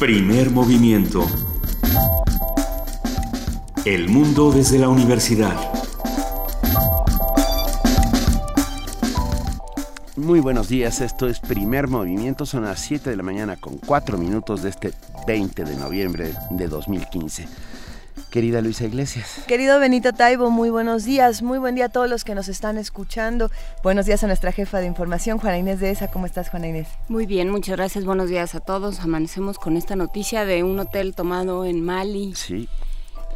Primer movimiento. El mundo desde la universidad. Muy buenos días, esto es Primer Movimiento, son las 7 de la mañana con 4 minutos de este 20 de noviembre de 2015. Querida Luisa Iglesias. Querido Benito Taibo, muy buenos días. Muy buen día a todos los que nos están escuchando. Buenos días a nuestra jefa de información, Juana Inés de ESA. ¿Cómo estás, Juana Inés? Muy bien, muchas gracias. Buenos días a todos. Amanecemos con esta noticia de un hotel tomado en Mali. Sí.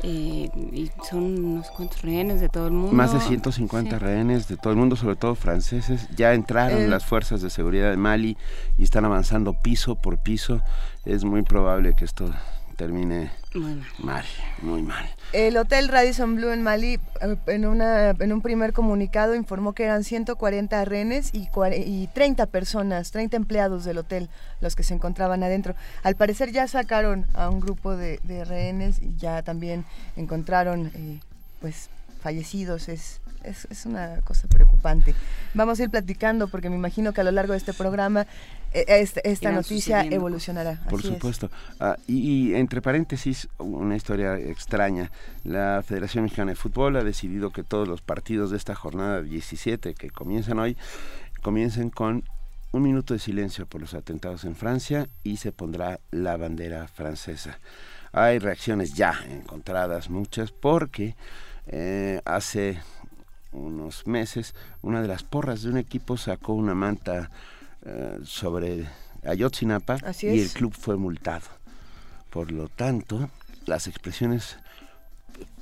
Eh, y son unos cuantos rehenes de todo el mundo. Más de 150 rehenes de todo el mundo, sobre todo franceses. Ya entraron Eh. las fuerzas de seguridad de Mali y están avanzando piso por piso. Es muy probable que esto termine Muy mal. mal, muy mal. El Hotel Radisson Blue en Mali, eh, en, una, en un primer comunicado, informó que eran 140 rehenes y, cuare- y 30 personas, 30 empleados del hotel los que se encontraban adentro. Al parecer ya sacaron a un grupo de, de rehenes y ya también encontraron eh, pues fallecidos. Es, es, es una cosa preocupante. Vamos a ir platicando porque me imagino que a lo largo de este programa eh, este- esta Irán noticia evolucionará. Por Así supuesto. Ah, y, y entre paréntesis, una historia extraña. La Federación Mexicana de Fútbol ha decidido que todos los partidos de esta jornada 17 que comienzan hoy comiencen con un minuto de silencio por los atentados en Francia y se pondrá la bandera francesa. Hay reacciones ya encontradas, muchas, porque eh, hace unos meses una de las porras de un equipo sacó una manta eh, sobre Ayotzinapa Así y es. el club fue multado. Por lo tanto, las expresiones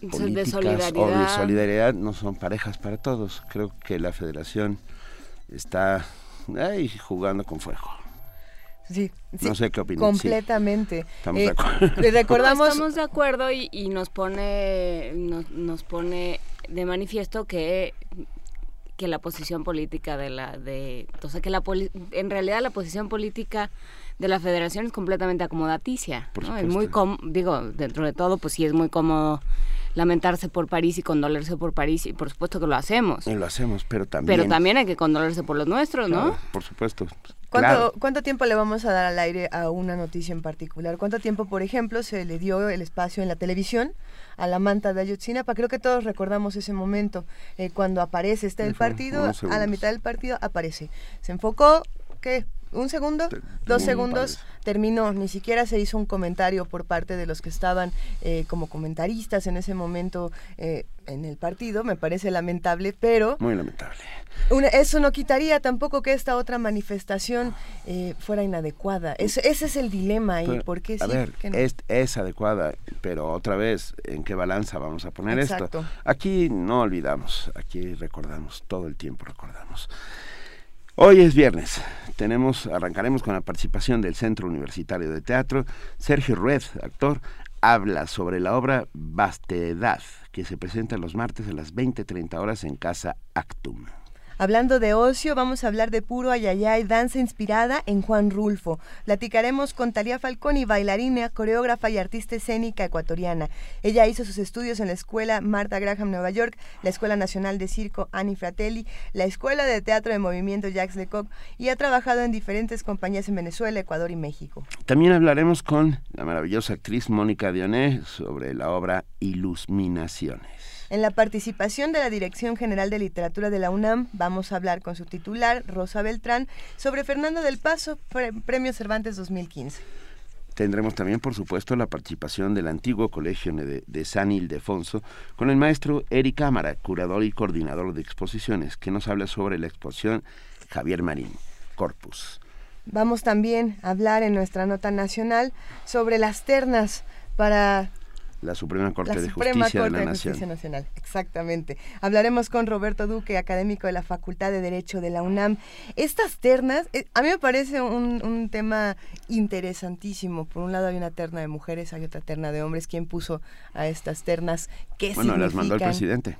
De políticas o de solidaridad. no son parejas para todos. Creo que la federación está ahí jugando con fuego. Sí, sí, No sé qué opinan. Sí, Completamente. estamos Eh, de acuerdo. recordamos No, estamos de acuerdo y, y nos pone nos, nos pone de manifiesto que que la posición política de la de o sea que la poli- en realidad la posición política de la Federación es completamente acomodaticia Por ¿no? es muy cómodo digo dentro de todo pues sí es muy cómodo lamentarse por París y condolerse por París y por supuesto que lo hacemos Y lo hacemos, pero también. pero también hay que condolerse por los nuestros no Claro, por supuesto. ¿Cuánto, Claro. ¿Cuánto tiempo le vamos a dar al aire a una noticia en particular? ¿Cuánto tiempo, por ejemplo, se le dio el espacio en la televisión a la manta de Ayotzinapa? Creo que todos recordamos ese momento, eh, cuando aparece, está el partido, a la mitad del partido aparece. Se enfocó, ¿qué? ¿Un segundo? Te- ¿Dos un segundos? Terminó. Ni siquiera se hizo un comentario por parte de los que estaban eh, como comentaristas en ese momento eh, en el partido. Me parece lamentable, pero... Muy lamentable. Una- eso no quitaría tampoco que esta otra manifestación eh, fuera inadecuada. Es- ese es el dilema ahí. Pero, ¿Por qué sí? a ver, no? es adecuada, pero otra vez, ¿en qué balanza vamos a poner Exacto. esto? Aquí no olvidamos, aquí recordamos, todo el tiempo recordamos. Hoy es viernes. Tenemos, arrancaremos con la participación del Centro Universitario de Teatro. Sergio Rued, actor, habla sobre la obra Vastedad, que se presenta los martes a las 20.30 horas en Casa Actum. Hablando de ocio, vamos a hablar de puro ayayay, danza inspirada en Juan Rulfo. Platicaremos con Talía Falconi, bailarina, coreógrafa y artista escénica ecuatoriana. Ella hizo sus estudios en la Escuela Martha Graham, Nueva York, la Escuela Nacional de Circo Annie Fratelli, la Escuela de Teatro de Movimiento Jacques Lecoq y ha trabajado en diferentes compañías en Venezuela, Ecuador y México. También hablaremos con la maravillosa actriz Mónica Dioné sobre la obra Iluminaciones. En la participación de la Dirección General de Literatura de la UNAM, vamos a hablar con su titular, Rosa Beltrán, sobre Fernando del Paso, Pre- Premio Cervantes 2015. Tendremos también, por supuesto, la participación del antiguo colegio de, de San Ildefonso con el maestro Eric Cámara, curador y coordinador de exposiciones, que nos habla sobre la exposición Javier Marín, Corpus. Vamos también a hablar en nuestra nota nacional sobre las ternas para La Suprema Corte la de Suprema Justicia Corte de la de. Justicia Nacional. Exactamente. Hablaremos con Roberto Duque, académico de la Facultad de Derecho de la UNAM. Estas ternas, eh, a mí me parece un, un tema interesantísimo. Por un lado hay una terna de mujeres, hay otra terna de hombres. ¿Quién puso a estas ternas? ¿Qué Bueno, las mandó el presidente.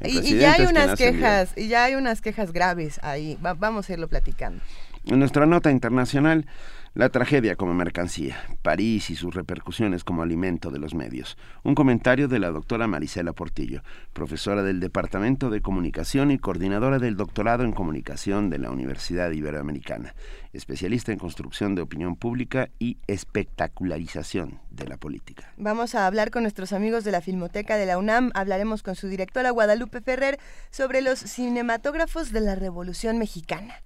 El Y, ya hay unas quejas, y ya hay unas quejas graves ahí. Va- vamos a irlo platicando. En nuestra nota internacional La tragedia como mercancía, París y sus repercusiones como alimento de los medios. Un comentario de la doctora Marisela Portillo, profesora del Departamento de Comunicación y coordinadora del doctorado en Comunicación de la Universidad Iberoamericana, especialista en construcción de opinión pública y espectacularización de la política. Vamos a hablar con nuestros amigos de la Filmoteca de la UNAM, hablaremos con su directora Guadalupe Ferrer sobre los cinematógrafos de la Revolución Mexicana.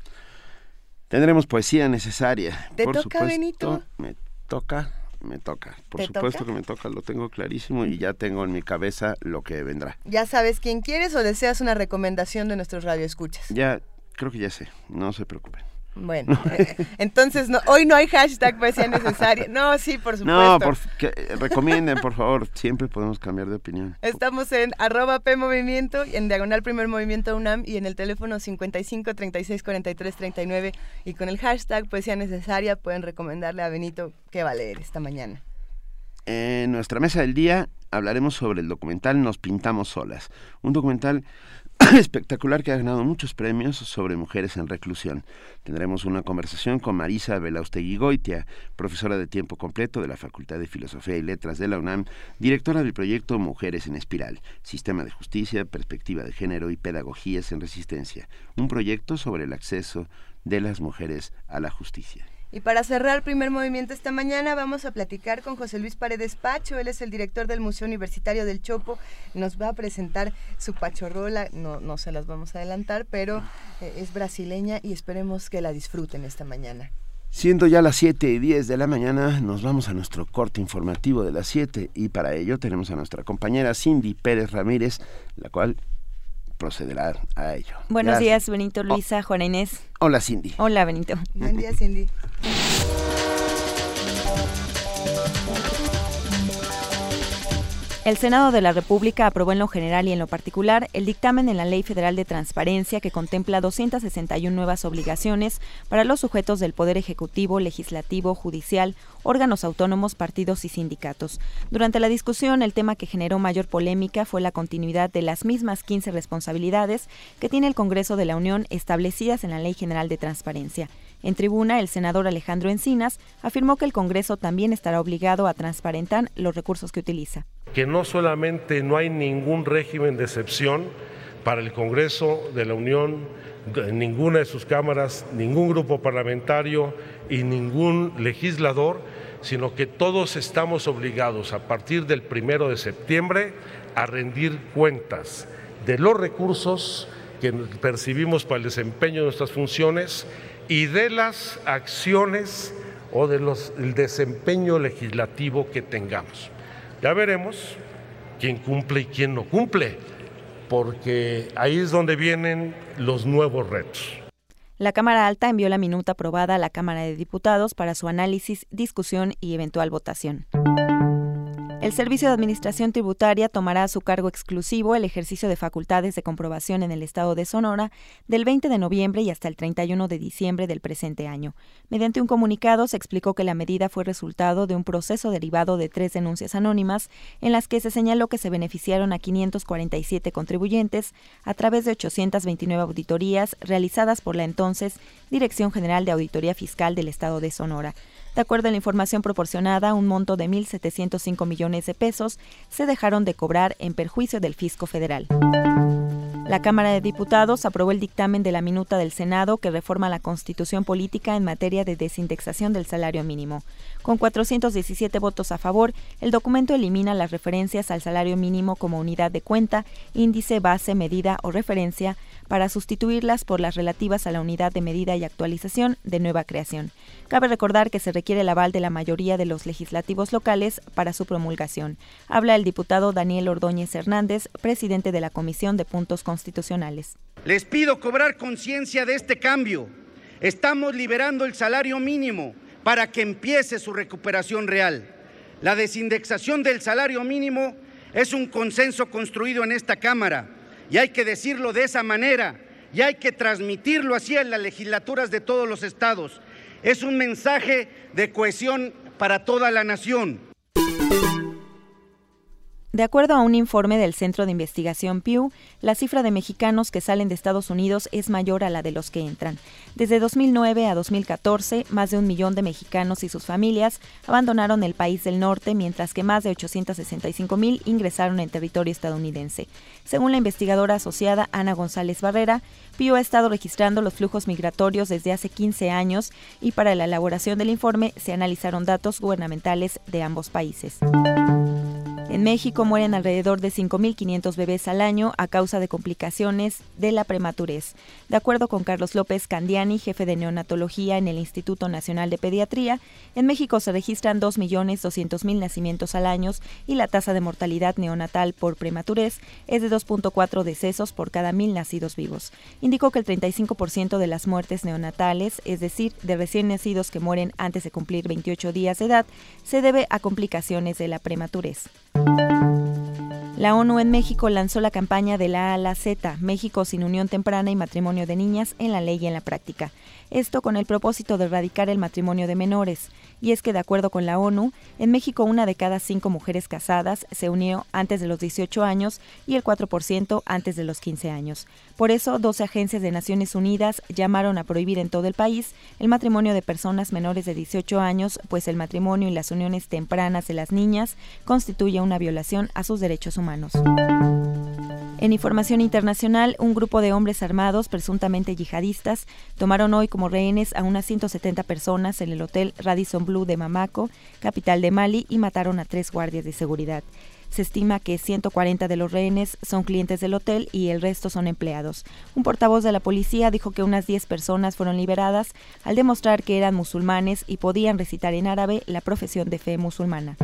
Tendremos poesía necesaria. ¿Te toca, Benito? Me toca, me toca. Por supuesto que me toca, lo tengo clarísimo y ya tengo en mi cabeza lo que vendrá. ¿Ya sabes quién quieres o deseas una recomendación de nuestros radioescuchas? Ya, creo que ya sé, no se preocupen. Bueno, eh, entonces no, hoy no hay hashtag poesía necesaria. No, sí, por supuesto. No, por, que, recomienden, por favor. Siempre podemos cambiar de opinión. Estamos en arroba P Movimiento, en Diagonal Primer Movimiento UNAM y en el teléfono 55 36 43 39. Y con el hashtag poesía necesaria pueden recomendarle a Benito qué va a leer esta mañana. En nuestra mesa del día hablaremos sobre el documental Nos Pintamos Solas. Un documental espectacular que ha ganado muchos premios sobre mujeres en reclusión. Tendremos una conversación con Marisa Belaustegui Goitia, profesora de tiempo completo de la Facultad de Filosofía y Letras de la UNAM, directora del proyecto Mujeres en Espiral, Sistema de Justicia, Perspectiva de Género y Pedagogías en Resistencia, un proyecto sobre el acceso de las mujeres a la justicia. Y para cerrar el primer movimiento esta mañana vamos a platicar con José Luis Paredes Pacho, él es el director del Museo Universitario del Chopo, nos va a presentar su pachorrola, no, no se las vamos a adelantar, pero eh, es brasileña y esperemos que la disfruten esta mañana. Siendo ya las 7 y 10 de la mañana, nos vamos a nuestro corte informativo de las 7 y para ello tenemos a nuestra compañera Cindy Pérez Ramírez, la cual procederá a ello. Buenos días, Benito, Luisa, Juana Inés. Hola, Cindy. Hola, Benito. Buen día, Cindy. El Senado de la República aprobó en lo general y en lo particular el dictamen en la Ley Federal de Transparencia que contempla 261 nuevas obligaciones para los sujetos del Poder Ejecutivo, Legislativo, Judicial, órganos autónomos, partidos y sindicatos. Durante la discusión, el tema que generó mayor polémica fue la continuidad de las mismas 15 responsabilidades que tiene el Congreso de la Unión establecidas en la Ley General de Transparencia. En tribuna, el senador Alejandro Encinas afirmó que el Congreso también estará obligado a transparentar los recursos que utiliza. Que no solamente no hay ningún régimen de excepción para el Congreso de la Unión, ninguna de sus cámaras, ningún grupo parlamentario y ningún legislador, sino que todos estamos obligados a partir del primero de septiembre a rendir cuentas de los recursos que percibimos para el desempeño de nuestras funciones y de las acciones o del desempeño legislativo que tengamos. Ya veremos quién cumple y quién no cumple, porque ahí es donde vienen los nuevos retos. La Cámara Alta envió la minuta aprobada a la Cámara de Diputados para su análisis, discusión y eventual votación. El Servicio de Administración Tributaria tomará a su cargo exclusivo el ejercicio de facultades de comprobación en el estado de Sonora del 20 de noviembre y hasta el 31 de diciembre del presente año. Mediante un comunicado se explicó que la medida fue resultado de un proceso derivado de tres denuncias anónimas en las que se señaló que se beneficiaron a 547 contribuyentes a través de 829 auditorías realizadas por la entonces Dirección General de Auditoría Fiscal del estado de Sonora. De acuerdo a la información proporcionada, un monto de 1.705 millones de pesos se dejaron de cobrar en perjuicio del fisco federal. La Cámara de Diputados aprobó el dictamen de la minuta del Senado que reforma la constitución política en materia de desindexación del salario mínimo. Con 417 votos a favor, el documento elimina las referencias al salario mínimo como unidad de cuenta, índice, base, medida o referencia para sustituirlas por las relativas a la unidad de medida y actualización de nueva creación. Cabe recordar que se requiere el aval de la mayoría de los legislativos locales para su promulgación. Habla el diputado Daniel Ordóñez Hernández, presidente de la Comisión de Puntos Constitucionales. Les pido cobrar conciencia de este cambio. Estamos liberando el salario mínimo para que empiece su recuperación real. La desindexación del salario mínimo es un consenso construido en esta Cámara y hay que decirlo de esa manera y hay que transmitirlo así en las legislaturas de todos los estados. Es un mensaje de cohesión para toda la nación. De acuerdo a un informe del Centro de Investigación Pew, la cifra de mexicanos que salen de Estados Unidos es mayor a la de los que entran. Desde 2009 a 2014, más de un millón de mexicanos y sus familias abandonaron el país del norte, mientras que más de 865 mil ingresaron en territorio estadounidense. Según la investigadora asociada Ana González Barrera, Pew ha estado registrando los flujos migratorios desde hace 15 años y para la elaboración del informe se analizaron datos gubernamentales de ambos países. En México mueren alrededor de 5.500 bebés al año a causa de complicaciones de la prematurez. De acuerdo con Carlos López Candiani, jefe de neonatología en el Instituto Nacional de Pediatría, en México se registran 2.200.000 nacimientos al año y la tasa de mortalidad neonatal por prematurez es de 2.4 decesos por cada mil nacidos vivos. Indicó que el 35% de las muertes neonatales, es decir, de recién nacidos que mueren antes de cumplir 28 días de edad, se debe a complicaciones de la prematurez. La ONU en México lanzó la campaña de la A a la Z, México sin unión temprana y matrimonio de niñas en la ley y en la práctica esto con el propósito de erradicar el matrimonio de menores. Y es que, de acuerdo con la ONU, en México una de cada cinco mujeres casadas se unió antes de los 18 años y el 4% antes de los 15 años. Por eso, 12 agencias de Naciones Unidas llamaron a prohibir en todo el país el matrimonio de personas menores de 18 años, pues el matrimonio y las uniones tempranas de las niñas constituye una violación a sus derechos humanos. En información internacional, un grupo de hombres armados, presuntamente yihadistas, tomaron hoy como rehenes a unas 170 personas en el hotel Radisson Blue de Mamaco, capital de Mali, y mataron a tres guardias de seguridad. Se estima que 140 de los rehenes son clientes del hotel y el resto son empleados. Un portavoz de la policía dijo que unas 10 personas fueron liberadas al demostrar que eran musulmanes y podían recitar en árabe la profesión de fe musulmana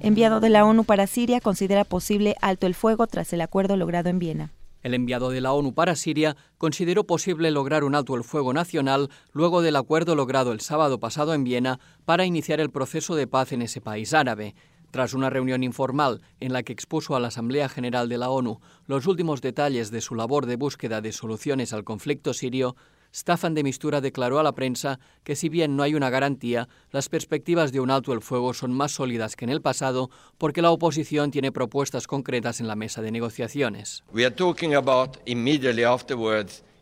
enviado de la ONU para Siria, considera posible alto el fuego tras el acuerdo logrado en Viena. El enviado de la ONU para Siria consideró posible lograr un alto el fuego nacional luego del acuerdo logrado el sábado pasado en Viena para iniciar el proceso de paz en ese país árabe. Tras una reunión informal en la que expuso a la Asamblea General de la ONU los últimos detalles de su labor de búsqueda de soluciones al conflicto sirio, Staffan de Mistura declaró a la prensa que si bien no hay una garantía, las perspectivas de un alto el fuego son más sólidas que en el pasado porque la oposición tiene propuestas concretas en la mesa de negociaciones.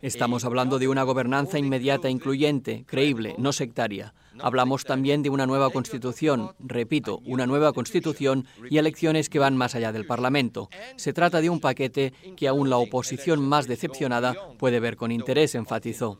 Estamos hablando de una gobernanza inmediata, incluyente, creíble, no sectaria. Hablamos también de una nueva constitución, repito, una nueva constitución y elecciones que van más allá del Parlamento. Se trata de un paquete que aún la oposición más decepcionada puede ver con interés, enfatizó.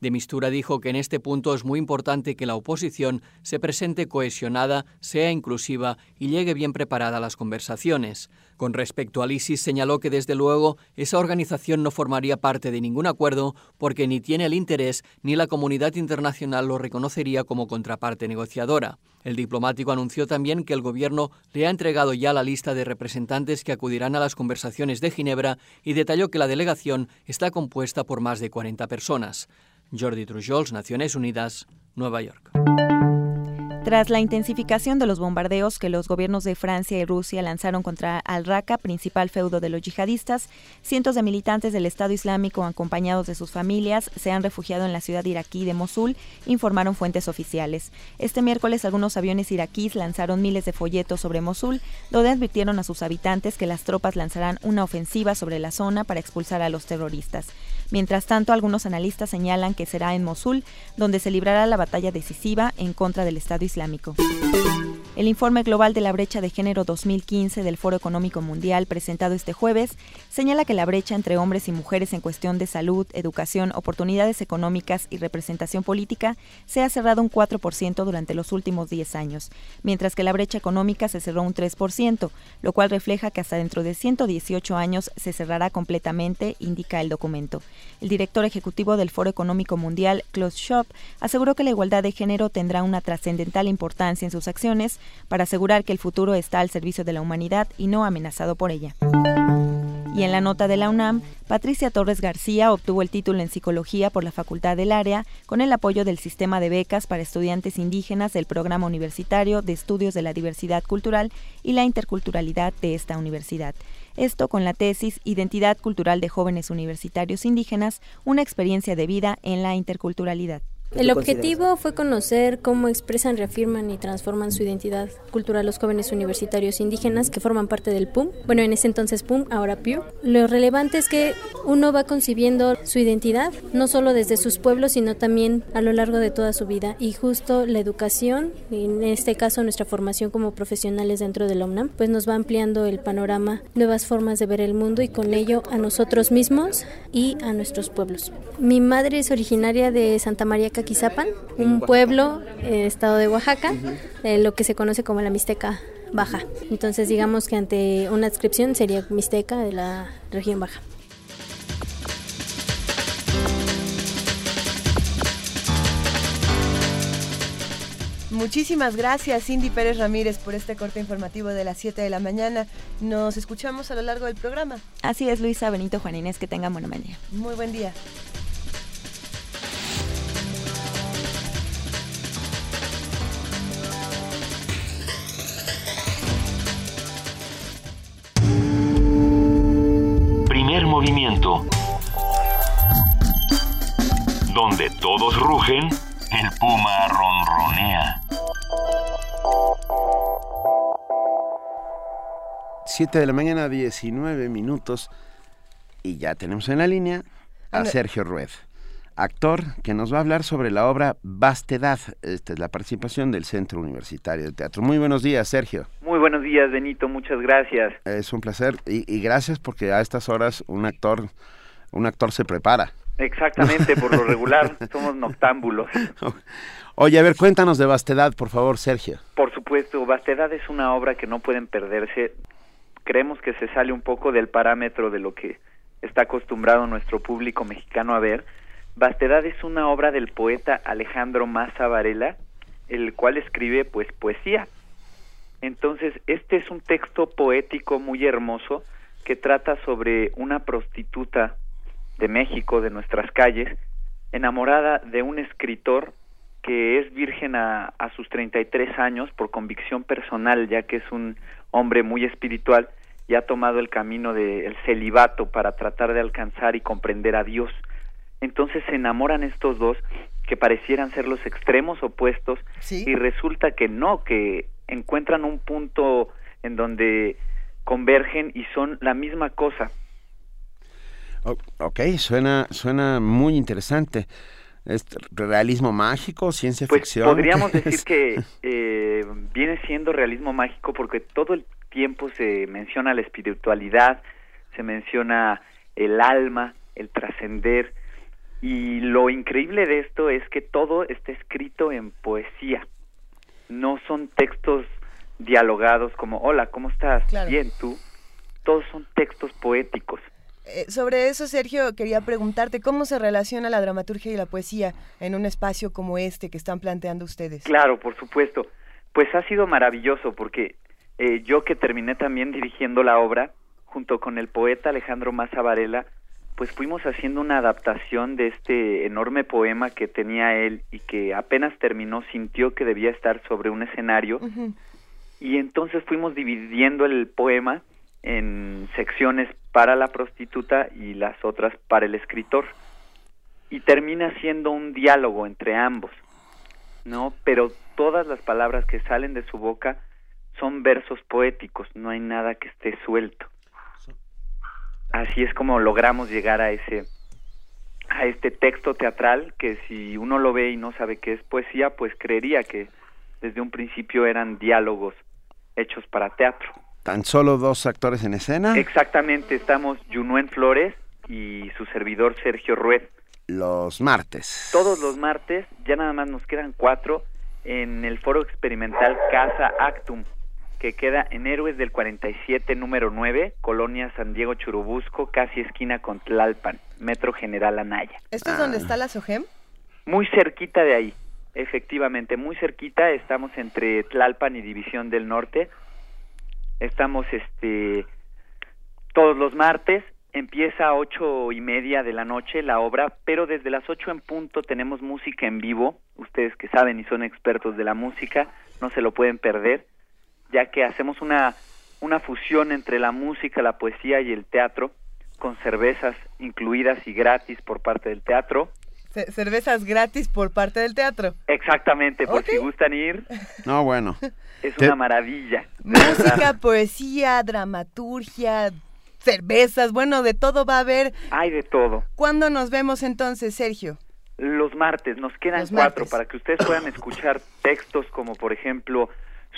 De Mistura dijo que en este punto es muy importante que la oposición se presente cohesionada, sea inclusiva y llegue bien preparada a las conversaciones. Con respecto al ISIS, señaló que desde luego esa organización no formaría parte de ningún acuerdo porque ni tiene el interés ni la comunidad internacional lo reconocería como contraparte negociadora. El diplomático anunció también que el gobierno le ha entregado ya la lista de representantes que acudirán a las conversaciones de Ginebra y detalló que la delegación está compuesta por más de 40 personas. Jordi Trujols, Naciones Unidas, Nueva York. Tras la intensificación de los bombardeos que los gobiernos de Francia y Rusia lanzaron contra Al-Raqqa, principal feudo de los yihadistas, cientos de militantes del Estado Islámico acompañados de sus familias se han refugiado en la ciudad iraquí de Mosul, informaron fuentes oficiales. Este miércoles algunos aviones iraquíes lanzaron miles de folletos sobre Mosul, donde advirtieron a sus habitantes que las tropas lanzarán una ofensiva sobre la zona para expulsar a los terroristas. Mientras tanto, algunos analistas señalan que será en Mosul donde se librará la batalla decisiva en contra del Estado Islámico. El informe global de la brecha de género 2015 del Foro Económico Mundial presentado este jueves señala que la brecha entre hombres y mujeres en cuestión de salud, educación, oportunidades económicas y representación política se ha cerrado un 4% durante los últimos 10 años, mientras que la brecha económica se cerró un 3%, lo cual refleja que hasta dentro de 118 años se cerrará completamente, indica el documento. El director ejecutivo del Foro Económico Mundial, Klaus Schwab, aseguró que la igualdad de género tendrá una trascendental importancia en sus acciones para asegurar que el futuro está al servicio de la humanidad y no amenazado por ella. Y en la nota de la UNAM, Patricia Torres García obtuvo el título en Psicología por la Facultad del Área con el apoyo del sistema de becas para estudiantes indígenas del Programa Universitario de Estudios de la Diversidad Cultural y la Interculturalidad de esta universidad. Esto con la tesis Identidad Cultural de Jóvenes Universitarios Indígenas, una experiencia de vida en la interculturalidad. El objetivo fue conocer cómo expresan, reafirman y transforman su identidad cultural los jóvenes universitarios indígenas que forman parte del PUM. Bueno, en ese entonces PUM, ahora PUE. Lo relevante es que uno va concibiendo su identidad, no solo desde sus pueblos, sino también a lo largo de toda su vida. Y justo la educación, en este caso nuestra formación como profesionales dentro de la UNAM, pues nos va ampliando el panorama, nuevas formas de ver el mundo y con ello a nosotros mismos y a nuestros pueblos. Mi madre es originaria de Santa María Caquizapan, un pueblo, eh, estado de Oaxaca, de lo que se conoce como la Mixteca Baja. Entonces digamos que ante una descripción sería Mixteca de la región baja. Muchísimas gracias, Cindy Pérez Ramírez, por este corte informativo de las 7 de la mañana. Nos escuchamos a lo largo del programa. Así es, Luisa Benito Juan Inés, que tengan buena mañana. Muy buen día. Movimiento. Donde todos rugen, el puma ronronea. 7 de la mañana, 19 minutos. Y ya tenemos en la línea a Sergio Rued, actor que nos va a hablar sobre la obra Vastedad. Esta es la participación del Centro Universitario de Teatro. Muy buenos días, Sergio. Muy buenos días, Benito. Muchas gracias. Es un placer y, y gracias porque a estas horas un actor, un actor se prepara. Exactamente, por lo regular somos noctámbulos. Oye, a ver, cuéntanos de Vastedad, por favor, Sergio. Por supuesto, Vastedad es una obra que no pueden perderse. Creemos que se sale un poco del parámetro de lo que está acostumbrado nuestro público mexicano a ver. Vastedad es una obra del poeta Alejandro Maza Varela, el cual escribe pues poesía. Entonces, este es un texto poético muy hermoso que trata sobre una prostituta de México, de nuestras calles, enamorada de un escritor que es virgen a, a sus 33 años por convicción personal, ya que es un hombre muy espiritual y ha tomado el camino del celibato para tratar de alcanzar y comprender a Dios. Entonces se enamoran estos dos que parecieran ser los extremos opuestos y resulta que no, que encuentran un punto en donde convergen y son la misma cosa. ok, suena, suena muy interesante. ¿Es realismo mágico, ciencia pues ficción? Podríamos decir que eh, viene siendo realismo mágico porque todo el tiempo se menciona la espiritualidad, se menciona el alma, el trascender, y lo increíble de esto es que todo está escrito en poesía. No son textos dialogados como, hola, ¿cómo estás? Bien, tú. Todos son textos poéticos. Eh, sobre eso, Sergio, quería preguntarte cómo se relaciona la dramaturgia y la poesía en un espacio como este que están planteando ustedes. Claro, por supuesto. Pues ha sido maravilloso porque eh, yo que terminé también dirigiendo la obra, junto con el poeta Alejandro Maza Varela, pues fuimos haciendo una adaptación de este enorme poema que tenía él y que apenas terminó sintió que debía estar sobre un escenario. Y entonces fuimos dividiendo el poema en secciones para la prostituta y las otras para el escritor. Y termina siendo un diálogo entre ambos no pero todas las palabras que salen de su boca son versos poéticos no hay nada que esté suelto así es como logramos llegar a ese a este texto teatral que si uno lo ve y no sabe qué es poesía, pues creería que desde un principio eran diálogos hechos para teatro. ¿Tan solo dos actores en escena? Exactamente, estamos Junuen Flores y su servidor Sergio Rued. Los martes. Todos los martes, ya nada más nos quedan cuatro en el foro experimental Casa Actum, que queda en Héroes del 47, número 9, Colonia San Diego Churubusco, casi esquina con Tlalpan, Metro General Anaya. ¿Esto es donde está la SOGEM? Muy cerquita de ahí, efectivamente, muy cerquita, estamos entre Tlalpan y División del Norte. Estamos este todos los martes, empieza a ocho y media de la noche la obra, pero desde las ocho en punto tenemos música en vivo. Ustedes que saben y son expertos de la música, no se lo pueden perder ya que hacemos una, una fusión entre la música, la poesía y el teatro, con cervezas incluidas y gratis por parte del teatro. cervezas gratis por parte del teatro. Exactamente, por si gustan ir. No, bueno. Es una maravilla. Música, poesía, dramaturgia, cervezas, bueno, de todo va a haber. Hay de todo. ¿Cuándo nos vemos entonces, Sergio? Los martes, nos quedan cuatro para que ustedes puedan escuchar textos como por ejemplo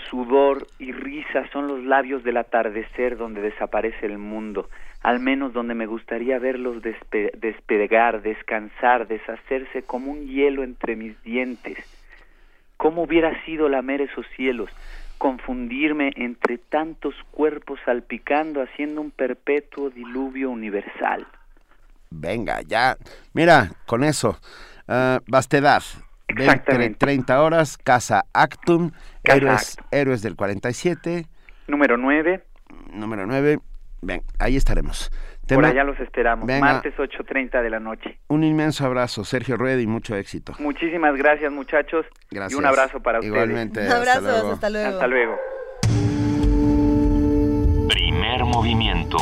Sudor y risa son los labios del atardecer donde desaparece el mundo, al menos donde me gustaría verlos despegar, descansar, deshacerse como un hielo entre mis dientes. ¿Cómo hubiera sido lamer esos cielos? confundirme entre tantos cuerpos salpicando, haciendo un perpetuo diluvio universal. Venga, ya. Mira, con eso. Uh. 30 horas, Casa Actum, héroes, héroes del 47. Número 9. Número 9. Ven, ahí estaremos. Por allá los esperamos, martes 8.30 de la noche. Un inmenso abrazo, Sergio Rueda, y mucho éxito. Muchísimas gracias, muchachos. Gracias. Y un abrazo para ustedes. Igualmente. Un abrazo, hasta luego. Hasta luego. Primer movimiento.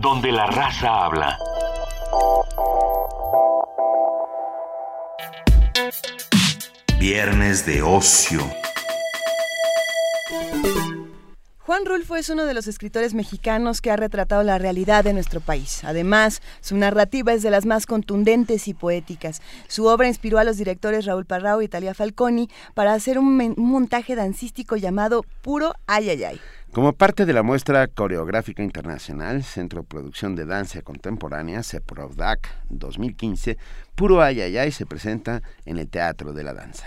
Donde la raza habla. Viernes de ocio. Juan Rulfo es uno de los escritores mexicanos que ha retratado la realidad de nuestro país. Además, su narrativa es de las más contundentes y poéticas. Su obra inspiró a los directores Raúl Parrao y Talia Falconi para hacer un, montaje dancístico llamado Puro Ayayay. Como parte de la muestra coreográfica internacional, Centro de Producción de Danza Contemporánea, CEPRODAC 2015, Puro Ayayay se presenta en el Teatro de la Danza.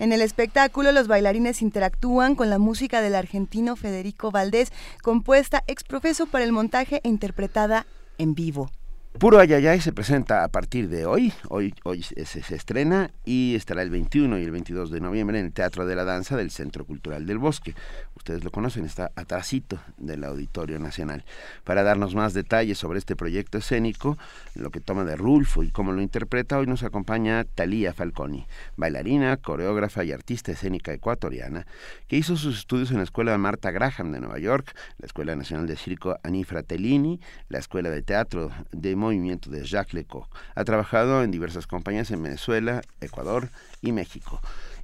En el espectáculo, los bailarines interactúan con la música del argentino Federico Valdés, compuesta ex profeso para el montaje e interpretada en vivo. Puro Ayayay se presenta a partir de hoy, hoy, hoy se, se, estrena y estará el 21 y el 22 de noviembre en el Teatro de la Danza del Centro Cultural del Bosque. Ustedes lo conocen, está atrasito del Auditorio Nacional. Para darnos más detalles sobre este proyecto escénico, lo que toma de Rulfo y cómo lo interpreta, hoy nos acompaña Talía Falconi, bailarina, coreógrafa y artista escénica ecuatoriana, que hizo sus estudios en la Escuela Marta Graham de Nueva York, la Escuela Nacional de Circo Annie Fratellini, la Escuela de Teatro de movimiento de Jacques Lecoq. Ha trabajado en diversas compañías en Venezuela, Ecuador y México.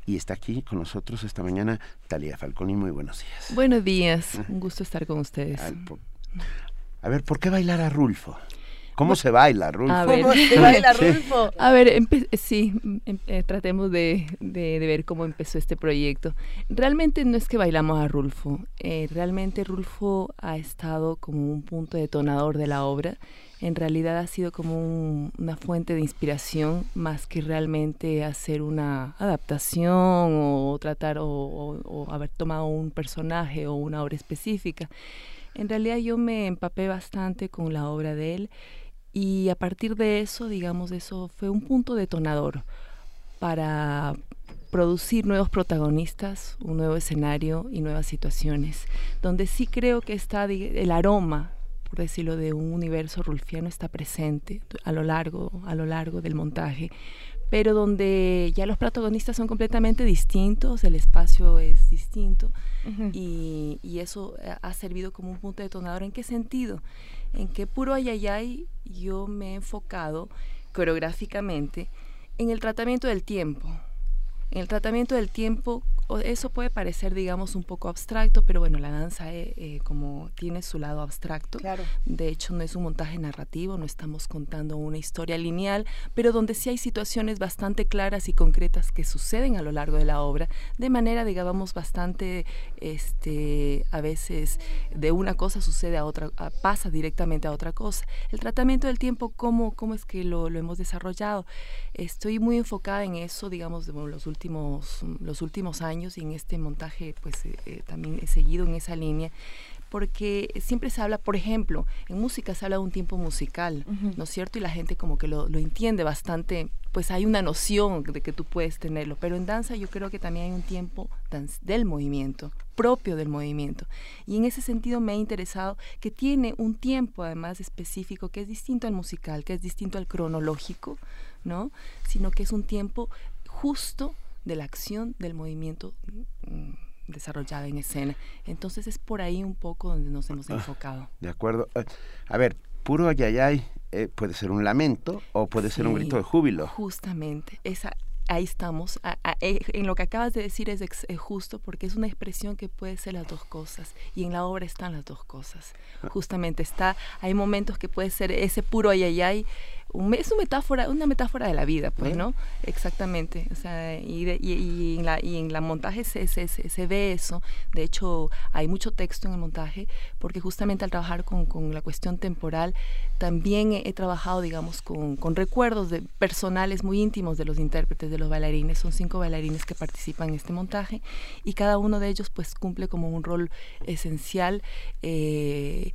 Y está aquí con nosotros esta mañana Talía Falconi. Muy buenos días. Buenos días, un gusto estar con ustedes. A ver, ¿por qué bailar a Rulfo? ¿Cómo se baila, Rulfo? A ver, ¿Cómo se baila, Rulfo? A ver, sí, em, eh, tratemos de, de, ver cómo empezó este proyecto. Realmente no es que bailamos a Rulfo, eh, realmente Rulfo ha estado como un punto detonador de la obra en realidad ha sido como una fuente de inspiración más que realmente hacer una adaptación o tratar o, haber tomado un personaje o una obra específica. En realidad yo me empapé bastante con la obra de él y a partir de eso, digamos, eso fue un punto detonador para producir nuevos protagonistas, un nuevo escenario y nuevas situaciones, donde sí creo que está el aroma por decirlo, de un universo rulfiano está presente a lo largo, a lo largo del montaje, pero donde ya los protagonistas son completamente distintos, el espacio es distinto y, y, eso ha servido como un punto detonador. ¿En qué sentido? En que puro ayayay yo me he enfocado coreográficamente en el tratamiento del tiempo. En el tratamiento del tiempo eso puede parecer, digamos, un poco abstracto, pero bueno, la danza eh, eh, como tiene su lado abstracto. Claro. De hecho, no es un montaje narrativo, no estamos contando una historia lineal, pero donde sí hay situaciones bastante claras y concretas que suceden a lo largo de la obra, de manera, digamos, bastante, este, a veces de una cosa sucede a otra, pasa directamente a otra cosa. El tratamiento del tiempo, ¿cómo, cómo es que lo, lo hemos desarrollado? Estoy muy enfocada en eso, digamos, de los últimos, los últimos años y en este montaje pues eh, eh, también he seguido en esa línea porque siempre se habla, por ejemplo, en música se habla de un tiempo musical, ¿no es cierto? Y la gente como que lo, lo, entiende bastante, pues hay una noción de que tú puedes tenerlo, pero en danza yo creo que también hay un tiempo del movimiento, propio del movimiento. Y en ese sentido me ha interesado que tiene un tiempo además específico que es distinto al musical, que es distinto al cronológico, ¿no? Sino que es un tiempo justo de la acción del movimiento mm, desarrollada en escena. Entonces es por ahí un poco donde nos hemos ah, enfocado. De acuerdo. Eh, a ver, puro ayayay eh, puede ser un lamento o puede ser un grito de júbilo. Justamente, esa, ahí estamos. A- a- eh, en lo que acabas de decir es, ex- es justo porque es una expresión que puede ser las dos cosas y en la obra están las dos cosas. Ah. Justamente está, hay momentos que puede ser ese puro ay ay ay, un- es una metáfora, una metáfora de la vida, pues. ¿no? Exactamente. O sea, y, de- y- y en la y en la montaje se, se, se- se ve eso. De hecho, hay mucho texto en el montaje porque justamente al trabajar con, con la cuestión temporal también he, he trabajado, digamos, con, con recuerdos de personales muy íntimos de los intérpretes, de los bailarines. Son cinco bailarines que participan en este montaje y cada uno de ellos pues cumple como un rol esencial eh,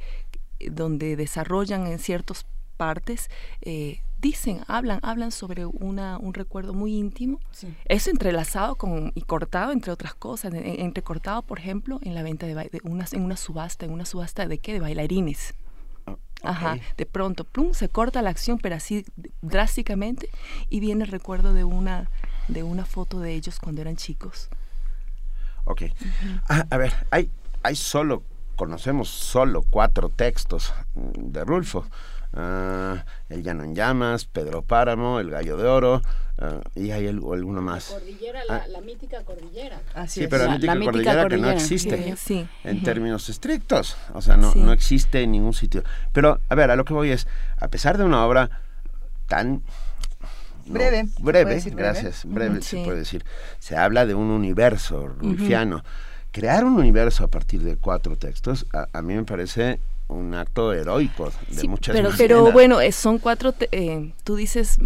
donde desarrollan en ciertas partes, eh, dicen, hablan, hablan sobre una, un recuerdo muy íntimo. Eso entrelazado con, y cortado, entre otras cosas, en- en- entrecortado, por ejemplo, en la venta de, de unas, en una subasta, en una subasta de qué, de bailarines. Ajá, ok. de pronto, plum, se corta la acción, pero así drásticamente, y viene el recuerdo de una, de una foto de ellos cuando eran chicos. Ok. Ah, a ver, hay, hay solo, conocemos solo cuatro textos mm, de Rulfo. Ah, el Llano en Llamas, Pedro Páramo, El Gallo de Oro, ah, y hay algo- alguno más. Cordillera, Ah. la, mítica cordillera. Sí, pero la, mítica mítica cordillera, que no cordillera. existe Sí, sí. en términos estrictos. O sea, no, Sí. no existe en ningún sitio. Pero, a ver, a lo que voy es, a pesar de una obra tan... no, Breve, Breve, gracias, breve se sí. puede decir. Se habla de un universo rulfiano. Crear un universo a partir de cuatro textos, a, a mí me parece un acto heroico de Sí, muchas pero, pero bueno, eh, son cuatro, te- eh, tú dices,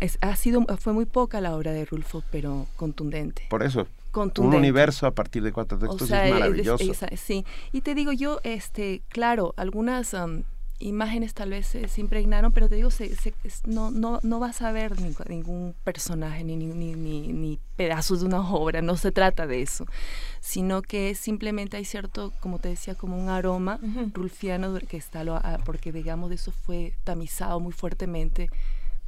es- ha sido, fue muy poca la obra de Rulfo, pero contundente. Por eso, Contundente. un universo a partir de cuatro textos O sea, es es- maravilloso. sí. Y te digo yo, este, claro, algunas am, imágenes tal vez se, se impregnaron, pero te digo, se, se- es- no, no, no vas a ver ningún, personaje ni, ni, ni, ni- pedazos de una obra, no se trata de eso, sino que simplemente hay cierto, como te decía, como un aroma rulfiano que está, lo, porque digamos eso fue tamizado muy fuertemente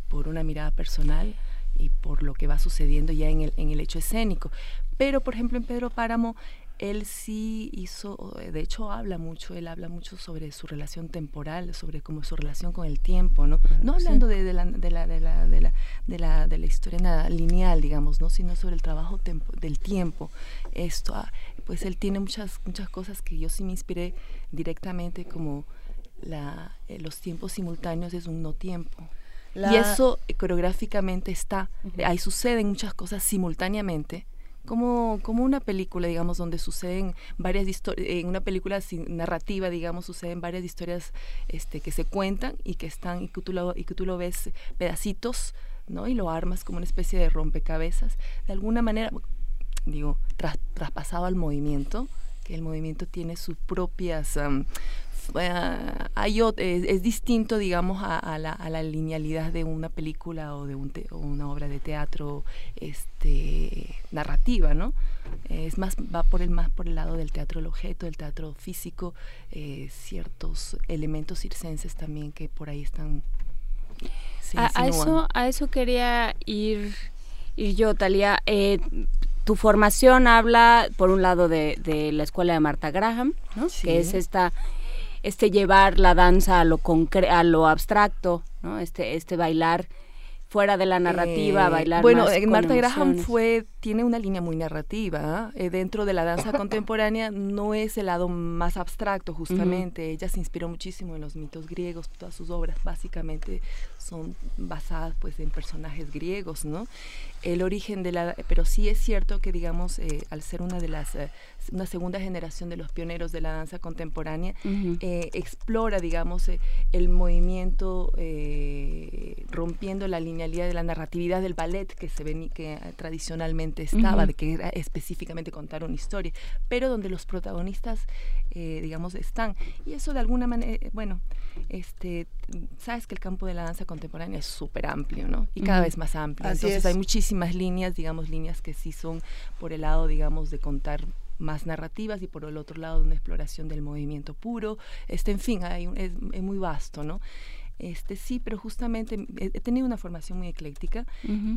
por una mirada personal y por lo que va sucediendo ya en el, en el hecho escénico. Pero, por ejemplo, en Pedro Páramo, él sí hizo, de hecho habla mucho, él habla mucho sobre su relación temporal, sobre cómo su relación con el tiempo, ¿no? No hablando de, la, de, la, de, la, de, la, de, la, de la historia lineal, digamos, ¿no? Sino sobre el trabajo tempo- del tiempo. Esto, ah, pues él tiene muchas, muchas cosas que yo sí me inspiré directamente como la, eh, los tiempos simultáneos es un no tiempo. La- Y eso eh, coreográficamente está, ahí suceden muchas cosas simultáneamente, como, como una película, digamos, donde suceden varias historias, en una película narrativa, digamos, suceden varias historias este, que se cuentan y que están, y que tú lo, y que tú lo ves pedacitos, ¿no? Y lo armas como una especie de rompecabezas. De alguna manera, digo, tras- traspasado al movimiento, que el movimiento tiene sus propias... hay ot- es, es distinto, digamos, a, a la, a la linealidad de una película o de un te- o una obra de teatro este, narrativa, ¿no? Es más, va por el, más por el lado del teatro del objeto, del teatro físico, eh, ciertos elementos circenses también que por ahí están... A, eso, a eso quería ir, ir yo, Talía. Eh, tu formación habla, por un lado, de, de la escuela de Marta Graham, ¿no? Sí. que es esta, este llevar la danza a lo concre a lo abstracto, ¿no? este, este bailar fuera de la narrativa, Eh, bailar Bueno, más eh, con Marta Graham fue, tiene una línea muy narrativa. ¿ah? Eh, dentro de la danza contemporánea no es el lado más abstracto, justamente. Ella se inspiró muchísimo en los mitos griegos, todas sus obras básicamente son basadas pues en personajes griegos, ¿no? El origen de la... Pero sí es cierto que, digamos, eh, al ser una de las... eh, una segunda generación de los pioneros de la danza contemporánea, eh, explora, digamos, eh, el movimiento eh, rompiendo la linealidad de la narratividad del ballet que se veni- que eh, estaba, de que era específicamente contar una historia, pero donde los protagonistas, eh, digamos, están. Y eso de alguna manera, eh, bueno, este, sabes que el campo de la danza contemporánea es súper amplio, ¿no? Y cada vez más amplio. Así Entonces es. hay muchísimas líneas, digamos, líneas que sí son por el lado, digamos, de contar más narrativas y por el otro lado una exploración del movimiento puro. Este, en fin, hay un- es, es muy vasto, ¿no? Este, sí, pero justamente he, tenido una formación muy ecléctica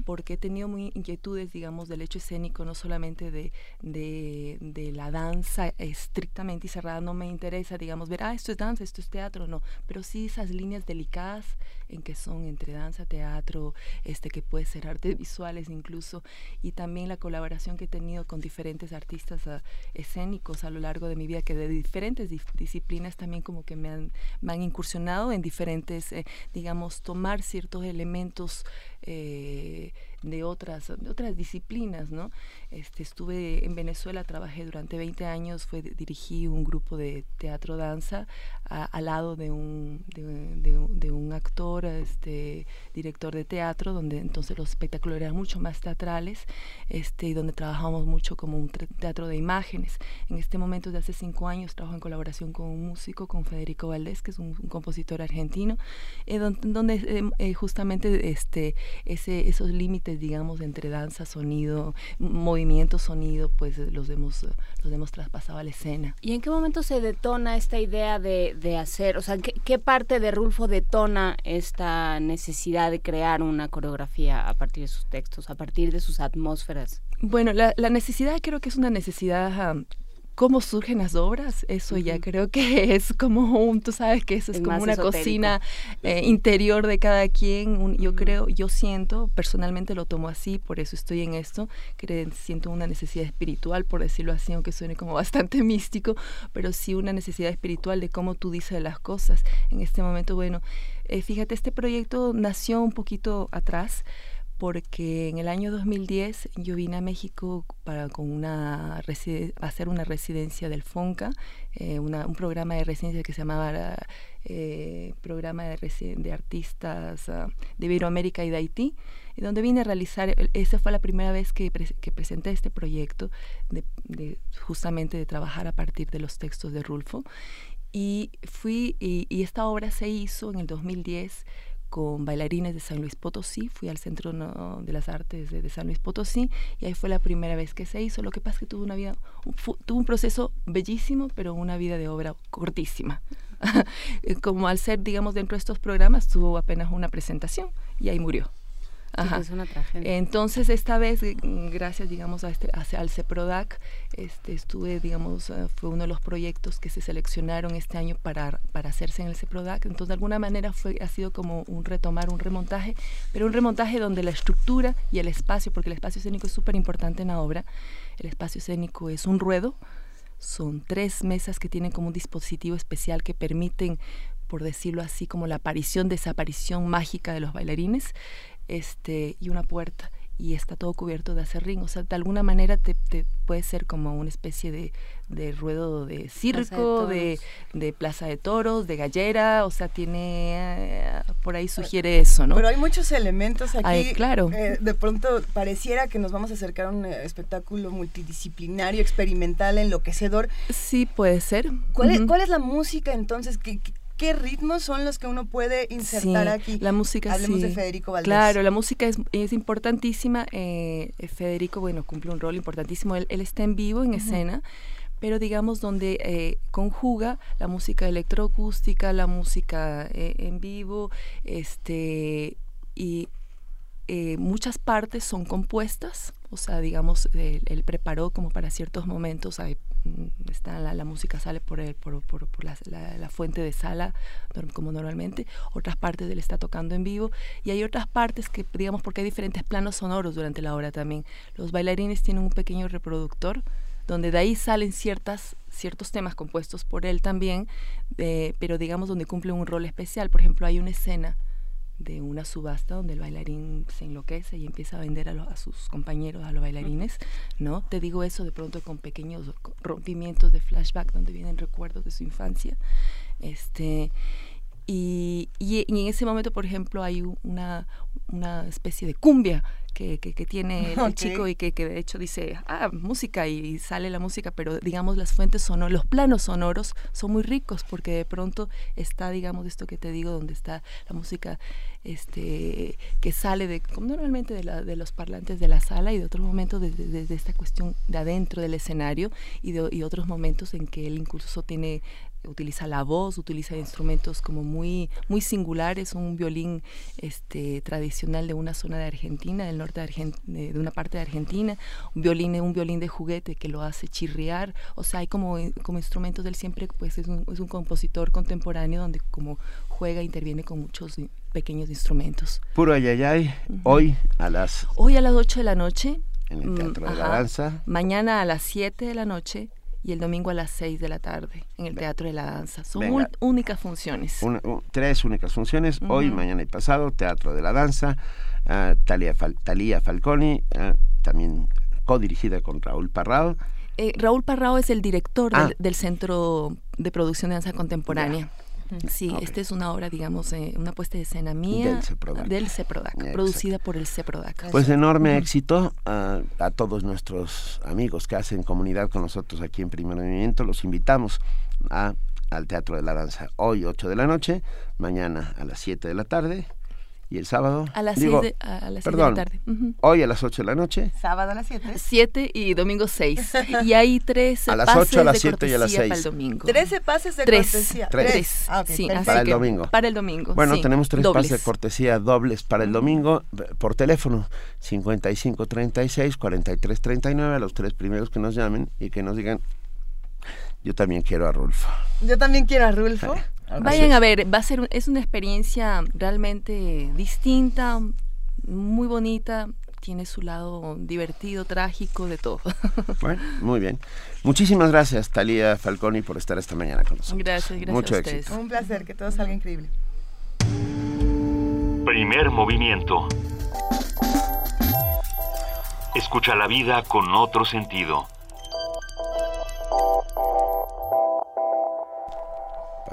porque he tenido muy inquietudes, digamos, del hecho escénico, no solamente de, de, la danza estrictamente y cerrada, no me interesa, digamos, ver, ah, esto es danza, esto es teatro, no, pero sí esas líneas delicadas en que son entre danza, teatro, este que puede ser artes visuales incluso, y también la colaboración que he tenido con diferentes artistas ah, escénicos a lo largo de mi vida, que de diferentes disciplinas también como que me han, me han incursionado en diferentes, digamos, tomar ciertos elementos eh, de otras, de otras disciplinas, ¿no? Este, estuve en Venezuela, trabajé durante 20 años, fue, dirigí un grupo de teatro-danza al lado de un, de, un actor, este, director de teatro, donde entonces los espectáculos eran mucho más teatrales este, y donde trabajamos mucho como un teatro de imágenes. En este momento, de hace cinco años, trabajo en colaboración con un músico, con Federico Valdés, que es un, compositor argentino, eh, donde, eh, eh, justamente este, ese, esos límites, digamos, entre danza, sonido, movimiento, sonido, pues los hemos, los hemos traspasado a la escena. ¿Y en qué momento se detona esta idea de de hacer, o sea, ¿qué, parte de Rulfo detona esta necesidad de crear una coreografía a partir de sus textos, a partir de sus atmósferas? Bueno, la, la necesidad creo que es una necesidad cómo surgen las obras, eso ya creo que es como un, tú sabes que eso es, como una cocina eh, interior de cada quien. yo creo, yo siento, personalmente lo tomo así, por eso estoy en esto, que siento una necesidad espiritual, por decirlo así, aunque suene como bastante místico, pero sí una necesidad espiritual de cómo tú dices las cosas. En este momento, bueno, eh, fíjate, este proyecto nació un poquito atrás porque en el año 2010 yo vine a México para con una hacer una residencia del FONCA, eh, un programa de residencia que se llamaba eh, Programa de, de Artistas ah, de Iberoamérica y de Haití, donde vine a realizar, esa fue la primera vez que, que presenté este proyecto, de, justamente de trabajar a partir de los textos de Rulfo. Y fui, y, y esta obra se hizo en el 2010 con bailarines de San Luis Potosí, fui al Centro de las Artes de, San Luis Potosí y ahí fue la primera vez que se hizo. Lo que pasa es que tuvo una vida, tuvo un proceso bellísimo, pero una vida de obra cortísima. Como al ser, digamos, dentro de estos programas, tuvo apenas una presentación y ahí murió. Es una tragedia. Entonces, esta vez, gracias, digamos, a este, al CEPRODAC, este, estuve, digamos, eh, fue uno de los proyectos que se seleccionaron este año para, para hacerse en el CEPRODAC. Entonces, de alguna manera fue, ha sido como un retomar, un remontaje, pero un remontaje donde la estructura y el espacio, porque el espacio escénico es súper importante en la obra, el espacio escénico es un ruedo, son tres mesas que tienen como un dispositivo especial que permiten por decirlo así, como la aparición, desaparición mágica de los bailarines este, y una puerta y está todo cubierto de acerrín. O sea, de alguna manera te, puede ser como una especie de, de ruedo de circo, de, de, plaza de toros, de gallera, o sea, tiene, eh, por ahí sugiere eso, ¿no? Pero hay muchos elementos aquí. claro. Eh, de pronto pareciera que nos vamos a acercar a un eh, espectáculo multidisciplinario, experimental, enloquecedor. Sí, puede ser. ¿Cuál, es, ¿cuál es la música entonces? que qué ritmos son los que uno puede insertar aquí. La música, Hablemos de Federico Valdés. Claro, la música es, es importantísima. Eh, Federico, bueno, cumple un rol importantísimo. Él, está en vivo, en escena pero digamos donde eh, conjuga la música electroacústica, la música eh, en vivo, este y muchas partes son compuestas, o sea, digamos, él, preparó como para ciertos momentos, hay está la, música sale por, el, por, por, la, fuente de sala como normalmente, otras partes él está tocando en vivo y hay otras partes que digamos porque hay diferentes planos sonoros durante la obra también. Los bailarines tienen un pequeño reproductor donde de ahí salen ciertas, ciertos temas compuestos por él también, eh, pero digamos donde cumple un rol especial. Por ejemplo, hay una escena de una subasta donde el bailarín se enloquece y empieza a vender a, a, sus compañeros, a los bailarines, ¿no? Te digo eso de pronto con pequeños rompimientos de flashback donde vienen recuerdos de su infancia. Este, y, y, en ese momento, por ejemplo, hay una, una especie de cumbia que, que, tiene el chico y que, que, de hecho dice, ah, música y, sale la música, pero digamos las fuentes sonoras, los planos sonoros son muy ricos porque de pronto está, digamos, esto que te digo, donde está la música este que sale de, como normalmente de, la, de los parlantes de la sala y de otros momentos desde de, esta cuestión de adentro del escenario y, de, y otros momentos en que él incluso tiene utiliza la voz, utiliza instrumentos como muy, muy singulares, un violín este, tradicional de una zona de Argentina, del norte de, de una parte de Argentina, un violín, un violín de juguete que lo hace chirriar, o sea, hay como, como instrumentos del siempre, pues es un, es un compositor contemporáneo donde como juega interviene con muchos pequeños instrumentos. Puro ayayay, hoy a las... Hoy a las 8 de la noche. En el Teatro de la Danza. Mañana a las 7 de la noche y el domingo a las 6 de la tarde en el Teatro de la Danza. Son únicas funciones. tres únicas funciones, hoy, mañana y pasado, Teatro de la Danza, uh, Talía, Falconi, uh, también codirigida con Raúl Parrao. Eh, Raúl Parrao es el director del, ah. Centro de Producción de Danza Contemporánea. Sí, esta es una obra, digamos, eh, una puesta de escena mía del CEPRODAC, producida por el CEPRODAC. Pues enorme éxito a, todos nuestros amigos que hacen comunidad con nosotros aquí en Primer Movimiento. Los invitamos a, al Teatro de la Danza hoy 8 de la noche, mañana a las 7 de la tarde y el sábado. A las 6 de, la tarde. Hoy a las 8 de la noche. Sábado a las 7. 7 y domingo 6. y hay 13 a las 8, a las 7 y a las 6. Para el domingo. 13 pases de cortesía. 3. Ah, sí, para el domingo. Para el domingo. Bueno, tenemos 3 pases de cortesía dobles para el domingo por teléfono 55 36 43 39 a los tres primeros que nos llamen y que nos digan yo también quiero a Rulfo. Yo también quiero a Rulfo. Vayan a ver, va a ser es una experiencia realmente distinta, muy bonita, tiene su lado divertido, trágico, de todo. Bueno, muy bien. Muchísimas gracias, Talía Falconi, por estar esta mañana con nosotros. Gracias, gracias Mucho a ustedes. Éxito. Un placer, que todo salga increíble. Primer movimiento. Escucha la vida con otro sentido.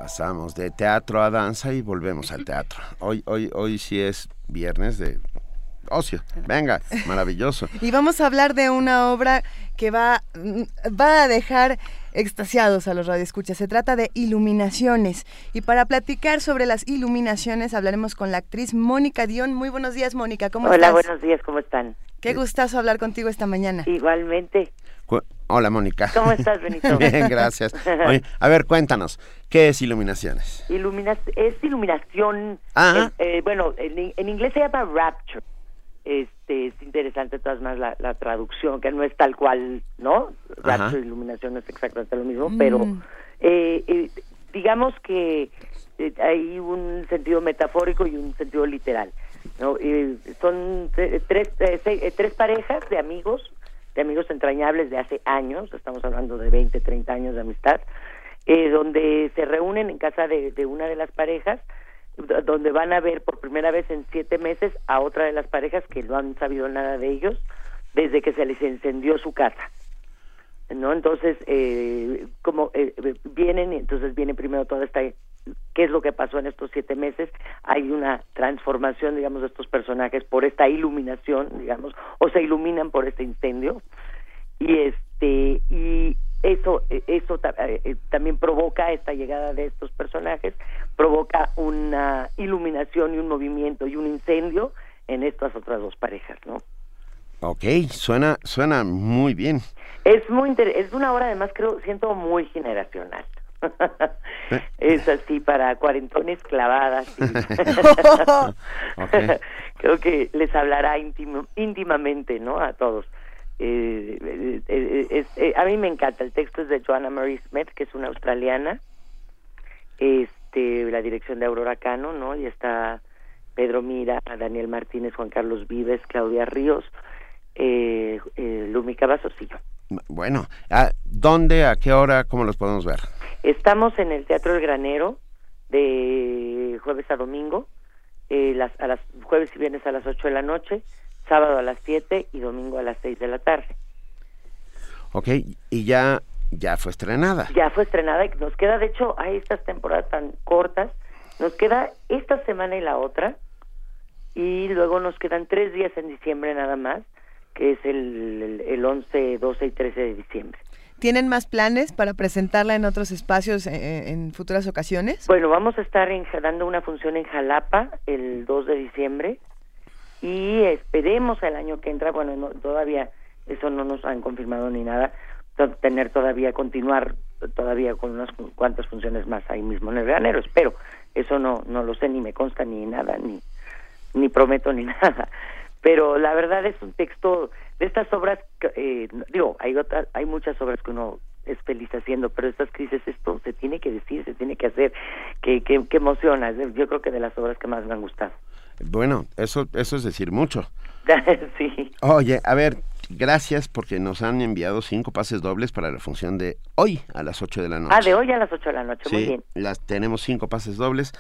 Pasamos de teatro a danza y volvemos al teatro. Hoy, hoy, hoy sí es viernes de ocio. Venga, maravilloso. y vamos a hablar de una obra que va, va a dejar extasiados a los radioescuchas. Se trata de Iluminaciones. Y para platicar sobre las iluminaciones hablaremos con la actriz Mónica Dion. Muy buenos días, Mónica. ¿Cómo estás? Hola, buenos días. ¿Cómo están? Qué gustazo hablar contigo esta mañana. Igualmente. Hola, Mónica. ¿Cómo estás, Benito? Bien, gracias. a ver, cuéntanos, ¿qué es iluminaciones? es iluminación, ah. eh, bueno, en, inglés se llama rapture. Este, es interesante todas más la, traducción, que no es tal cual, ¿no? Rapture, e iluminación no es exactamente lo mismo, pero mm. eh, eh, digamos que hay un sentido metafórico y un sentido literal. ¿no? son tres, tres parejas de amigos de amigos entrañables de hace años, estamos hablando de 20, 30 años de amistad, eh, donde se reúnen en casa de, una de las parejas, donde van a ver por primera vez en siete meses a otra de las parejas que no han sabido nada de ellos desde que se les encendió su casa. ¿no? Entonces, eh, como eh, vienen, entonces viene primero toda esta, qué es lo que pasó en estos siete meses, hay una transformación, digamos, de estos personajes por esta iluminación, digamos, o se iluminan por este incendio, y este, y eso, eso eh, también provoca esta llegada de estos personajes, provoca una iluminación y un movimiento y un incendio en estas otras dos parejas, ¿no? Ok, suena, suena muy bien. Es muy es una obra además creo siento muy generacional. Eh. es así para cuarentones clavadas. Creo que les hablará íntimamente, ¿no? A todos. Eh, eh, a mí me encanta. El texto es de Joanna Marie Smith, que es una australiana. Este, la dirección de Aurora Cano, ¿no? Y está Pedro Mira, Daniel Martínez, Juan Carlos Vives, Claudia Ríos, eh, eh, Lumi Cavazos y yo. Bueno, ¿a ¿dónde, a qué hora, cómo los podemos ver? Estamos en el Teatro El Granero de jueves a domingo, eh, las, a las jueves y viernes a las 8 de la noche, sábado a las 7 y domingo a las 6 de la tarde. Ok, y ya ya fue estrenada. Ya fue estrenada y nos queda, de hecho, hay estas temporadas tan cortas, nos queda esta semana y la otra, y luego nos quedan tres días en diciembre nada más, que es el, el, 11, 12 y 13 de diciembre. ¿Tienen más planes para presentarla en otros espacios eh, eh, en, futuras ocasiones? Bueno, vamos a estar dando una función en Jalapa el 2 de diciembre y esperemos el año que entra, bueno, todavía eso no nos han confirmado ni nada, tener todavía continuar todavía con unas cuantas funciones más ahí mismo en el granero, espero. Eso no, no lo sé, ni me consta, ni nada, ni, ni prometo, ni nada. Pero la verdad es un texto de estas obras, eh, digo, hay, otras, hay muchas obras que uno es feliz haciendo, pero estas crisis, esto se tiene que decir, se tiene que hacer, que, que, que emociona. Yo creo que de las obras que más me han gustado. Bueno, eso, eso es decir mucho. sí. Oye, a ver, gracias porque nos han enviado cinco pases dobles para la función de hoy a las 8 de la noche. Ah, de hoy a las 8 de la noche, muy bien. Las, tenemos cinco pases dobles.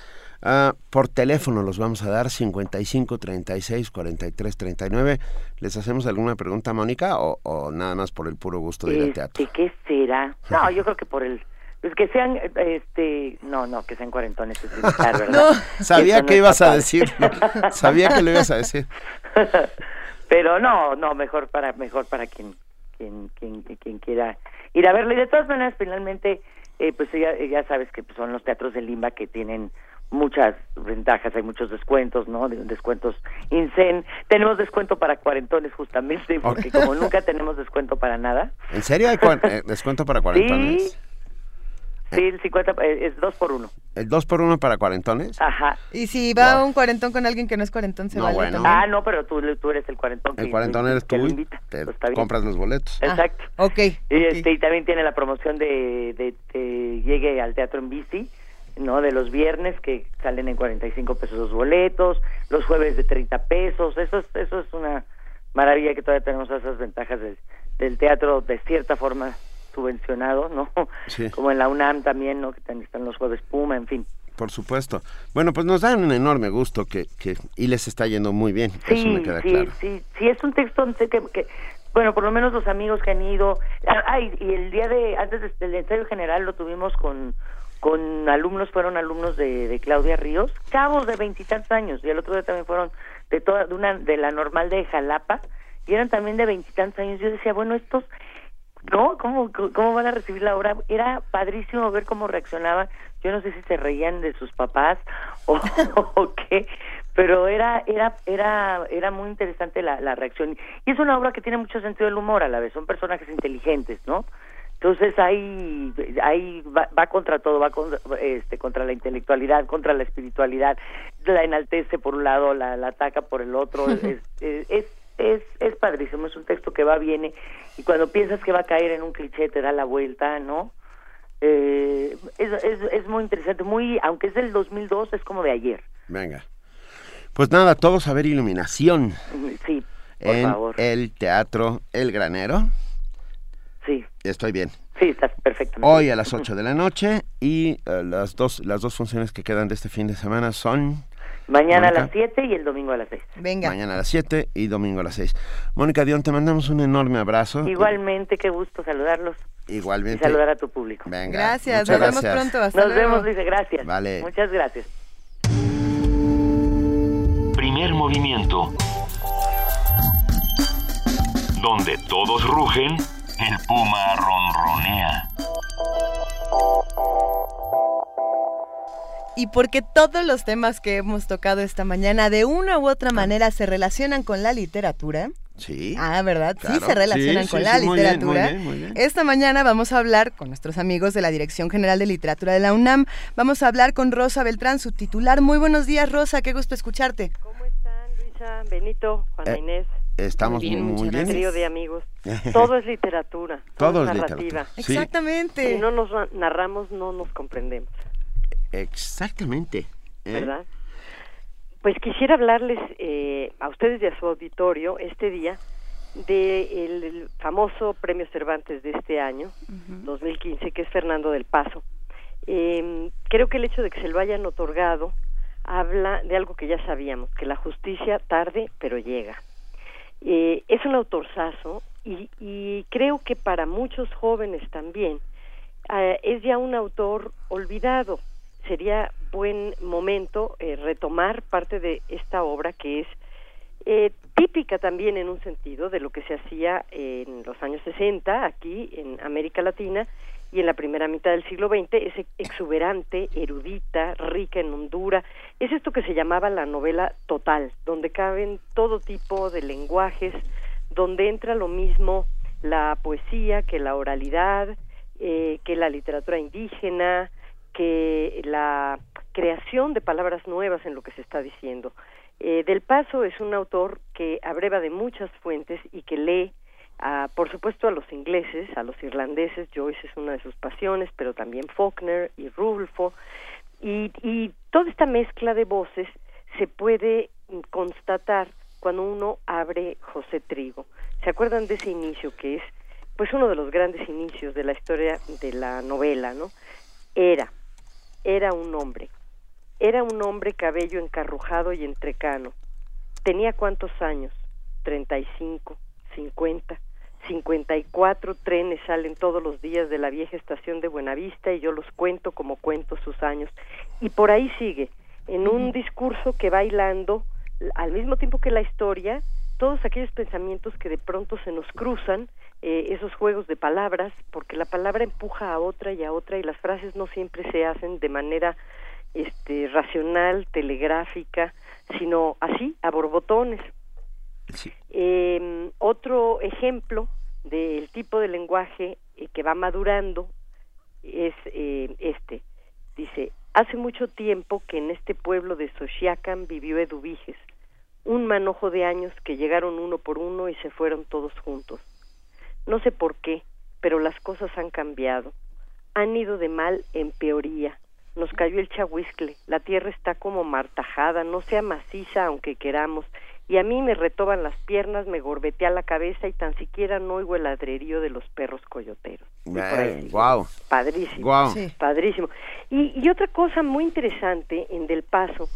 Uh, por teléfono los vamos a dar 55 36 43 39. ¿Les hacemos alguna pregunta, Mónica, o, o nada más por el puro gusto de ir al Este, teatro? ¿Qué será? No, yo creo que por el... Pues que sean, este... No, no, que sean cuarentones, es limitar, ¿verdad? Sabía no que está ibas a decirlo. Sabía que lo ibas a decir. Pero no, no, mejor para mejor para quien quien quien, quien quiera ir a verlo. Y de todas maneras, finalmente, eh, pues ya, ya sabes que son los teatros de Limba que tienen muchas ventajas, hay muchos descuentos, ¿no? De- Descuentos INSEN. Tenemos descuento para cuarentones justamente, porque como nunca tenemos descuento para nada. ¿En serio hay eh, descuento para cuarentones? Sí, el 50 eh, es dos por uno. ¿El 2 por 1 para cuarentones? Ajá. Y si va un cuarentón con alguien que no es cuarentón, se No, vale bueno. Ah, no, pero tú, tú eres el cuarentón. El que- cuarentón eres que tú invita. te Pues compras los boletos. Exacto. Ok. Y, este, y también tiene la promoción de, de, de llegue al teatro en bici, ¿no? De los viernes que salen en 45 pesos los boletos, los jueves de 30 pesos. Eso es, eso es una maravilla que todavía tenemos esas ventajas del- del teatro de cierta forma subvencionado, ¿no? Sí. Como en la UNAM también, ¿no? Que también están los jueves Puma, en fin. Por supuesto. Bueno, pues nos dan un enorme gusto que, que y les está yendo muy bien. Eso Sí, me queda sí, claro. sí, sí, es un texto que, que- bueno, por lo menos los amigos que han ido, ah, ay, y el día de, antes de- del ensayo general lo tuvimos con, con alumnos, fueron alumnos de, de Claudia Ríos, chavos de veintitantos años, y el otro día también fueron de toda, de una, de la normal de Jalapa, y eran también de veintitantos años, yo decía, bueno, estos, ¿no? ¿Cómo, ¿Cómo van a recibir la obra? Era padrísimo ver cómo reaccionaban. Yo no sé si se reían de sus papás o, o qué, pero era era era era muy interesante la, la reacción. Y es una obra que tiene mucho sentido del humor a la vez. Son personajes inteligentes, ¿no? Entonces ahí ahí va, va contra todo, va contra, este contra la intelectualidad, contra la espiritualidad, la enaltece por un lado, la, la ataca por el otro. es, es, es es, es padrísimo, es un texto que va, viene, y cuando piensas que va a caer en un cliché te da la vuelta, ¿no? Eh, es, es, es muy interesante, muy, aunque es del 2002, es como de ayer. Venga. Pues nada, todos a ver iluminación Sí, por en favor. el Teatro El Granero. Sí. Estoy bien. Sí, estás perfecto. Hoy a las 8 de la noche y eh, las dos las dos funciones que quedan de este fin de semana son Mañana a las 7 y el domingo a las 6. Venga. mañana a las 7 y domingo a las 6. Mónica Dion, te mandamos un enorme abrazo. Igualmente, qué gusto saludarlos y Igualmente. saludar a tu público. Venga. Gracias, nos vemos pronto. Hasta Nos luego. vemos, dice, gracias. Vale. Muchas gracias. Primer movimiento. Donde todos rugen, el puma ronronea. Y porque todos los temas que hemos tocado esta mañana de una u otra manera se relacionan con la literatura. Sí. Ah, ¿verdad? Sí se relacionan Sí, con sí, la sí, muy bien, literatura. muy bien, muy bien. Esta mañana vamos a hablar con nuestros amigos de la Dirección General de Literatura de la UNAM. Vamos a hablar con Rosa Beltrán, su titular. Muy buenos días, Rosa. Qué gusto escucharte. Luisa, Benito, Juana Eh, Inés. Estamos muy bien. Muy bien. Trío de amigos. Todo es literatura. Todo, Todo es es narrativa. literatura. Exactamente. Si no nos na- narramos, no nos comprendemos, Exactamente. ¿eh? ¿verdad? Pues quisiera hablarles eh, a ustedes y a su auditorio este día del el famoso Premio Cervantes de este año, 2015, que es Fernando del Paso. Eh, creo que el hecho de que se lo hayan otorgado habla de algo que ya sabíamos, que la justicia tarde pero llega. Eh, es un autorzazo y, y creo que para muchos jóvenes también eh, es ya un autor olvidado. Sería buen momento eh, retomar parte de esta obra que es eh, típica también en un sentido de lo que se hacía en los años 60 aquí en América Latina y en la primera mitad del siglo XX, es exuberante, erudita, rica en hondura. Es esto que se llamaba la novela total, donde caben todo tipo de lenguajes, donde entra lo mismo la poesía que la oralidad, eh, que la literatura indígena, que la creación de palabras nuevas en lo que se está diciendo. Eh, Del Paso es un autor que abreva de muchas fuentes y que lee, a, por supuesto, a los ingleses, a los irlandeses, Joyce es una de sus pasiones, pero también Faulkner y Rulfo, y, y toda esta mezcla de voces se puede constatar cuando uno abre José Trigo. ¿Se acuerdan de ese inicio que es pues uno de los grandes inicios de la historia de la novela, ¿no? Era, era un hombre, era un hombre cabello encarrujado y entrecano. ¿Tenía cuántos años? Treinta y cinco, cincuenta, cincuenta y cuatro trenes salen todos los días de la vieja estación de Buenavista y yo los cuento como cuento sus años. Y por ahí sigue, en un discurso que va hilando al mismo tiempo que la historia, todos aquellos pensamientos que de pronto se nos cruzan, eh, esos juegos de palabras, porque la palabra empuja a otra y a otra y las frases no siempre se hacen de manera este, racional, telegráfica, sino así, a borbotones. Eh, otro ejemplo del tipo de lenguaje eh, que va madurando es eh, este. Dice, hace mucho tiempo que en este pueblo de Xochiacan vivió Eduviges, un manojo de años que llegaron uno por uno y se fueron todos juntos. No sé por qué, pero las cosas han cambiado. Han ido de mal en peoría. Nos cayó el chahuiscle, la tierra está como martajada, no sea maciza aunque queramos, y a mí me retoban las piernas, me gorbetea la cabeza y tan siquiera no oigo el ladrerío de los perros coyoteros. wow. Padrísimo. Wow. Padrísimo. Y, y otra cosa muy interesante en Del Paso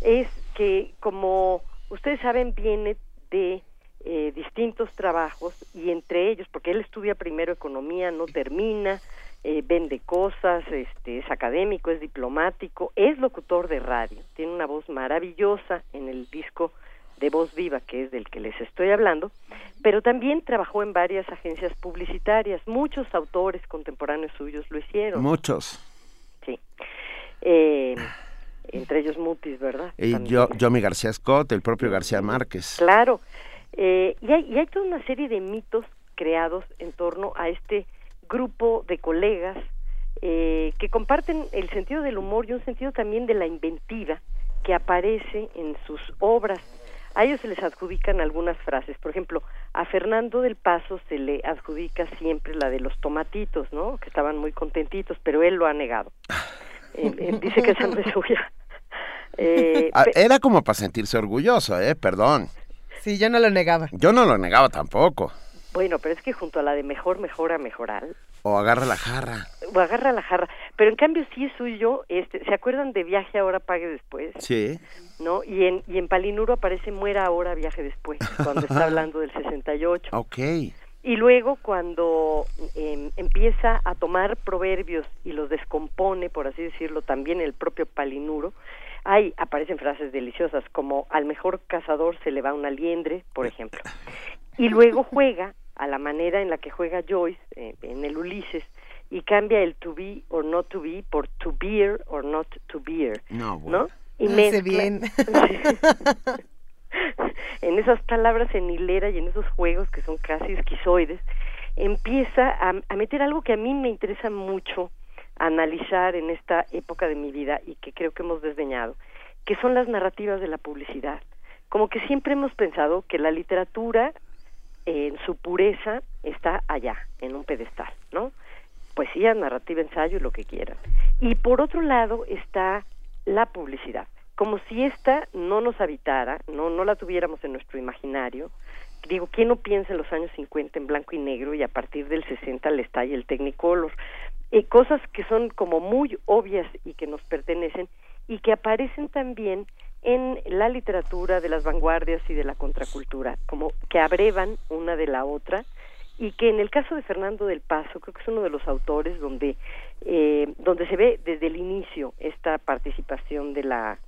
es que, como ustedes saben, viene de eh, distintos trabajos y entre ellos, porque él estudia primero economía, no termina, eh, vende cosas, este, es académico, es diplomático, es locutor de radio, tiene una voz maravillosa en el disco de Voz Viva, que es del que les estoy hablando, pero también trabajó en varias agencias publicitarias, muchos autores contemporáneos suyos lo hicieron. Muchos. Sí. Eh, entre ellos Mutis, ¿verdad? Y yo, Yomi García Scott, el propio García Márquez. Claro. Eh, y, hay, y hay toda una serie de mitos creados en torno a este grupo de colegas eh, que comparten el sentido del humor y un sentido también de la inventiva que aparece en sus obras. A ellos se les adjudican algunas frases. Por ejemplo, a Fernando del Paso se le adjudica siempre la de los tomatitos, ¿no? Que estaban muy contentitos, pero él lo ha negado. Eh, dice que esa no es suya. Eh, ah, Era como para sentirse orgulloso, ¿eh? Perdón. Sí, yo no lo negaba. Yo no lo negaba tampoco. Bueno, pero es que junto a la de mejor, mejora, mejorar. O agarra la jarra. O agarra la jarra. Pero en cambio sí es suyo, este, ¿se acuerdan de Viaje ahora, pague después? Sí. ¿No? Y en, y en Palinuro aparece Muera ahora, viaje después, cuando está hablando del 68. Ok. Y luego cuando eh, empieza a tomar proverbios y los descompone, por así decirlo, también el propio Palinuro, ahí aparecen frases deliciosas como al mejor cazador se le va una liendre, por ejemplo. Y luego juega a la manera en la que juega Joyce eh, en el Ulises y cambia el to be or not to be por to beer or not to beer. No, bueno. ¿no? Y Hace bien. en esas palabras en hilera y en esos juegos que son casi esquizoides, empieza a, meter algo que a mí me interesa mucho analizar en esta época de mi vida y que creo que hemos desdeñado, que son las narrativas de la publicidad. Como que siempre hemos pensado que la literatura en su pureza está allá, en un pedestal, ¿no? Poesía, narrativa, ensayo, lo que quieran. Y por otro lado está la publicidad como si esta no nos habitara, no, no la tuviéramos en nuestro imaginario. Digo, ¿quién no piensa en los años 50 en blanco y negro y a partir del 60 le estalla el Technicolor? Eh, cosas que son como muy obvias y que nos pertenecen y que aparecen también en la literatura de las vanguardias y de la contracultura, como que abrevan una de la otra y que en el caso de Fernando del Paso creo que es uno de los autores donde eh, donde se ve desde el inicio esta participación de la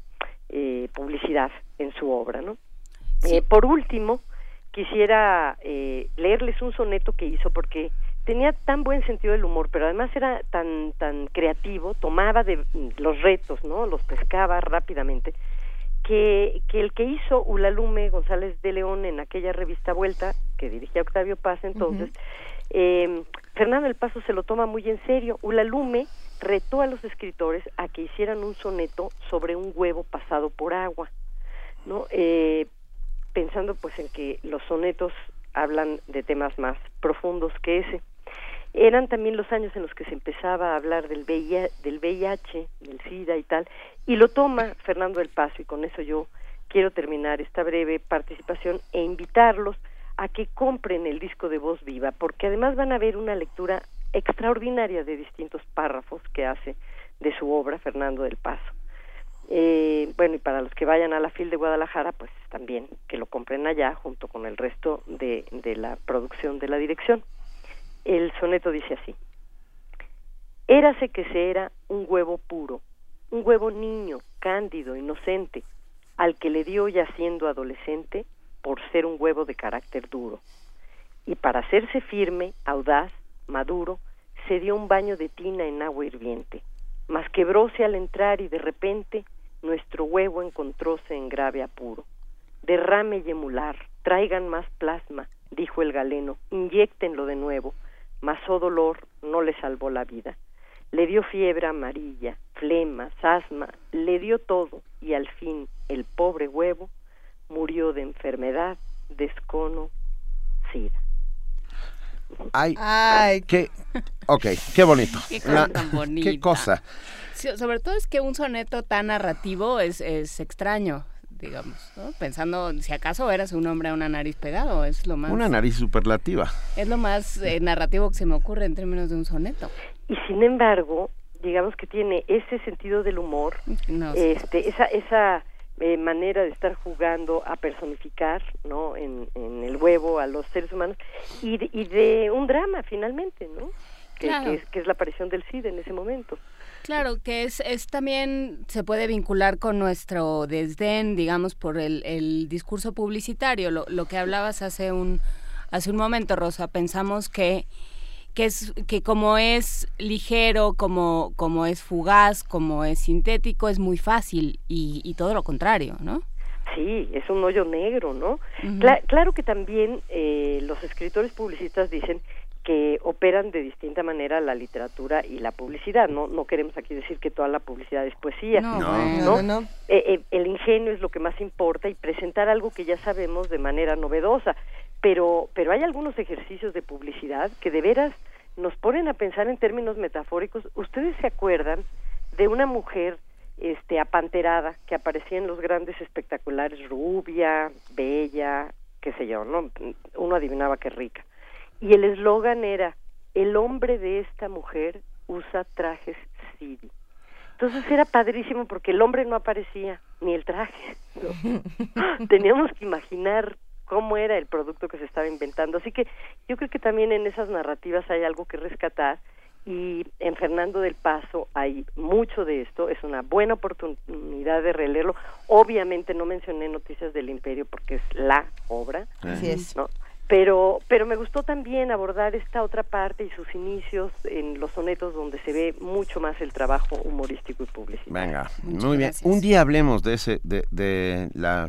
eh, publicidad en su obra, ¿no? Eh, por último, quisiera eh, leerles un soneto que hizo porque tenía tan buen sentido del humor, pero además era tan tan creativo, tomaba de los retos, ¿no? Los pescaba rápidamente, que, que el que hizo Ulalume González de León en aquella revista Vuelta, que dirigía Octavio Paz entonces, eh, Fernando del Paso se lo toma muy en serio. Ulalume retó a los escritores a que hicieran un soneto sobre un huevo pasado por agua, ¿no? Eh, pensando pues en que los sonetos hablan de temas más profundos que ese. Eran también los años en los que se empezaba a hablar del VIH, del, VIH, del SIDA y tal, y lo toma Fernando del Paso, y con eso yo quiero terminar esta breve participación e invitarlos a que compren el disco de Voz Viva, porque además van a ver una lectura extraordinaria de distintos párrafos que hace de su obra Fernando del Paso. Eh, bueno, y para los que vayan a la FIL de Guadalajara, pues también que lo compren allá junto con el resto de, de la producción de la dirección. El soneto dice así. Érase que se era un huevo puro, un huevo niño, cándido, inocente, al que le dio ya siendo adolescente por ser un huevo de carácter duro. Y para hacerse firme, audaz, maduro, se dio un baño de tina en agua hirviente, mas quebróse al entrar y de repente nuestro huevo encontróse en grave apuro. Derrame y emular, traigan más plasma, dijo el galeno, inyectenlo de nuevo, mas oh dolor no le salvó la vida. Le dio fiebre amarilla, flemas, asma, le dio todo, y al fin el pobre huevo murió de enfermedad, descono, sida. Ay, Ay. qué, ok, qué bonito. Qué cosa tan bonita. Qué cosa. sobre todo es que un soneto tan narrativo es, es extraño digamos, ¿no? Pensando si acaso eras un hombre a una nariz pegado, es lo más... Una nariz superlativa. Es lo más eh, narrativo que se me ocurre en términos de un soneto. Y sin embargo, digamos que tiene ese sentido del humor, este, esa, esa eh, manera de estar jugando a personificar, ¿no? En, en, el huevo a los seres humanos y de, y de un drama finalmente, ¿no? Que, que, es, que es la aparición del CID en ese momento. Claro, que es, es también se puede vincular con nuestro desdén, digamos, por el, el discurso publicitario. Lo, lo, que hablabas hace un, hace un momento, Rosa, pensamos que, que, es, que como es ligero, como, como es fugaz, como es sintético, es muy fácil y, y todo lo contrario, ¿no? Sí, es un hoyo negro, ¿no? claro que también eh, los escritores publicistas dicen que operan de distinta manera la literatura y la publicidad. No, no queremos aquí decir que toda la publicidad es poesía. No, no, no. Eh, eh, el ingenio es lo que más importa y presentar algo que ya sabemos de manera novedosa. Pero, pero hay algunos ejercicios de publicidad que de veras nos ponen a pensar en términos metafóricos. ¿Ustedes se acuerdan de una mujer este apanterada que aparecía en los grandes espectaculares, rubia, bella, qué sé yo, no uno adivinaba qué rica y el eslogan era, el hombre de esta mujer usa trajes Sidi. Entonces era padrísimo porque el hombre no aparecía, ni el traje. Teníamos que imaginar cómo era el producto que se estaba inventando. Así que yo creo que también en esas narrativas hay algo que rescatar y en Fernando del Paso hay mucho de esto, es una buena oportunidad de releerlo. Obviamente no mencioné Noticias del Imperio porque es la obra. Así es. ¿no? pero pero me gustó también abordar esta otra parte y sus inicios en los sonetos donde se ve mucho más el trabajo humorístico y publicitario. Venga, muy bien. Un día hablemos de ese de, de la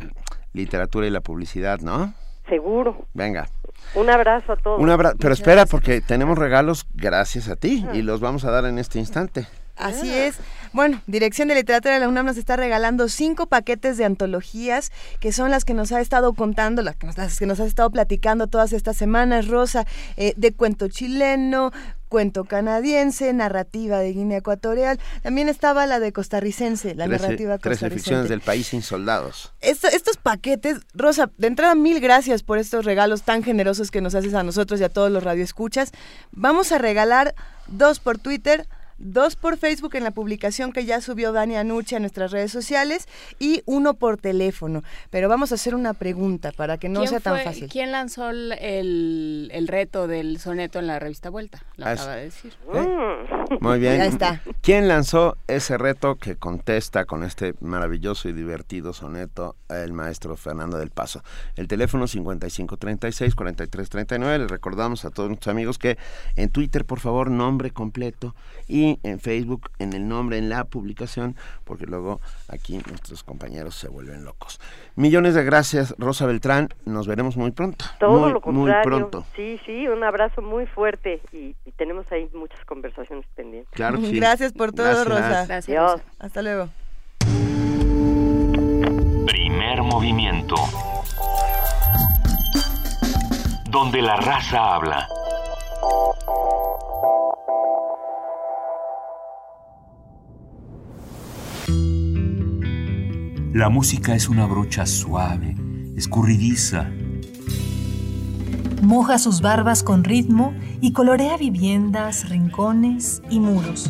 literatura y la publicidad, ¿no? Seguro. Venga. Un abrazo a todos. Un abrazo, pero espera porque tenemos regalos gracias a ti y los vamos a dar en este instante. Así es. Bueno, Dirección de Literatura de la UNAM nos está regalando cinco paquetes de antologías, que son las que nos ha estado contando, las que nos, las que nos ha estado platicando todas estas semanas, Rosa, eh, de cuento chileno, cuento canadiense, narrativa de Guinea Ecuatorial. También estaba la de costarricense, la narrativa costarricense. Tres ficciones del país sin soldados. estos paquetes, Rosa, de entrada mil gracias por estos regalos tan generosos que nos haces a nosotros y a todos los radioescuchas. Vamos a regalar dos por Twitter dos por Facebook en la publicación que ya subió Dani Anucci a nuestras redes sociales y uno por teléfono. Pero vamos a hacer una pregunta para que no sea tan fácil. ¿Quién lanzó el, el, reto del soneto en la revista Vuelta? Lo ah, acaba de decir. ¿Eh? Muy bien. Ya está. ¿Quién lanzó ese reto que contesta con este maravilloso y divertido soneto el maestro Fernando del Paso? El teléfono 5536-4339. Les recordamos a todos nuestros amigos que en Twitter, por favor, nombre completo y aquí en Facebook, en el nombre, en la publicación, porque luego aquí nuestros compañeros se vuelven locos. Millones de gracias, Rosa Beltrán. Nos veremos muy pronto. Todo muy, lo contrario. Muy pronto. Sí, sí, un abrazo muy fuerte y, y tenemos ahí muchas conversaciones pendientes. Claro que sí. Gracias por todo, Gracias. Rosa. Gracias. Adiós. Hasta luego. Primer movimiento. Donde la raza habla. La música es una brocha suave, escurridiza. Moja sus barbas con ritmo y colorea viviendas, rincones y muros.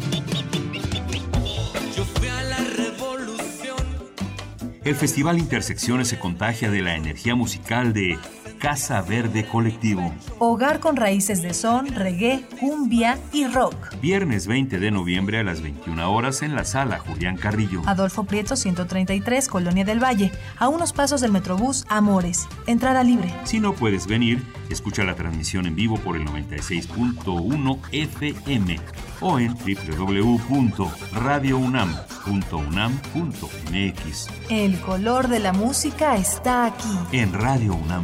El Festival Intersecciones se contagia de la energía musical de Casa Verde Colectivo. Hogar con raíces de son, reggae, cumbia y rock. Viernes 20 de noviembre a las 21 horas en la sala Julián Carrillo. Adolfo Prieto 133, Colonia del Valle, a unos pasos del Metrobús Amores. Entrada libre. Si no puedes venir, escucha la transmisión en vivo por el 96.1 FM o en www.radiounam.unam.mx. El color de la música está aquí. En Radio UNAM.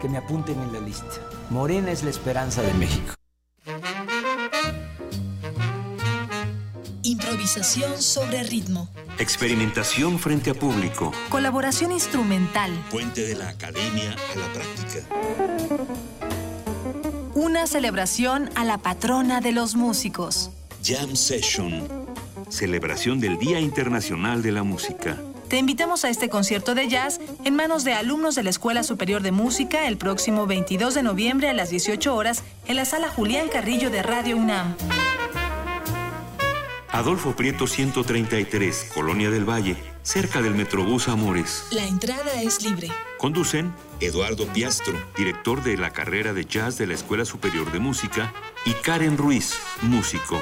que me apunten en la lista. Morena es la esperanza de México. Improvisación sobre ritmo. Experimentación frente a público. Colaboración instrumental. Puente de la academia a la práctica. Una celebración a la patrona de los músicos. Jam Session. Celebración del Día Internacional de la Música. Te invitamos a este concierto de jazz en manos de alumnos de la Escuela Superior de Música el próximo 22 de noviembre a las 18 horas en la sala Julián Carrillo de Radio UNAM. Adolfo Prieto 133, Colonia del Valle, cerca del Metrobús Amores. La entrada es libre. Conducen Eduardo Piastro, director de la carrera de jazz de la Escuela Superior de Música, y Karen Ruiz, músico.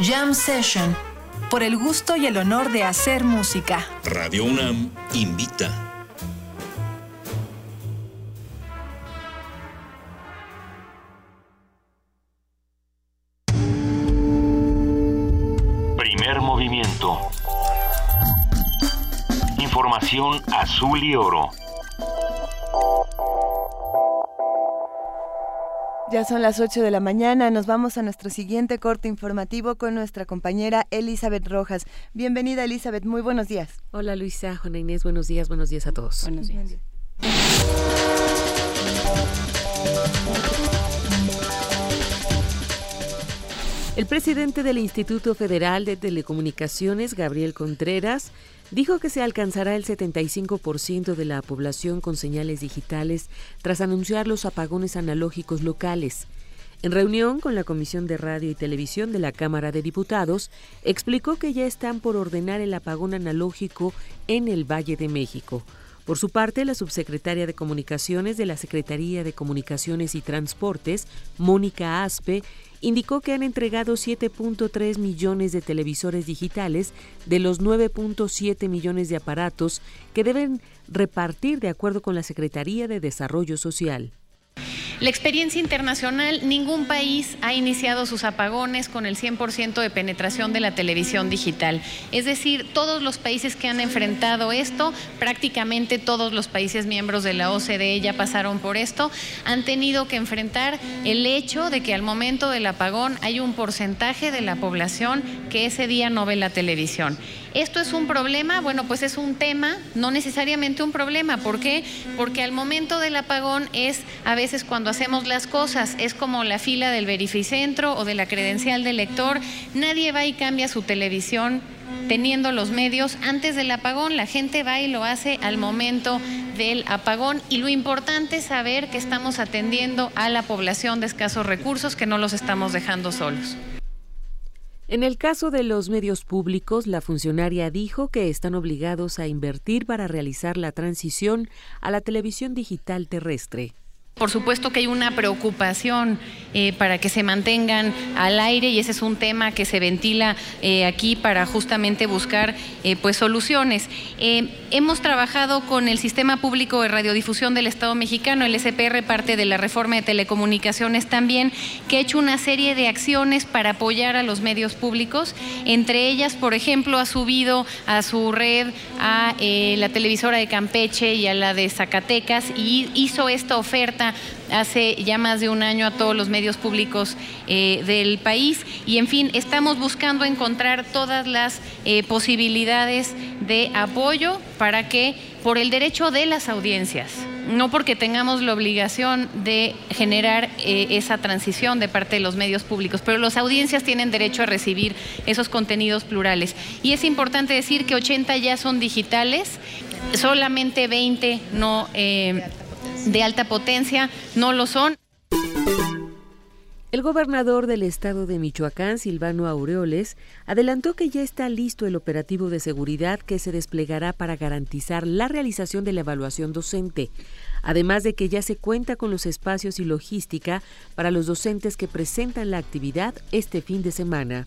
Jam Session. Por el gusto y el honor de hacer música. Radio UNAM invita. Primer movimiento. Información azul y oro. Ya son las 8 de la mañana, nos vamos a nuestro siguiente corte informativo con nuestra compañera Elizabeth Rojas. Bienvenida Elizabeth, muy buenos días. Hola Luisa, Juana Inés, buenos días, buenos días a todos. Buenos días. El presidente del Instituto Federal de Telecomunicaciones, Gabriel Contreras, dijo que se alcanzará el 75% de la población con señales digitales tras anunciar los apagones analógicos locales. En reunión con la Comisión de Radio y Televisión de la Cámara de Diputados, explicó que ya están por ordenar el apagón analógico en el Valle de México. Por su parte, la subsecretaria de Comunicaciones de la Secretaría de Comunicaciones y Transportes, Mónica Aspe, indicó que han entregado 7.3 millones de televisores digitales de los 9.7 millones de aparatos que deben repartir de acuerdo con la Secretaría de Desarrollo Social. La experiencia internacional, ningún país ha iniciado sus apagones con el 100% de penetración de la televisión digital. Es decir, todos los países que han enfrentado esto, prácticamente todos los países miembros de la OCDE ya pasaron por esto, han tenido que enfrentar el hecho de que al momento del apagón hay un porcentaje de la población que ese día no ve la televisión. ¿Esto es un problema? Bueno, pues es un tema, no necesariamente un problema. ¿Por qué? Porque al momento del apagón es a veces cuando hacemos las cosas, es como la fila del verificentro o de la credencial del lector, nadie va y cambia su televisión teniendo los medios antes del apagón. La gente va y lo hace al momento del apagón y lo importante es saber que estamos atendiendo a la población de escasos recursos, que no los estamos dejando solos. En el caso de los medios públicos, la funcionaria dijo que están obligados a invertir para realizar la transición a la televisión digital terrestre. Por supuesto que hay una preocupación eh, para que se mantengan al aire y ese es un tema que se ventila eh, aquí para justamente buscar eh, pues soluciones. hemos trabajado con el Sistema Público de Radiodifusión del Estado Mexicano, el SPR, parte de la reforma de telecomunicaciones también, que ha hecho una serie de acciones para apoyar a los medios públicos. Entre ellas, por ejemplo, ha subido a su red a la televisora de Campeche y a la de Zacatecas y hizo esta oferta hace ya más de un año a todos los medios públicos eh, del país y en fin, estamos buscando encontrar todas las eh, posibilidades de apoyo para que por el derecho de las audiencias, no porque tengamos la obligación de generar eh, esa transición de parte de los medios públicos, pero las audiencias tienen derecho a recibir esos contenidos plurales. Y es importante decir que 80 ya son digitales, solamente 20 no de alta potencia no lo son. El gobernador del estado de Michoacán, Silvano Aureoles, adelantó que ya está listo el operativo de seguridad que se desplegará para garantizar la realización de la evaluación docente, además de que ya se cuenta con los espacios y logística para los docentes que presentan la actividad este fin de semana.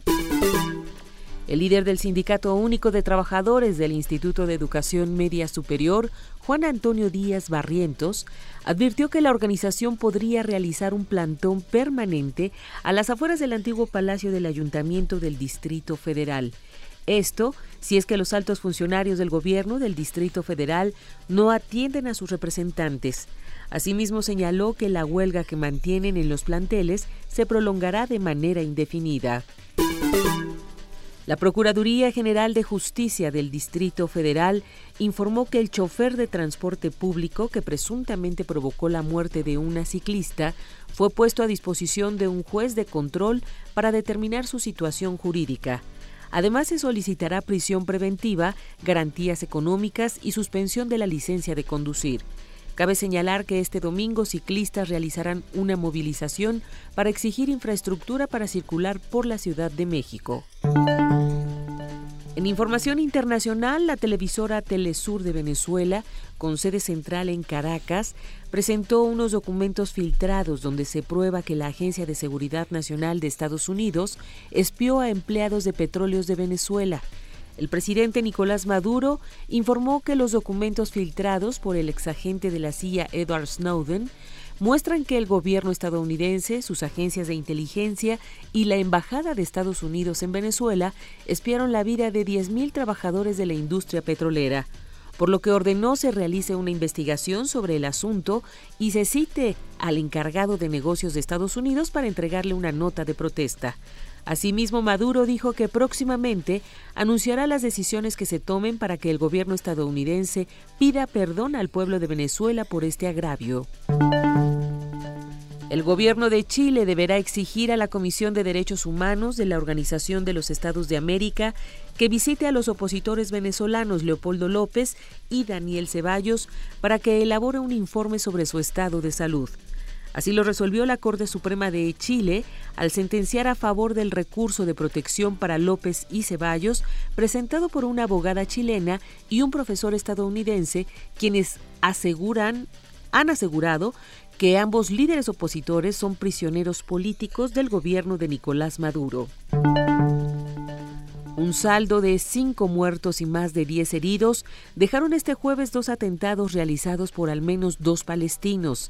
El líder del Sindicato Único de Trabajadores del Instituto de Educación Media Superior, Juan Antonio Díaz Barrientos, advirtió que la organización podría realizar un plantón permanente a las afueras del antiguo Palacio del Ayuntamiento del Distrito Federal. Esto si es que los altos funcionarios del gobierno del Distrito Federal no atienden a sus representantes. Asimismo señaló que la huelga que mantienen en los planteles se prolongará de manera indefinida. La Procuraduría General de Justicia del Distrito Federal informó que el chofer de transporte público que presuntamente provocó la muerte de una ciclista fue puesto a disposición de un juez de control para determinar su situación jurídica. Además, se solicitará prisión preventiva, garantías económicas y suspensión de la licencia de conducir. Cabe señalar que este domingo ciclistas realizarán una movilización para exigir infraestructura para circular por la Ciudad de México. En información internacional, la televisora Telesur de Venezuela, con sede central en Caracas, presentó unos documentos filtrados donde se prueba que la Agencia de Seguridad Nacional de Estados Unidos espió a empleados de petróleos de Venezuela. El presidente Nicolás Maduro informó que los documentos filtrados por el exagente de la CIA Edward Snowden muestran que el gobierno estadounidense, sus agencias de inteligencia y la Embajada de Estados Unidos en Venezuela espiaron la vida de 10.000 trabajadores de la industria petrolera, por lo que ordenó se realice una investigación sobre el asunto y se cite al encargado de negocios de Estados Unidos para entregarle una nota de protesta. Asimismo, Maduro dijo que próximamente anunciará las decisiones que se tomen para que el gobierno estadounidense pida perdón al pueblo de Venezuela por este agravio. El gobierno de Chile deberá exigir a la Comisión de Derechos Humanos de la Organización de los Estados de América que visite a los opositores venezolanos Leopoldo López y Daniel Ceballos para que elabore un informe sobre su estado de salud. Así lo resolvió la Corte Suprema de Chile al sentenciar a favor del recurso de protección para López y Ceballos presentado por una abogada chilena y un profesor estadounidense, quienes aseguran, han asegurado que ambos líderes opositores son prisioneros políticos del gobierno de Nicolás Maduro. Un saldo de cinco muertos y más de diez heridos dejaron este jueves dos atentados realizados por al menos dos palestinos.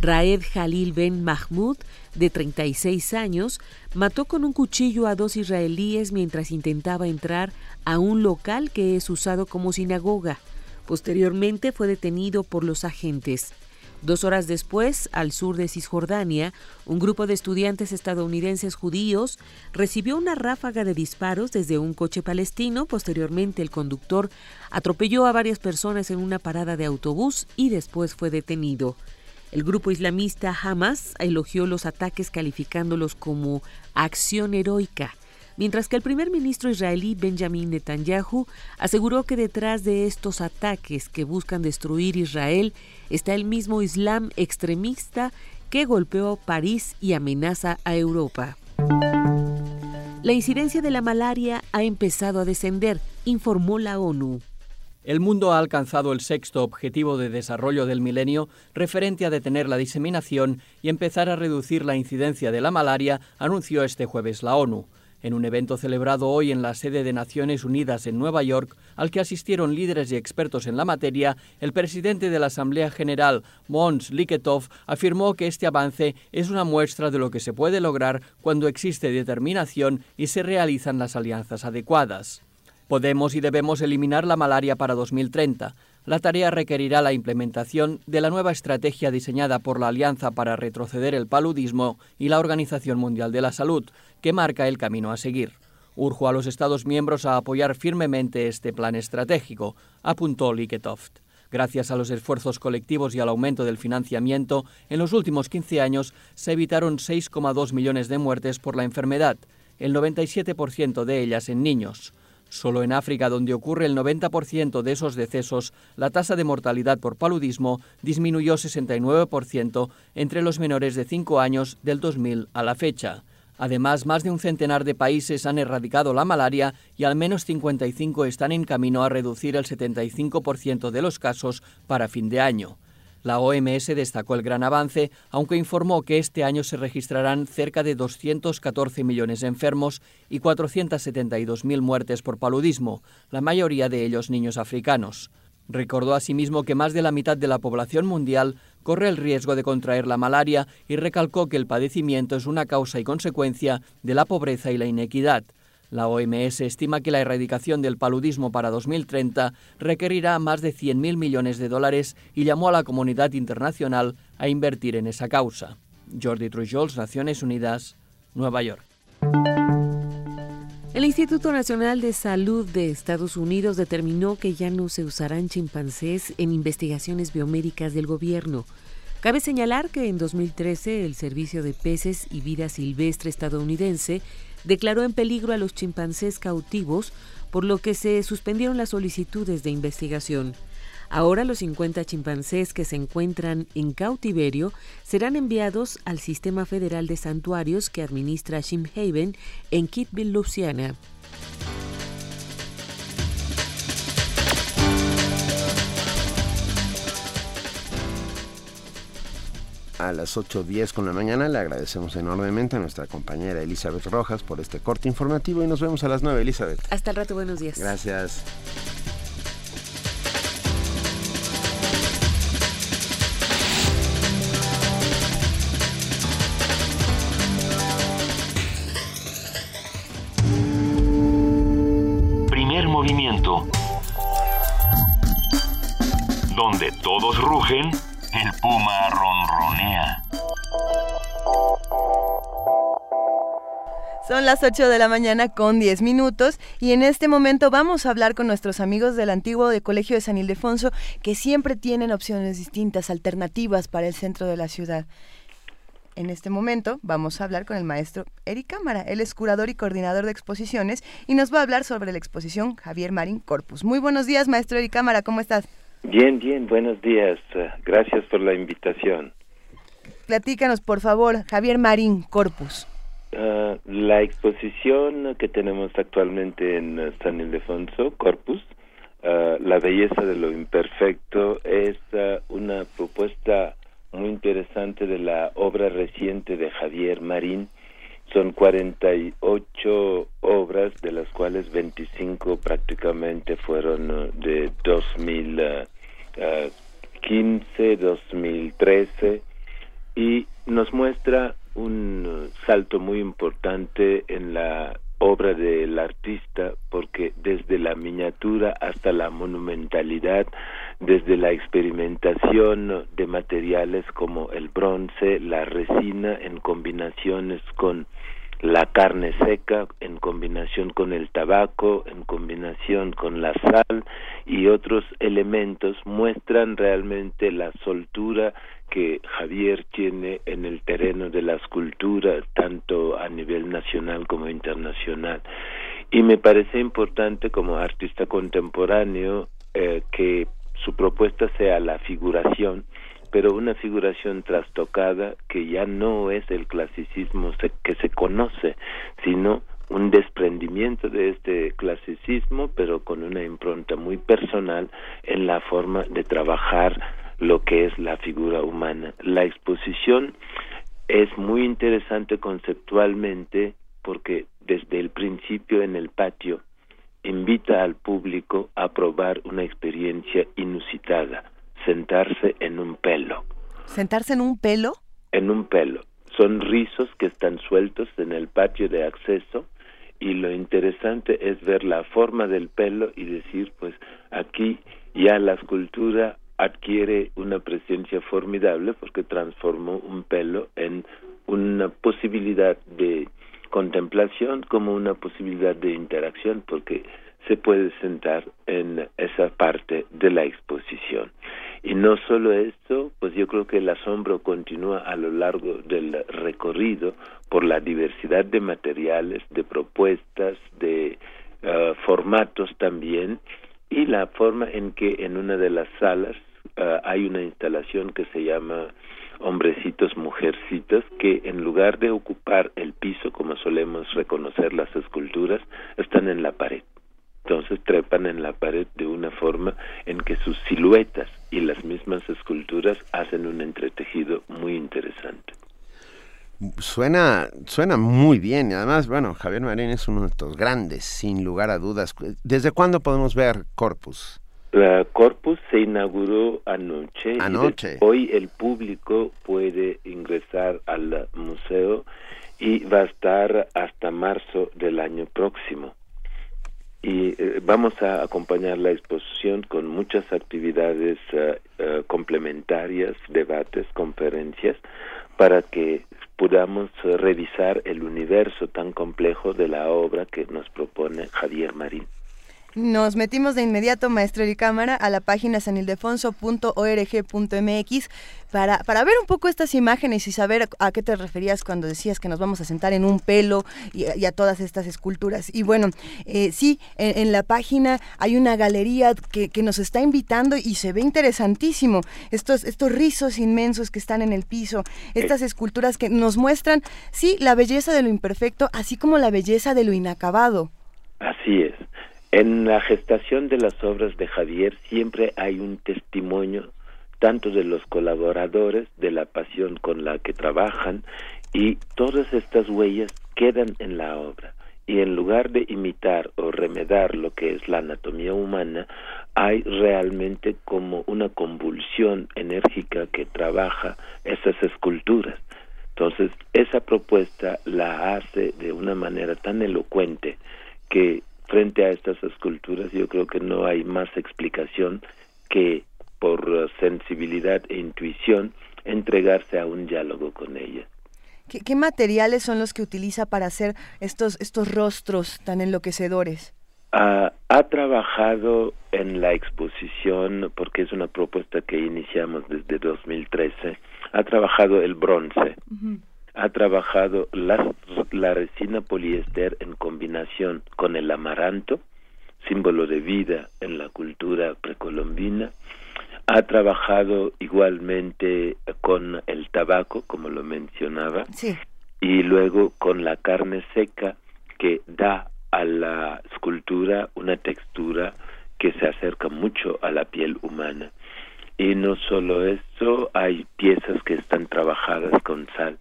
Raed Jalil Ben Mahmoud, de 36 años, mató con un cuchillo a dos israelíes mientras intentaba entrar a un local que es usado como sinagoga. Posteriormente fue detenido por los agentes. Dos horas después, al sur de Cisjordania, un grupo de estudiantes estadounidenses judíos recibió una ráfaga de disparos desde un coche palestino. Posteriormente, el conductor atropelló a varias personas en una parada de autobús y después fue detenido. El grupo islamista Hamas elogió los ataques calificándolos como acción heroica. Mientras que el primer ministro israelí Benjamin Netanyahu aseguró que detrás de estos ataques que buscan destruir Israel está el mismo Islam extremista que golpeó París y amenaza a Europa. La incidencia de la malaria ha empezado a descender, informó la ONU. El mundo ha alcanzado el sexto objetivo de desarrollo del milenio referente a detener la diseminación y empezar a reducir la incidencia de la malaria, anunció este jueves la ONU. En un evento celebrado hoy en la sede de Naciones Unidas en Nueva York, al que asistieron líderes y expertos en la materia, el presidente de la Asamblea General, Mons Liketov, afirmó que este avance es una muestra de lo que se puede lograr cuando existe determinación y se realizan las alianzas adecuadas. Podemos y debemos eliminar la malaria para 2030. La tarea requerirá la implementación de la nueva estrategia diseñada por la Alianza para retroceder el paludismo y la Organización Mundial de la Salud, que marca el camino a seguir. Urjo a los Estados miembros a apoyar firmemente este plan estratégico, apuntó Liketoft. Gracias a los esfuerzos colectivos y al aumento del financiamiento, en los últimos 15 años se evitaron 6,2 millones de muertes por la enfermedad, el 97% de ellas en niños. Solo en África, donde ocurre el 90% de esos decesos, la tasa de mortalidad por paludismo disminuyó 69% entre los menores de 5 años del 2000 a la fecha. Además, más de un centenar de países han erradicado la malaria y al menos 55 están en camino a reducir el 75% de los casos para fin de año. La OMS destacó el gran avance, aunque informó que este año se registrarán cerca de 214 millones de enfermos y 472.000 muertes por paludismo, la mayoría de ellos niños africanos. Recordó asimismo que más de la mitad de la población mundial corre el riesgo de contraer la malaria y recalcó que el padecimiento es una causa y consecuencia de la pobreza y la inequidad. La OMS estima que la erradicación del paludismo para 2030 requerirá más de 100.000 millones de dólares y llamó a la comunidad internacional a invertir en esa causa. Jordi Trujols, Naciones Unidas, Nueva York. El Instituto Nacional de Salud de Estados Unidos determinó que ya no se usarán chimpancés en investigaciones biomédicas del gobierno. Cabe señalar que en 2013 el Servicio de Peces y Vida Silvestre estadounidense declaró en peligro a los chimpancés cautivos, por lo que se suspendieron las solicitudes de investigación. Ahora los 50 chimpancés que se encuentran en cautiverio serán enviados al Sistema Federal de Santuarios que administra Shimhaven en Kitville, Louisiana. a las 8.10 con la mañana. Le agradecemos enormemente a nuestra compañera Elizabeth Rojas por este corte informativo y nos vemos a las 9, Elizabeth. Hasta el rato, buenos días. Gracias. Donde todos rugen el puma ronronea. Son las 8 de la mañana con 10 minutos y en este momento vamos a hablar con nuestros amigos del antiguo de Colegio de San Ildefonso que siempre tienen opciones distintas, alternativas para el centro de la ciudad. En este momento vamos a hablar con el maestro Eric Cámara. Él es curador y coordinador de exposiciones y nos va a hablar sobre la exposición Javier Marín Corpus. Muy buenos días, maestro Eric Cámara, ¿cómo estás? Bien, bien, buenos días. Gracias por la invitación. Platícanos, por favor, Javier Marín Corpus. Uh, la exposición que tenemos actualmente en San Ildefonso, Corpus, uh, La belleza de lo imperfecto, es una propuesta muy interesante de la obra reciente de Javier Marín. Son 48 obras, de las cuales 25 prácticamente fueron de 2015, 2013, y nos muestra un salto muy importante en la obra del artista porque desde la miniatura hasta la monumentalidad, desde la experimentación de materiales como el bronce, la resina en combinaciones con la carne seca en combinación con el tabaco, en combinación con la sal y otros elementos muestran realmente la soltura que Javier tiene en el terreno de la escultura, tanto a nivel nacional como internacional. Y me parece importante como artista contemporáneo eh, que su propuesta sea la figuración, pero una figuración trastocada que ya no es el clasicismo que se conoce, sino un desprendimiento de este clasicismo, pero con una impronta muy personal en la forma de trabajar lo que es la figura humana. La exposición es muy interesante conceptualmente porque desde el principio en el patio invita al público a probar una experiencia inusitada, sentarse en un pelo. ¿Sentarse en un pelo? En un pelo. Son rizos que están sueltos en el patio de acceso y lo interesante es ver la forma del pelo y decir, pues aquí ya la escultura adquiere una presencia formidable porque transformó un pelo en una posibilidad de contemplación como una posibilidad de interacción porque se puede sentar en esa parte de la exposición. Y no solo esto, pues yo creo que el asombro continúa a lo largo del recorrido por la diversidad de materiales, de propuestas, de uh, formatos también, y la forma en que en una de las salas uh, hay una instalación que se llama hombrecitos, mujercitas, que en lugar de ocupar el piso, como solemos reconocer las esculturas, están en la pared. Entonces trepan en la pared de una forma en que sus siluetas y las mismas esculturas hacen un entretejido muy interesante. Suena, suena muy bien. Además, bueno, Javier Marín es uno de estos grandes, sin lugar a dudas. ¿Desde cuándo podemos ver Corpus? La Corpus se inauguró anoche. Anoche. hoy el público puede ingresar al museo y va a estar hasta marzo del año próximo. Y eh, vamos a acompañar la exposición con muchas actividades eh, complementarias, debates, conferencias, para que podamos revisar el universo tan complejo de la obra que nos propone Javier Marín. Nos metimos de inmediato, maestro y cámara, a la página sanildefonso.org.mx para, para ver un poco estas imágenes y saber a qué te referías cuando decías que nos vamos a sentar en un pelo y, a todas estas esculturas. Y bueno, eh, sí, en, la página hay una galería que, que, nos está invitando y se ve interesantísimo. Estos, estos rizos inmensos que están en el piso, estas esculturas que nos muestran, sí, la belleza de lo imperfecto, así como la belleza de lo inacabado. Así es. En la gestación de las obras de Javier siempre hay un testimonio tanto de los colaboradores, de la pasión con la que trabajan, y todas estas huellas quedan en la obra. Y en lugar de imitar o remedar lo que es la anatomía humana, hay realmente como una convulsión enérgica que trabaja esas esculturas. Entonces, esa propuesta la hace de una manera tan elocuente que frente a estas esculturas yo creo que no hay más explicación que por sensibilidad e intuición entregarse a un diálogo con ella. ¿Qué, materiales son los que utiliza para hacer estos, estos rostros tan enloquecedores? ha trabajado en la exposición, porque es una propuesta que iniciamos desde 2013, ha trabajado el bronce, ha trabajado la, la resina poliéster en combinación con el amaranto, símbolo de vida en la cultura precolombina, ha trabajado igualmente con el tabaco, como lo mencionaba, y luego con la carne seca que da a la escultura una textura que se acerca mucho a la piel humana. Y no solo eso, hay piezas que están trabajadas con sal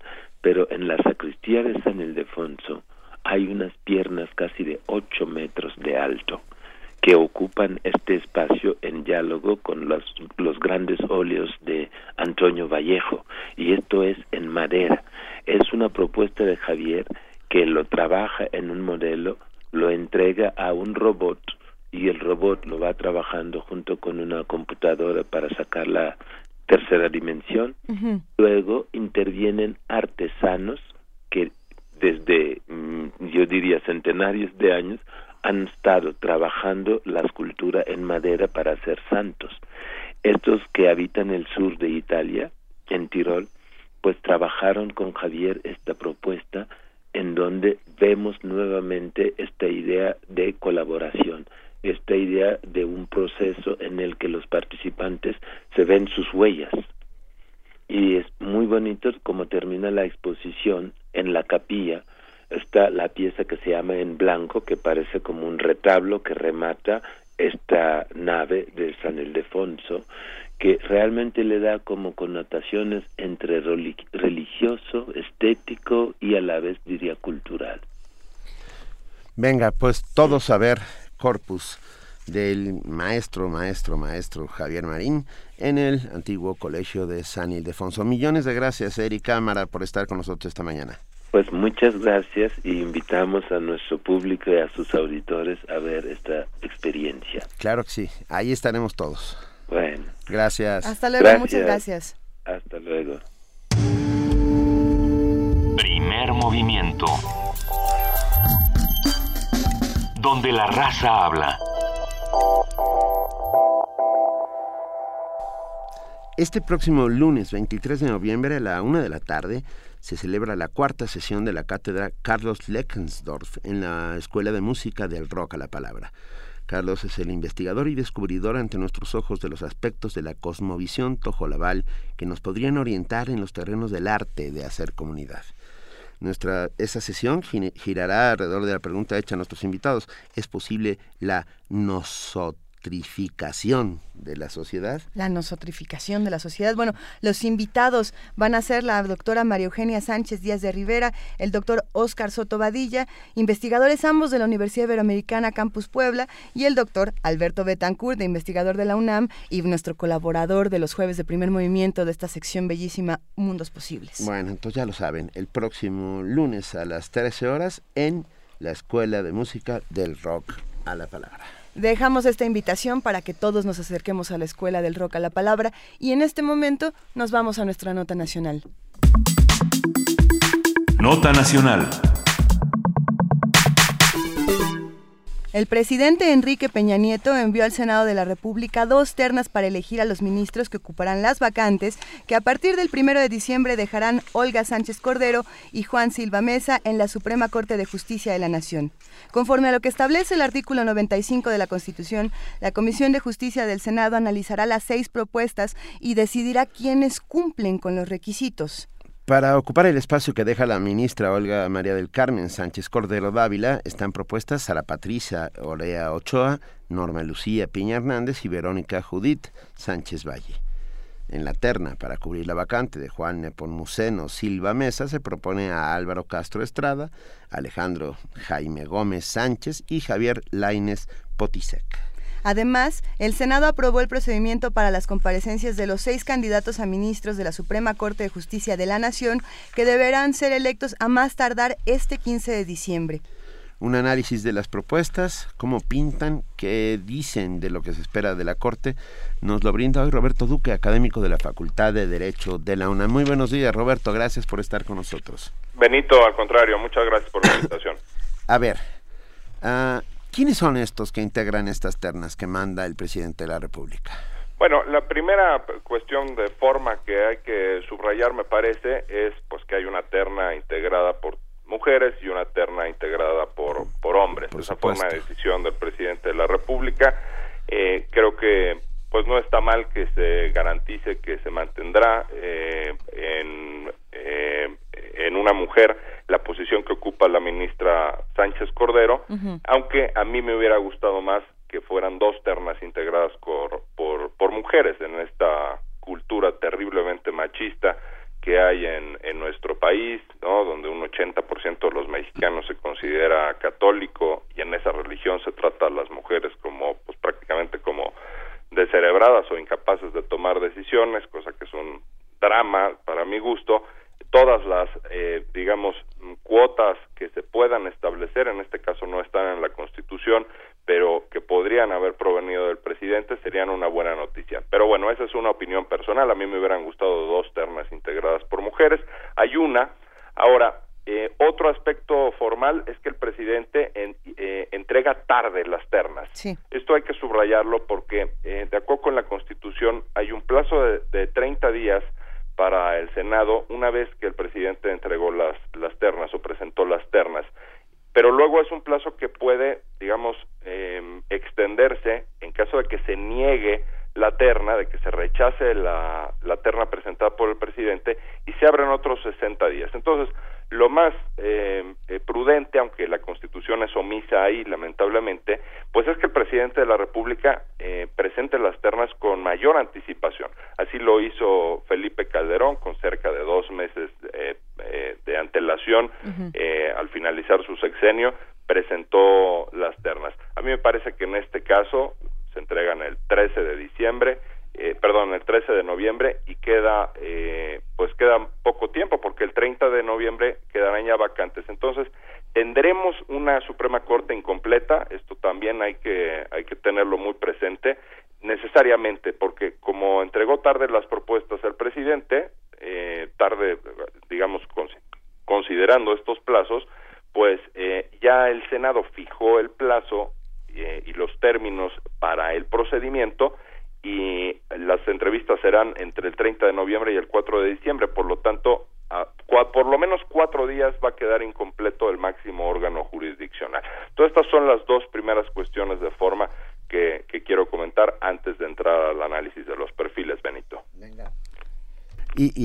pero en la sacristía de San Ildefonso hay unas piernas casi de ocho metros de alto que ocupan este espacio en diálogo con los, los grandes óleos de Antonio Vallejo y esto es en madera. Es una propuesta de Javier que lo trabaja en un modelo, lo entrega a un robot y el robot lo va trabajando junto con una computadora para sacar la tercera dimensión. Luego intervienen artesanos que desde, mm, yo diría, centenarios de años, han estado trabajando la escultura en madera para hacer santos. Estos que habitan el sur de Italia, en Tirol, pues trabajaron con Javier esta propuesta en donde vemos nuevamente esta idea de colaboración, esta idea de un proceso en el que los participantes se ven sus huellas. Y es muy bonito como termina la exposición en la capilla, está la pieza que se llama En Blanco, que parece como un retablo que remata esta nave de San Ildefonso, que realmente le da como connotaciones entre religioso, estético y a la vez diría cultural. Venga, pues todos a ver Corpus del maestro, maestro, maestro Javier Marín en el antiguo colegio de San Ildefonso. Millones de gracias, Eric Cámara, por estar con nosotros esta mañana. Pues muchas gracias y invitamos a nuestro público y a sus auditores a ver esta experiencia. Claro que sí, ahí estaremos todos. Bueno. Gracias. Hasta luego, muchas gracias. Hasta luego. Primer movimiento. Donde la raza habla. Este próximo lunes 23 de noviembre a la una de la tarde se celebra la cuarta sesión de la cátedra Carlos Leckensdorf en la Escuela de Música del Rock a la Palabra. Carlos es el investigador y descubridor ante nuestros ojos de los aspectos de la cosmovisión tojolabal que nos podrían orientar en los terrenos del arte de hacer comunidad. Nuestra, esa sesión girará alrededor de la pregunta hecha a nuestros invitados. ¿Es posible la nosotros? Nosotrificación de la sociedad. La nosotrificación de la sociedad. Bueno, los invitados van a ser la doctora María Eugenia Sánchez Díaz de Rivera, el doctor Óscar Soto Badilla, investigadores ambos de la Universidad Iberoamericana Campus Puebla, y el doctor Alberto Betancourt, de investigador de la UNAM y nuestro colaborador de los jueves de primer movimiento de esta sección bellísima Mundos Posibles. Bueno, entonces ya lo saben, el próximo lunes a las 13 horas en la Escuela de Música del Rock a la Palabra. Dejamos esta invitación para que todos nos acerquemos a la Escuela del Rock a la Palabra y en este momento nos vamos a nuestra nota nacional. Nota nacional. El presidente Enrique Peña Nieto envió al Senado de la República dos ternas para elegir a los ministros que ocuparán las vacantes que a partir del primero de diciembre dejarán Olga Sánchez Cordero y Juan Silva Mesa en la Suprema Corte de Justicia de la Nación. Conforme a lo que establece el artículo 95 de la Constitución, la Comisión de Justicia del Senado analizará las seis propuestas y decidirá quiénes cumplen con los requisitos. Para ocupar el espacio que deja la ministra Olga María del Carmen Sánchez Cordero Dávila, están propuestas Sara Patricia Orea Ochoa, Norma Lucía Piña Hernández y Verónica Judith Sánchez Valle. En la terna para cubrir la vacante de Juan Nepomuceno Silva Mesa se propone a Álvaro Castro Estrada, Alejandro Jaime Gómez Sánchez y Javier Laines Potisek. Además, el Senado aprobó el procedimiento para las comparecencias de los seis candidatos a ministros de la Suprema Corte de Justicia de la Nación, que deberán ser electos a más tardar este 15 de diciembre. Un análisis de las propuestas, cómo pintan, qué dicen de lo que se espera de la Corte, nos lo brinda hoy Roberto Duque, académico de la Facultad de Derecho de la UNAM. Muy buenos días, Roberto, gracias por estar con nosotros. Benito, al contrario, muchas gracias por la invitación. a ver, uh, ¿Quiénes son estos que integran estas ternas que manda el presidente de la República? Bueno, la primera cuestión de forma que hay que subrayar, me parece, es pues que hay una terna integrada por mujeres y una terna integrada por, por hombres. Esa fue una decisión del presidente de la República. Eh, creo que pues no está mal que se garantice que se mantendrá eh, en, eh, en una mujer la posición que ocupa la ministra Sánchez Cordero, aunque a mí me hubiera gustado más que fueran dos ternas integradas por, por, por mujeres en esta cultura terriblemente machista que hay en, en nuestro país, ¿no? donde un 80% de los mexicanos se considera católico y en esa religión se trata a las mujeres como pues prácticamente como descerebradas o incapaces de tomar decisiones, cosa que es un drama para mi gusto todas las, eh, digamos, cuotas que se puedan establecer, en este caso no están en la Constitución, pero que podrían haber provenido del presidente, serían una buena noticia. Pero bueno, esa es una opinión personal. A mí me hubieran gustado dos ternas integradas por mujeres. Hay una. Ahora, eh, otro aspecto formal es que el presidente en, eh, entrega tarde las ternas. Esto hay que subrayarlo porque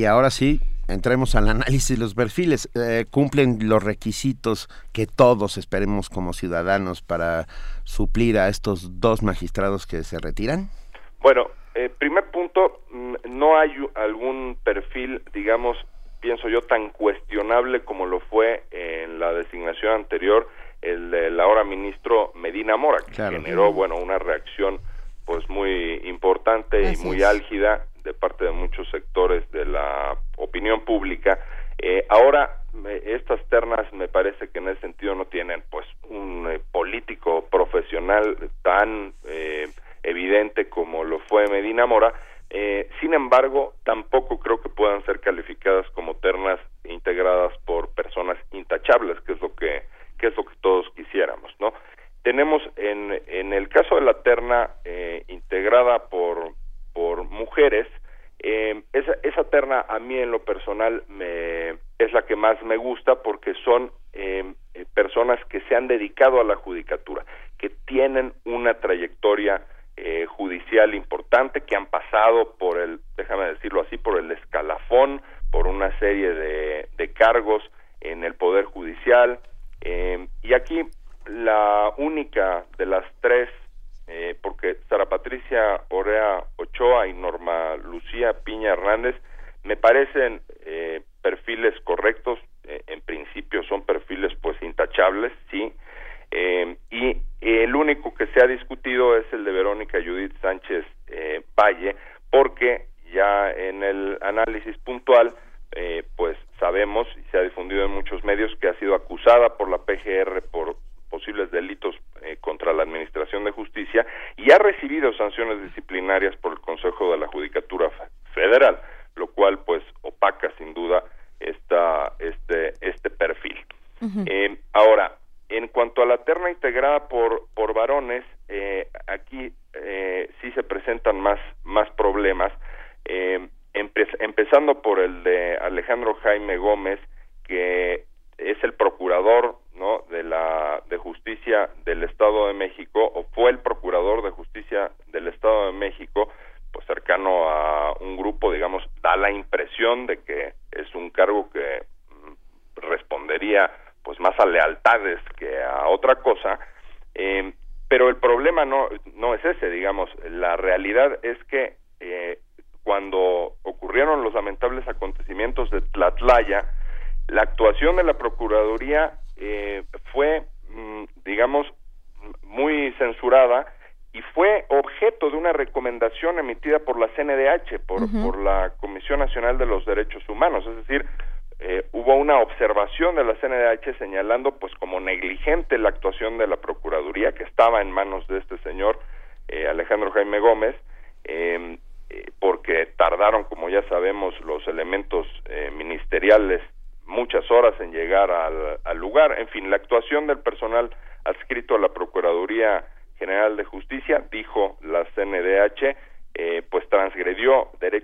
y ahora sí, entremos al análisis de los perfiles. Eh, ¿Cumplen los requisitos que todos esperemos como ciudadanos para suplir a estos dos magistrados que se retiran? Bueno, eh, primer punto, mm, no hay algún perfil, digamos, pienso yo, tan cuestionable como lo fue en la designación anterior el, el ahora ministro Medina Mora, que generó, bueno, una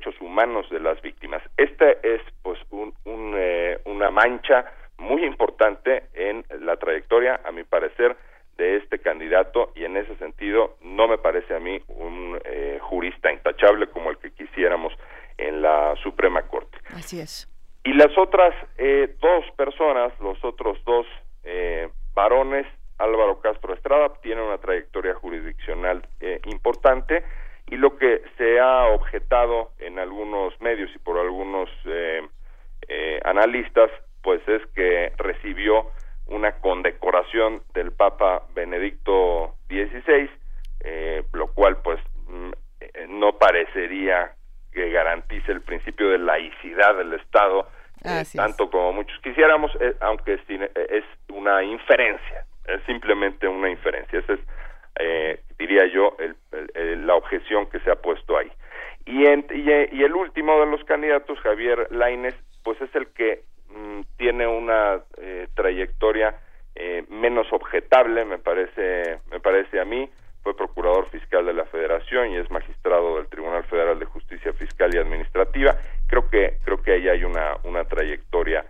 derechos humanos de las víctimas. Esta es pues un, eh, una mancha muy importante en la trayectoria, a mi parecer, de este candidato y en ese sentido no me parece a mí un eh, jurista intachable como el que quisiéramos en la Suprema Corte. Así es. Y las otras dos personas, los otros dos varones, Álvaro Castro Estrada, tiene una trayectoria jurisdiccional importante y lo que se ha objetado en algunos medios y por algunos eh, eh, analistas pues es que recibió una condecoración del Papa Benedicto XVI eh, lo cual pues mm, no parecería que garantice el principio de laicidad del Estado tanto como muchos quisiéramos aunque es una inferencia es simplemente una inferencia ese es eh, diría yo, la objeción que se ha puesto ahí. Y, y, el último de los candidatos, Javier Laines, pues es el que mm, tiene una eh, trayectoria eh, menos objetable, me parece, me parece a mí. Fue procurador fiscal de la Federación y es magistrado del Tribunal Federal de Justicia Fiscal y Administrativa. Creo que creo que ahí hay una una trayectoria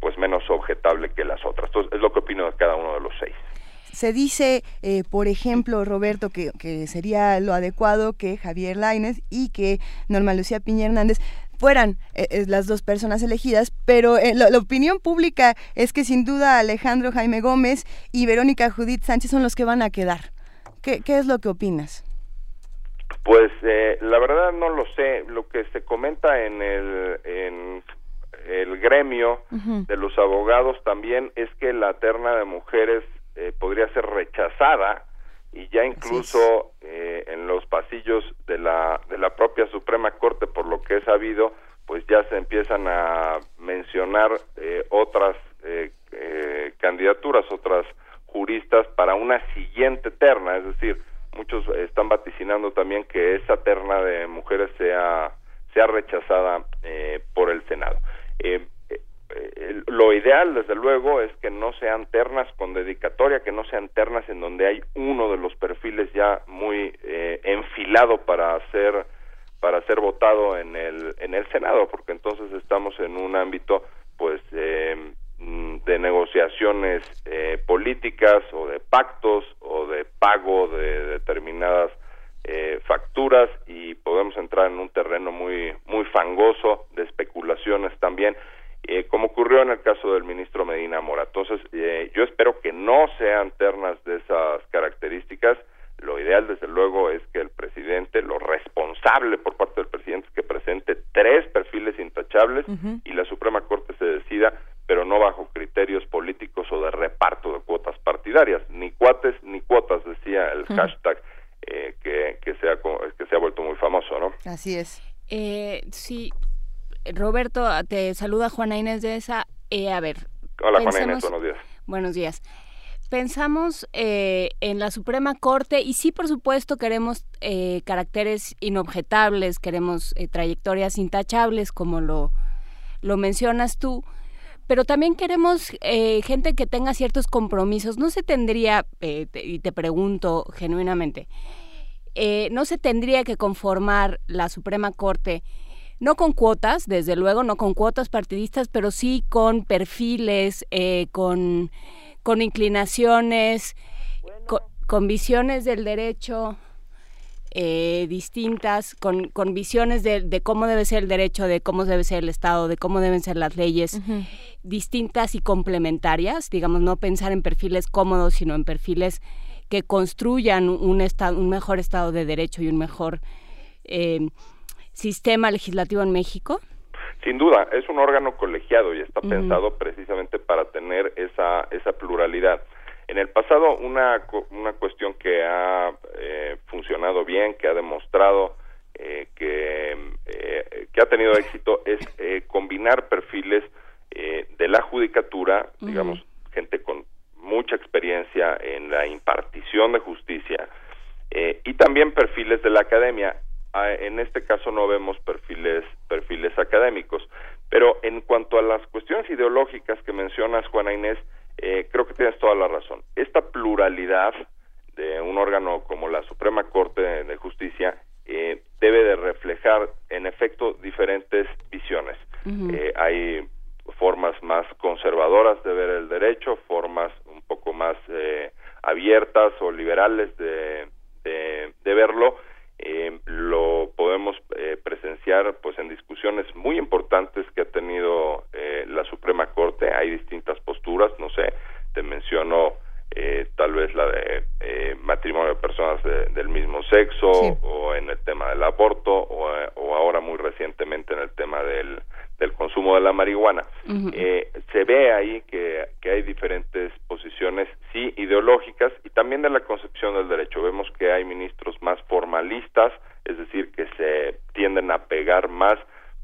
pues menos objetable que las otras. Entonces es lo que opino de cada uno de los seis. Se dice, eh, por ejemplo, Roberto, que, sería lo adecuado que Javier Laines y que Norma Lucía Piña Hernández fueran eh, eh, las dos personas elegidas, pero la, opinión pública es que sin duda Alejandro Jaime Gómez y Verónica Judith Sánchez son los que van a quedar. ¿Qué, qué es lo que opinas? Pues la verdad no lo sé. Lo que se comenta en el, en el gremio de los abogados también es que la terna de mujeres eh, podría ser rechazada y ya incluso eh, en los pasillos de la de la propia Suprema Corte por lo que he sabido pues ya se empiezan a mencionar eh, otras candidaturas otras juristas para una siguiente terna. Es decir muchos están vaticinando también que esa terna de mujeres sea sea rechazada por el Senado eh, lo ideal, desde luego, es que no sean ternas con dedicatoria, que no sean ternas en donde hay uno de los perfiles ya muy eh, enfilado para ser para ser votado en el en el Senado, porque entonces estamos en un ámbito, pues, eh, de negociaciones políticas o de pactos o de pago de determinadas facturas y podemos entrar en un terreno muy muy fangoso de especulaciones también eh, como ocurrió en el caso del ministro Medina Mora. Entonces, eh, yo espero que no sean ternas de esas características. Lo ideal, desde luego, es que el presidente, lo responsable por parte del presidente, es que presente tres perfiles intachables y la Suprema Corte se decida, pero no bajo criterios políticos o de reparto de cuotas partidarias, ni cuates ni cuotas, decía el hashtag eh, que, que, se ha, que se ha vuelto muy famoso, ¿no? Así es. sí, Roberto, te saluda Juana Inés de esa. Eh, a ver. Hola Juana Inés, buenos días. Buenos días. Pensamos eh, en la Suprema Corte y sí, por supuesto, queremos eh, caracteres inobjetables, queremos trayectorias intachables, como lo, lo mencionas tú, pero también queremos gente que tenga ciertos compromisos. No se tendría, y te pregunto genuinamente, no se tendría que conformar la Suprema Corte no con cuotas, desde luego, no con cuotas partidistas, pero sí con perfiles, eh, con, con inclinaciones, con, visiones del derecho eh, distintas, con, con visiones de, cómo debe ser el derecho, de cómo debe ser el Estado, de cómo deben ser las leyes, distintas y complementarias, digamos, no pensar en perfiles cómodos, sino en perfiles que construyan un, estado, un mejor Estado de Derecho y un mejor... Eh, sistema legislativo en México? Sin duda, es un órgano colegiado y está pensado precisamente para tener esa, esa pluralidad. En el pasado, una, una cuestión que ha eh, funcionado bien, que ha demostrado eh, que, eh, que ha tenido éxito, es combinar perfiles de la judicatura, digamos, gente con mucha experiencia en la impartición de justicia, y también perfiles de la academia. Ah, en este caso no vemos perfiles perfiles académicos Pero en cuanto a las cuestiones ideológicas que mencionas, Juana Inés, eh, creo que tienes toda la razón. Esta pluralidad de un órgano como la Suprema Corte de Justicia eh, debe de reflejar, en efecto, diferentes visiones. Eh, hay formas más conservadoras de ver el derecho, formas un poco más abiertas o liberales de, de verlo eh, lo podemos eh, presenciar pues en discusiones muy importantes que ha tenido eh, la Suprema Corte. Hay distintas posturas no sé te menciono eh, tal vez la de eh, matrimonio de personas del mismo sexo o en el tema del aborto o, o, ahora muy recientemente en el tema del, del consumo de la marihuana. eh, se ve ahí que, que hay diferentes posiciones, sí, ideológicas y también de la concepción del derecho. Vemos que hay ministros más formalistas, es decir, que se tienden a pegar más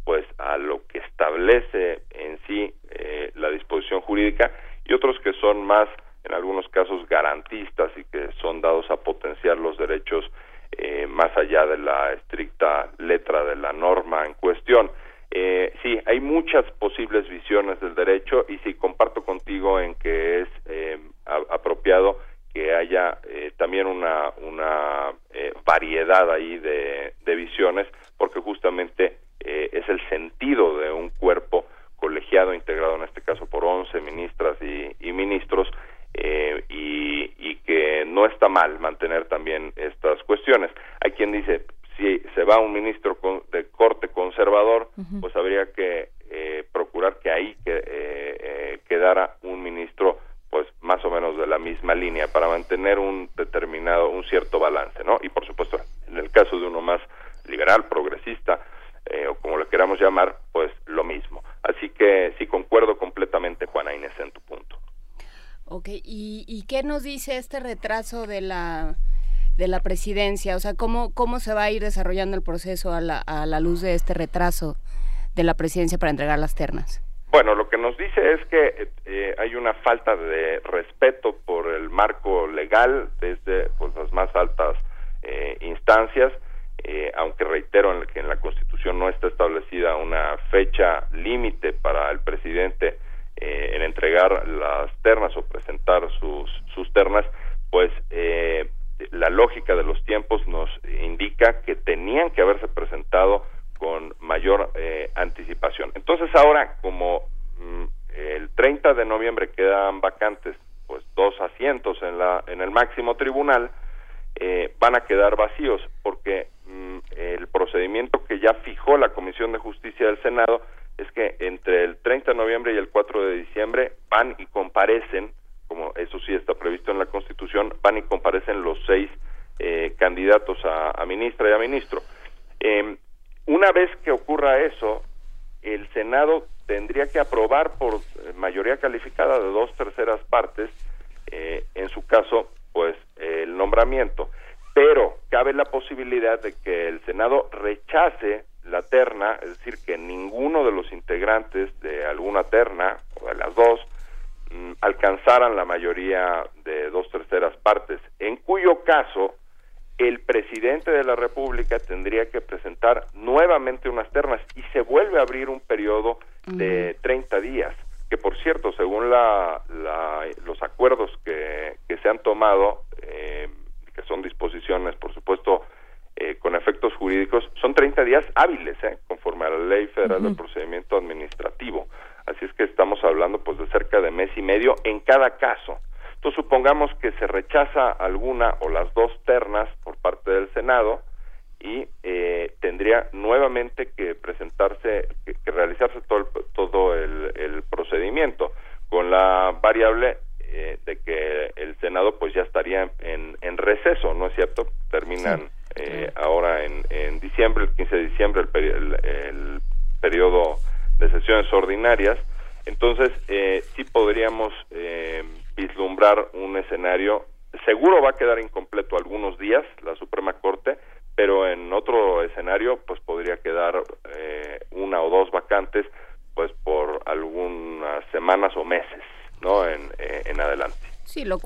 pues a lo que establece en sí eh, la disposición jurídica y otros que son más en algunos casos garantistas y que son dados a potenciar los derechos eh, más allá de la estricta letra de la norma en cuestión. Eh, sí, hay muchas posibles visiones del derecho y sí comparto contigo en que es eh, apropiado que haya eh, también una, una eh, variedad ahí de, de, visiones porque justamente eh, es el sentido de un cuerpo colegiado integrado en este caso por 11 ministras y, y ministros eh, y, y, que no está mal mantener también estas cuestiones. Hay quien dice, si se va un ministro con, de corte conservador, uh -huh. pues habría que eh, procurar que ahí que, eh, eh, quedara un ministro pues más o menos de la misma línea para mantener un determinado, un cierto balance, ¿no? Y por supuesto, en el caso de uno más liberal, progresista, eh, o como le queramos llamar, pues lo mismo. Así que sí concuerdo completamente, Juana Inés, en tu punto. Ok, ¿Y, ¿y qué nos este retraso de la de la presidencia? O sea, ¿cómo, cómo se va a ir desarrollando el proceso a la, a la luz de este retraso de la presidencia para entregar las ternas? Bueno, lo que nos dice es que eh, hay una falta de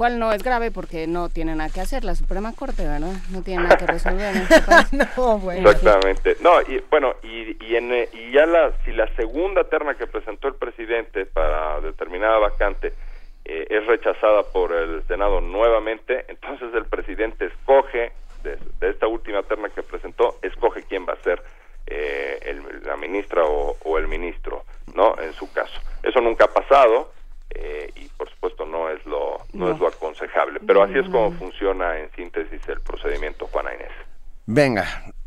cual no es grave porque no tiene nada que hacer la Suprema Corte, ¿verdad? No tiene nada que resolver en este país. no, bueno. Exactamente. No, y bueno, y, y, en, y ya la, si la segunda terna que presentó el presidente para determinada vacante eh, es rechazada por el Senado nuevamente, entonces el presidente escoge, de, esta última terna que presentó, escoge quién va a ser eh, el, la ministra o, o el ministro, ¿no? En su caso. Eso nunca ha pasado eh, y por supuesto no es lo no, es lo aconsejable pero así es como funciona en síntesis el procedimiento Juana Inés Venga,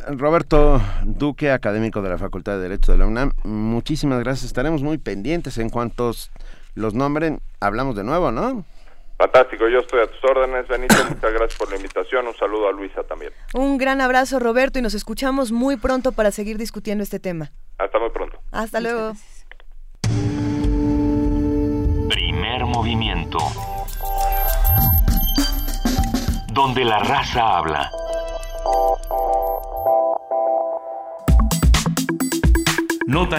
Roberto Duque, académico de la Facultad de Derecho de la UNAM, muchísimas gracias. Estaremos muy pendientes en cuanto los nombren. Hablamos de nuevo, ¿no? Fantástico, yo estoy a tus órdenes, Benito. Muchas gracias por la invitación. Un saludo a Luisa también. Un gran abrazo, Roberto, y nos escuchamos muy pronto para seguir discutiendo este tema. Hasta muy pronto. Hasta luego. Primer movimiento. Donde la raza habla.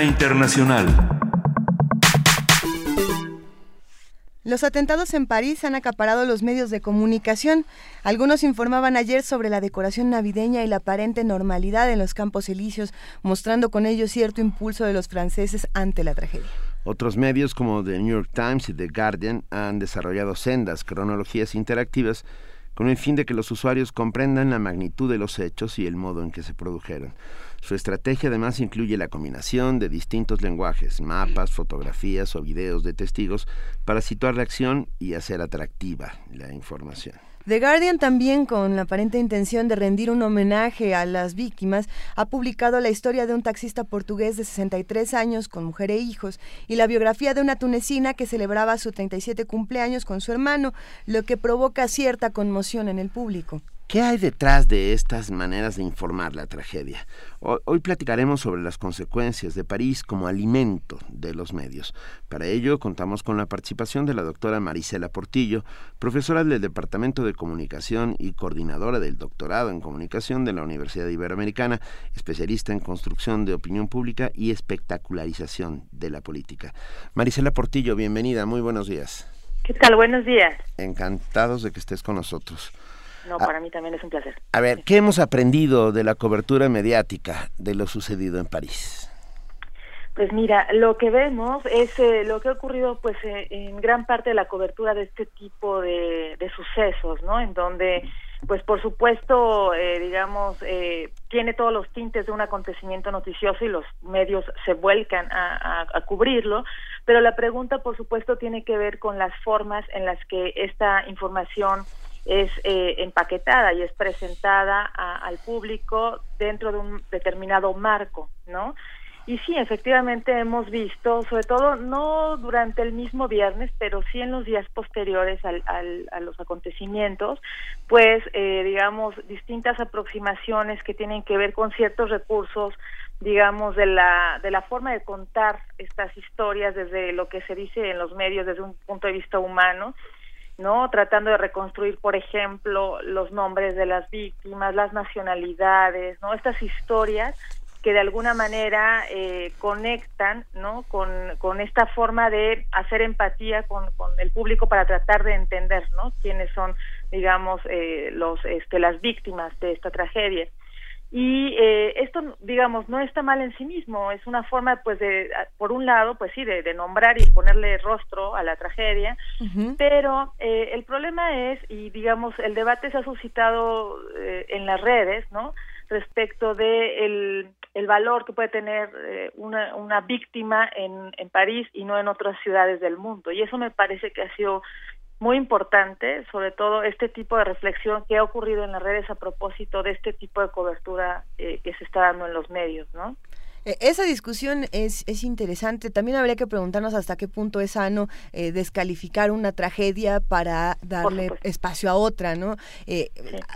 Internacional. Los atentados en París han acaparado los medios de comunicación. Algunos informaban ayer sobre la decoración navideña y la aparente normalidad en los campos elíseos, mostrando con ello cierto impulso de los franceses ante la tragedia. Otros medios como The New York Times y The Guardian han desarrollado sendas cronologías interactivas con el fin de que los usuarios comprendan la magnitud de los hechos y el modo en que se produjeron. Su estrategia además incluye la combinación de distintos lenguajes, mapas, fotografías o videos de testigos para situar la acción y hacer atractiva la información. The Guardian también, con la aparente intención de rendir un homenaje a las víctimas, ha publicado la historia de un taxista portugués de 63 años con mujer e hijos y la biografía de una tunecina que celebraba su 37 cumpleaños con su hermano, lo que provoca cierta conmoción en el público. ¿Qué hay detrás de estas maneras de informar la tragedia? Hoy platicaremos sobre las consecuencias de París como alimento de los medios. Para ello contamos con la participación de la doctora Marisela Portillo, profesora del Departamento de Comunicación y coordinadora del doctorado en Comunicación de la Universidad Iberoamericana, especialista en construcción de opinión pública y espectacularización de la política. Marisela Portillo, bienvenida, muy buenos días. ¿Qué tal? Buenos días. Encantados de que estés con nosotros. No, para mí también es un placer. A ver, ¿qué hemos aprendido de la cobertura mediática de lo sucedido en París? Pues mira, lo que vemos es eh, lo que ha ocurrido pues eh, en gran parte de la cobertura de este tipo de, sucesos, ¿no? En donde pues por supuesto, eh, digamos, tiene todos los tintes de un acontecimiento noticioso y los medios se vuelcan a, a, cubrirlo, pero la pregunta por supuesto tiene que ver con las formas en las que esta información es eh, empaquetada y es presentada al público dentro de un determinado marco, ¿no? Y sí, efectivamente hemos visto, sobre todo no durante el mismo viernes, pero sí en los días posteriores al, a los acontecimientos, pues, eh, digamos, distintas aproximaciones que tienen que ver con ciertos recursos, digamos, de la, de la forma de contar estas historias desde lo que se dice en los medios desde un punto de vista humano ¿no? Tratando de reconstruir, por ejemplo, los nombres de las víctimas, las nacionalidades, ¿no? Estas historias que de alguna manera eh, conectan, ¿no? Con, con, esta forma de hacer empatía con, con, el público para tratar de entender, ¿no? Quiénes son, digamos, eh, los, este, las víctimas de esta tragedia. Y eh, esto, digamos, no está mal en sí mismo, es una forma, pues, de, por un lado, pues sí, de, nombrar y ponerle rostro a la tragedia, pero eh, el problema es, y digamos, el debate se ha suscitado eh, en las redes, ¿no? Respecto de el, el valor que puede tener una, una víctima en, en París y no en otras ciudades del mundo. Y eso me parece que ha sido muy importante, sobre todo este tipo de reflexión que ha ocurrido en las redes a propósito de este tipo de cobertura eh, que se está dando en los medios, ¿no? E, esa discusión es, es interesante. También habría que preguntarnos hasta qué punto es sano eh, descalificar una tragedia para darle espacio a otra, ¿no? Eh,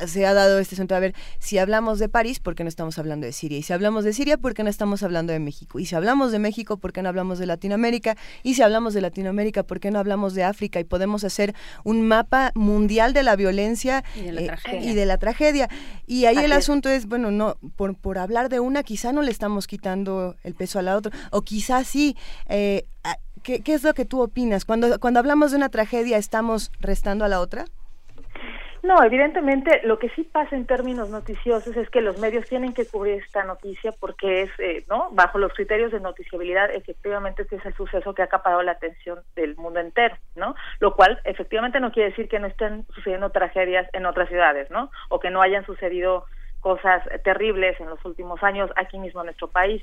se ha dado este asunto, a ver, si hablamos de París, ¿por qué no estamos hablando de Siria? Y si hablamos de Siria, ¿por qué no estamos hablando de México? Y si hablamos de México, ¿por qué no hablamos de Latinoamérica? Y si hablamos de Latinoamérica, ¿por qué no hablamos de África? Y podemos hacer un mapa mundial de la violencia y de la, eh, tragedia. y ahí el asunto es, bueno, no, por, por hablar de una, quizá no le estamos quitando el peso a la otra, o quizás sí, eh, ¿Qué, ¿Qué es lo que tú opinas? Cuando, cuando hablamos de una tragedia, ¿estamos restando a la otra? No, evidentemente lo que sí pasa en términos noticiosos es que los medios tienen que cubrir esta noticia porque es, eh, ¿no? Bajo los criterios de noticiabilidad, efectivamente este es el suceso que ha acaparado la atención del mundo entero, ¿no? Lo cual efectivamente no quiere decir que no estén sucediendo tragedias en otras ciudades, ¿no? O que no hayan sucedido cosas terribles en los últimos años aquí mismo en nuestro país.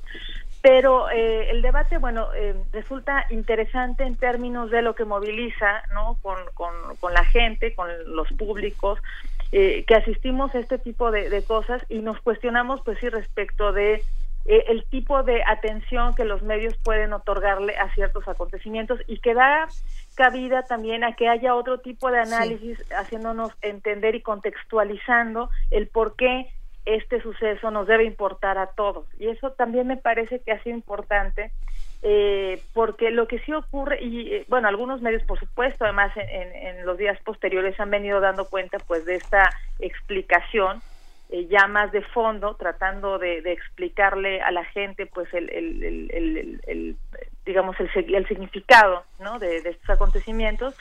Pero eh, el debate, bueno, eh, resulta interesante en términos de lo que moviliza, ¿no? Con, con, con la gente, con los públicos, eh, que asistimos a este tipo de, de, cosas y nos cuestionamos, pues sí, respecto de el tipo de atención que los medios pueden otorgarle a ciertos acontecimientos y que da cabida también a que haya otro tipo de análisis haciéndonos entender y contextualizando el por qué este suceso nos debe importar a todos. Y eso también me parece que ha sido importante, eh, porque lo que sí ocurre, y eh, bueno, algunos medios, por supuesto, además en, los días posteriores han venido dando cuenta pues de esta explicación, eh, ya más de fondo, tratando de, explicarle a la gente pues el, el, digamos, el, el significado ¿no? de, de estos acontecimientos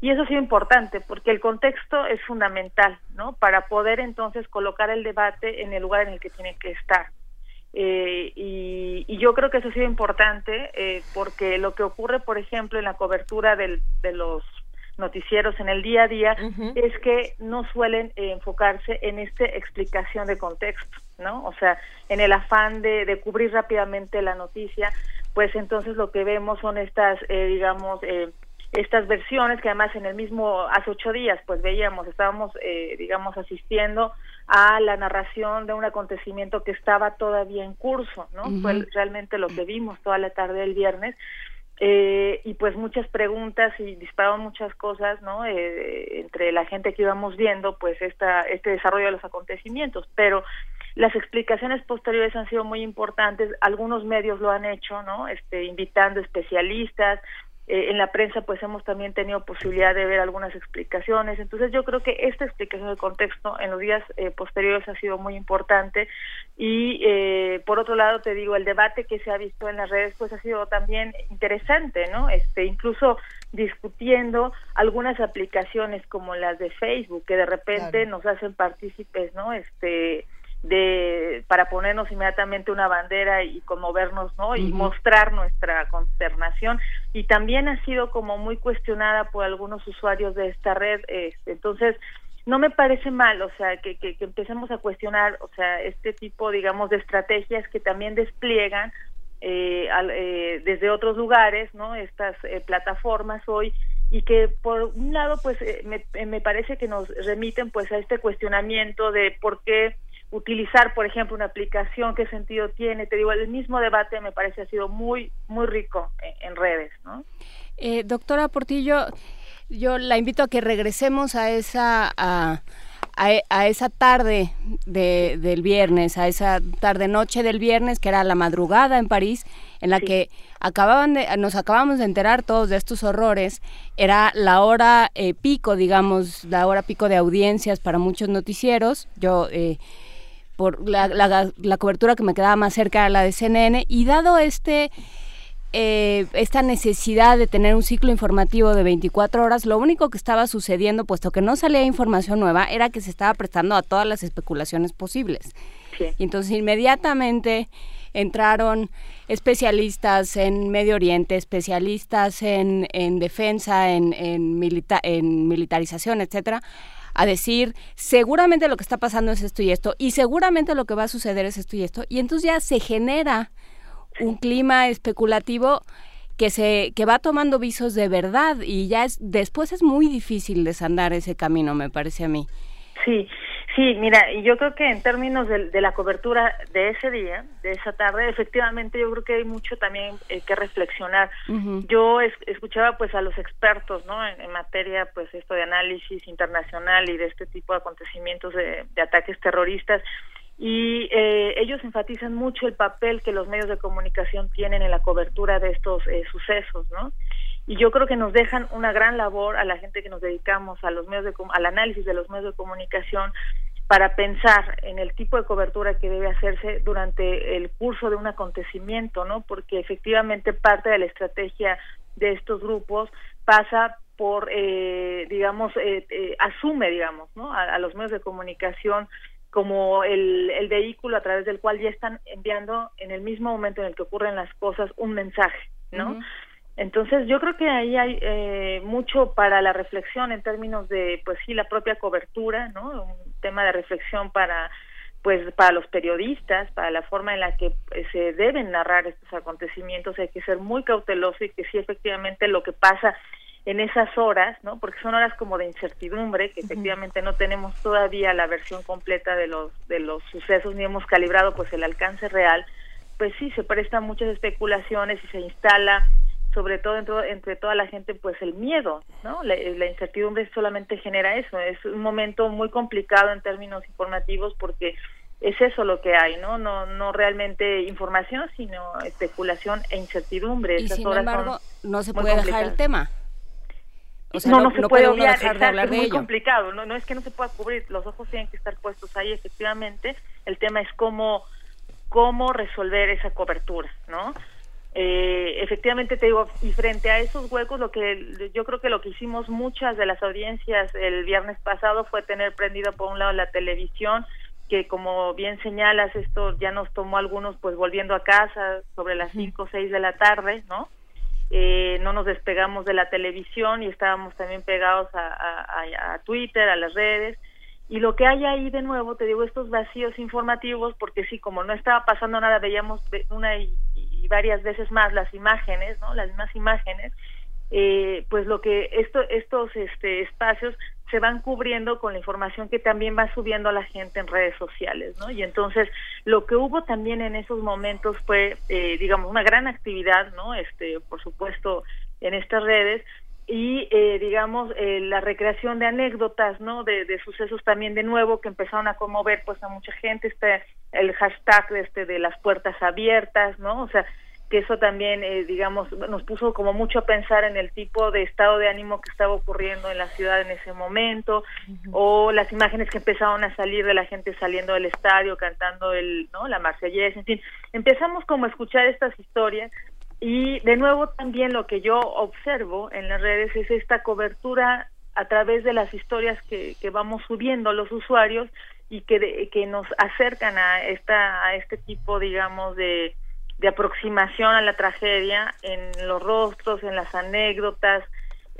y eso ha sido importante porque el contexto es fundamental, ¿no? Para poder entonces colocar el debate en el lugar en el que tiene que estar. Eh, y, yo creo que eso ha sido importante eh, porque lo que ocurre, por ejemplo, en la cobertura del, de los noticieros en el día a día es que no suelen eh, enfocarse en esta explicación de contexto, ¿no? O sea, en el afán de, de, cubrir rápidamente la noticia, pues entonces lo que vemos son estas, digamos, estas versiones que además en el mismo hace ocho días pues veíamos estábamos eh, digamos asistiendo a la narración de un acontecimiento que estaba todavía en curso no fue realmente lo que vimos toda la tarde del viernes. Eh, y pues muchas preguntas y dispararon muchas cosas no eh, entre la gente que íbamos viendo pues esta este desarrollo de los acontecimientos. Pero las explicaciones posteriores han sido muy importantes. Algunos medios lo han hecho no este invitando especialistas eh, en la prensa pues hemos también tenido posibilidad de ver algunas explicaciones. Entonces yo creo que esta explicación del contexto en los días eh, posteriores ha sido muy importante y eh, por otro lado te digo el debate que se ha visto en las redes pues ha sido también interesante, ¿no? Este incluso discutiendo algunas aplicaciones como las de Facebook que de repente nos hacen partícipes, ¿no? Este de para ponernos inmediatamente una bandera y conmovernos no y mostrar nuestra consternación. Y también ha sido como muy cuestionada por algunos usuarios de esta red este, entonces no me parece mal o sea que, que, empecemos a cuestionar o sea este tipo digamos de estrategias que también despliegan eh, eh, desde otros lugares no estas eh, plataformas hoy y que por un lado pues me, me parece que nos remiten pues a este cuestionamiento de por qué utilizar, por ejemplo, una aplicación, qué sentido tiene. Te digo, el mismo debate me parece ha sido muy, muy rico en, redes, ¿no? Eh, doctora Portillo, yo la invito a que regresemos a esa... A, a, esa tarde de, del viernes, a esa tarde noche del viernes, que era la madrugada en París, en la que acababan de, nos acabamos de enterar todos de estos horrores. Era la hora eh, pico, digamos, la hora pico de audiencias para muchos noticieros. Yo eh, por la, la, cobertura que me quedaba más cerca a la de CNN y dado este eh, esta necesidad de tener un ciclo informativo de 24 horas, lo único que estaba sucediendo, puesto que no salía información nueva, era que se estaba prestando a todas las especulaciones posibles. Y entonces inmediatamente entraron especialistas en Medio Oriente, especialistas en, en defensa, en, en, en militarización, etcétera, a decir, seguramente lo que está pasando es esto y esto, y seguramente lo que va a suceder es esto y esto, y entonces ya se genera un clima especulativo que se que va tomando visos de verdad y ya es después es muy difícil desandar ese camino me parece a mí. Sí Sí, mira, yo creo que en términos de, la cobertura de ese día, de esa tarde, efectivamente yo creo que hay mucho también eh, que reflexionar. Yo escuchaba pues a los expertos, ¿no? En, materia pues esto de análisis internacional y de este tipo de acontecimientos de, ataques terroristas y eh, ellos enfatizan mucho el papel que los medios de comunicación tienen en la cobertura de estos eh, sucesos, ¿no? y yo creo que nos dejan una gran labor a la gente que nos dedicamos a los medios de al análisis de los medios de comunicación para pensar en el tipo de cobertura que debe hacerse durante el curso de un acontecimiento, ¿no? Porque efectivamente parte de la estrategia de estos grupos pasa por, eh, digamos, eh, eh, asume, digamos, ¿no? A, los medios de comunicación como el, el, vehículo a través del cual ya están enviando en el mismo momento en el que ocurren las cosas un mensaje, ¿no? Entonces yo creo que ahí hay eh, mucho para la reflexión en términos de, pues sí, la propia cobertura, ¿no? Tema de reflexión para, pues, para los periodistas, para la forma en la que eh, se deben narrar estos acontecimientos, hay que ser muy cauteloso y que sí efectivamente lo que pasa en esas horas, ¿no? Porque son horas como de incertidumbre, que efectivamente no tenemos todavía la versión completa de los de los sucesos ni hemos calibrado pues el alcance real, pues sí se prestan muchas especulaciones y se instala sobre todo entre, entre toda la gente, pues el miedo, ¿no? La, incertidumbre solamente genera eso. Es un momento muy complicado en términos informativos porque es eso lo que hay, ¿no? No, no realmente información, sino especulación e incertidumbre. Y sin embargo, no se puede dejar el tema. no, no, se puede obviar, es muy complicado, ¿no? no es que no se pueda cubrir, los ojos tienen que estar puestos ahí, efectivamente, el tema es cómo, cómo resolver esa cobertura, ¿no? Eh, efectivamente te digo y frente a esos huecos lo que yo creo que lo que hicimos muchas de las audiencias el viernes pasado fue tener prendido por un lado la televisión que como bien señalas esto ya nos tomó algunos pues volviendo a casa sobre las cinco o seis de la tarde no eh, no nos despegamos de la televisión y estábamos también pegados a, a Twitter a las redes. Y lo que hay ahí de nuevo, te digo, estos vacíos informativos, porque sí, como no estaba pasando nada, veíamos una y, varias veces más las imágenes, ¿no? Las mismas imágenes, eh, pues lo que esto, estos este, espacios se van cubriendo con la información que también va subiendo a la gente en redes sociales, ¿no? Y entonces lo que hubo también en esos momentos fue, eh, digamos, una gran actividad, ¿no? Este, por supuesto, en estas redes, y eh, digamos eh, la recreación de anécdotas no de, sucesos también de nuevo que empezaron a conmover pues a mucha gente este el hashtag este de las puertas abiertas no o sea que eso también eh, digamos nos puso como mucho a pensar en el tipo de estado de ánimo que estaba ocurriendo en la ciudad en ese momento o las imágenes que empezaron a salir de la gente saliendo del estadio cantando el no la marsellesa en fin. Empezamos como a escuchar estas historias y de nuevo también lo que yo observo en las redes es esta cobertura a través de las historias que, que vamos subiendo los usuarios y que, que nos acercan a esta a este tipo digamos de, de aproximación a la tragedia en los rostros en las anécdotas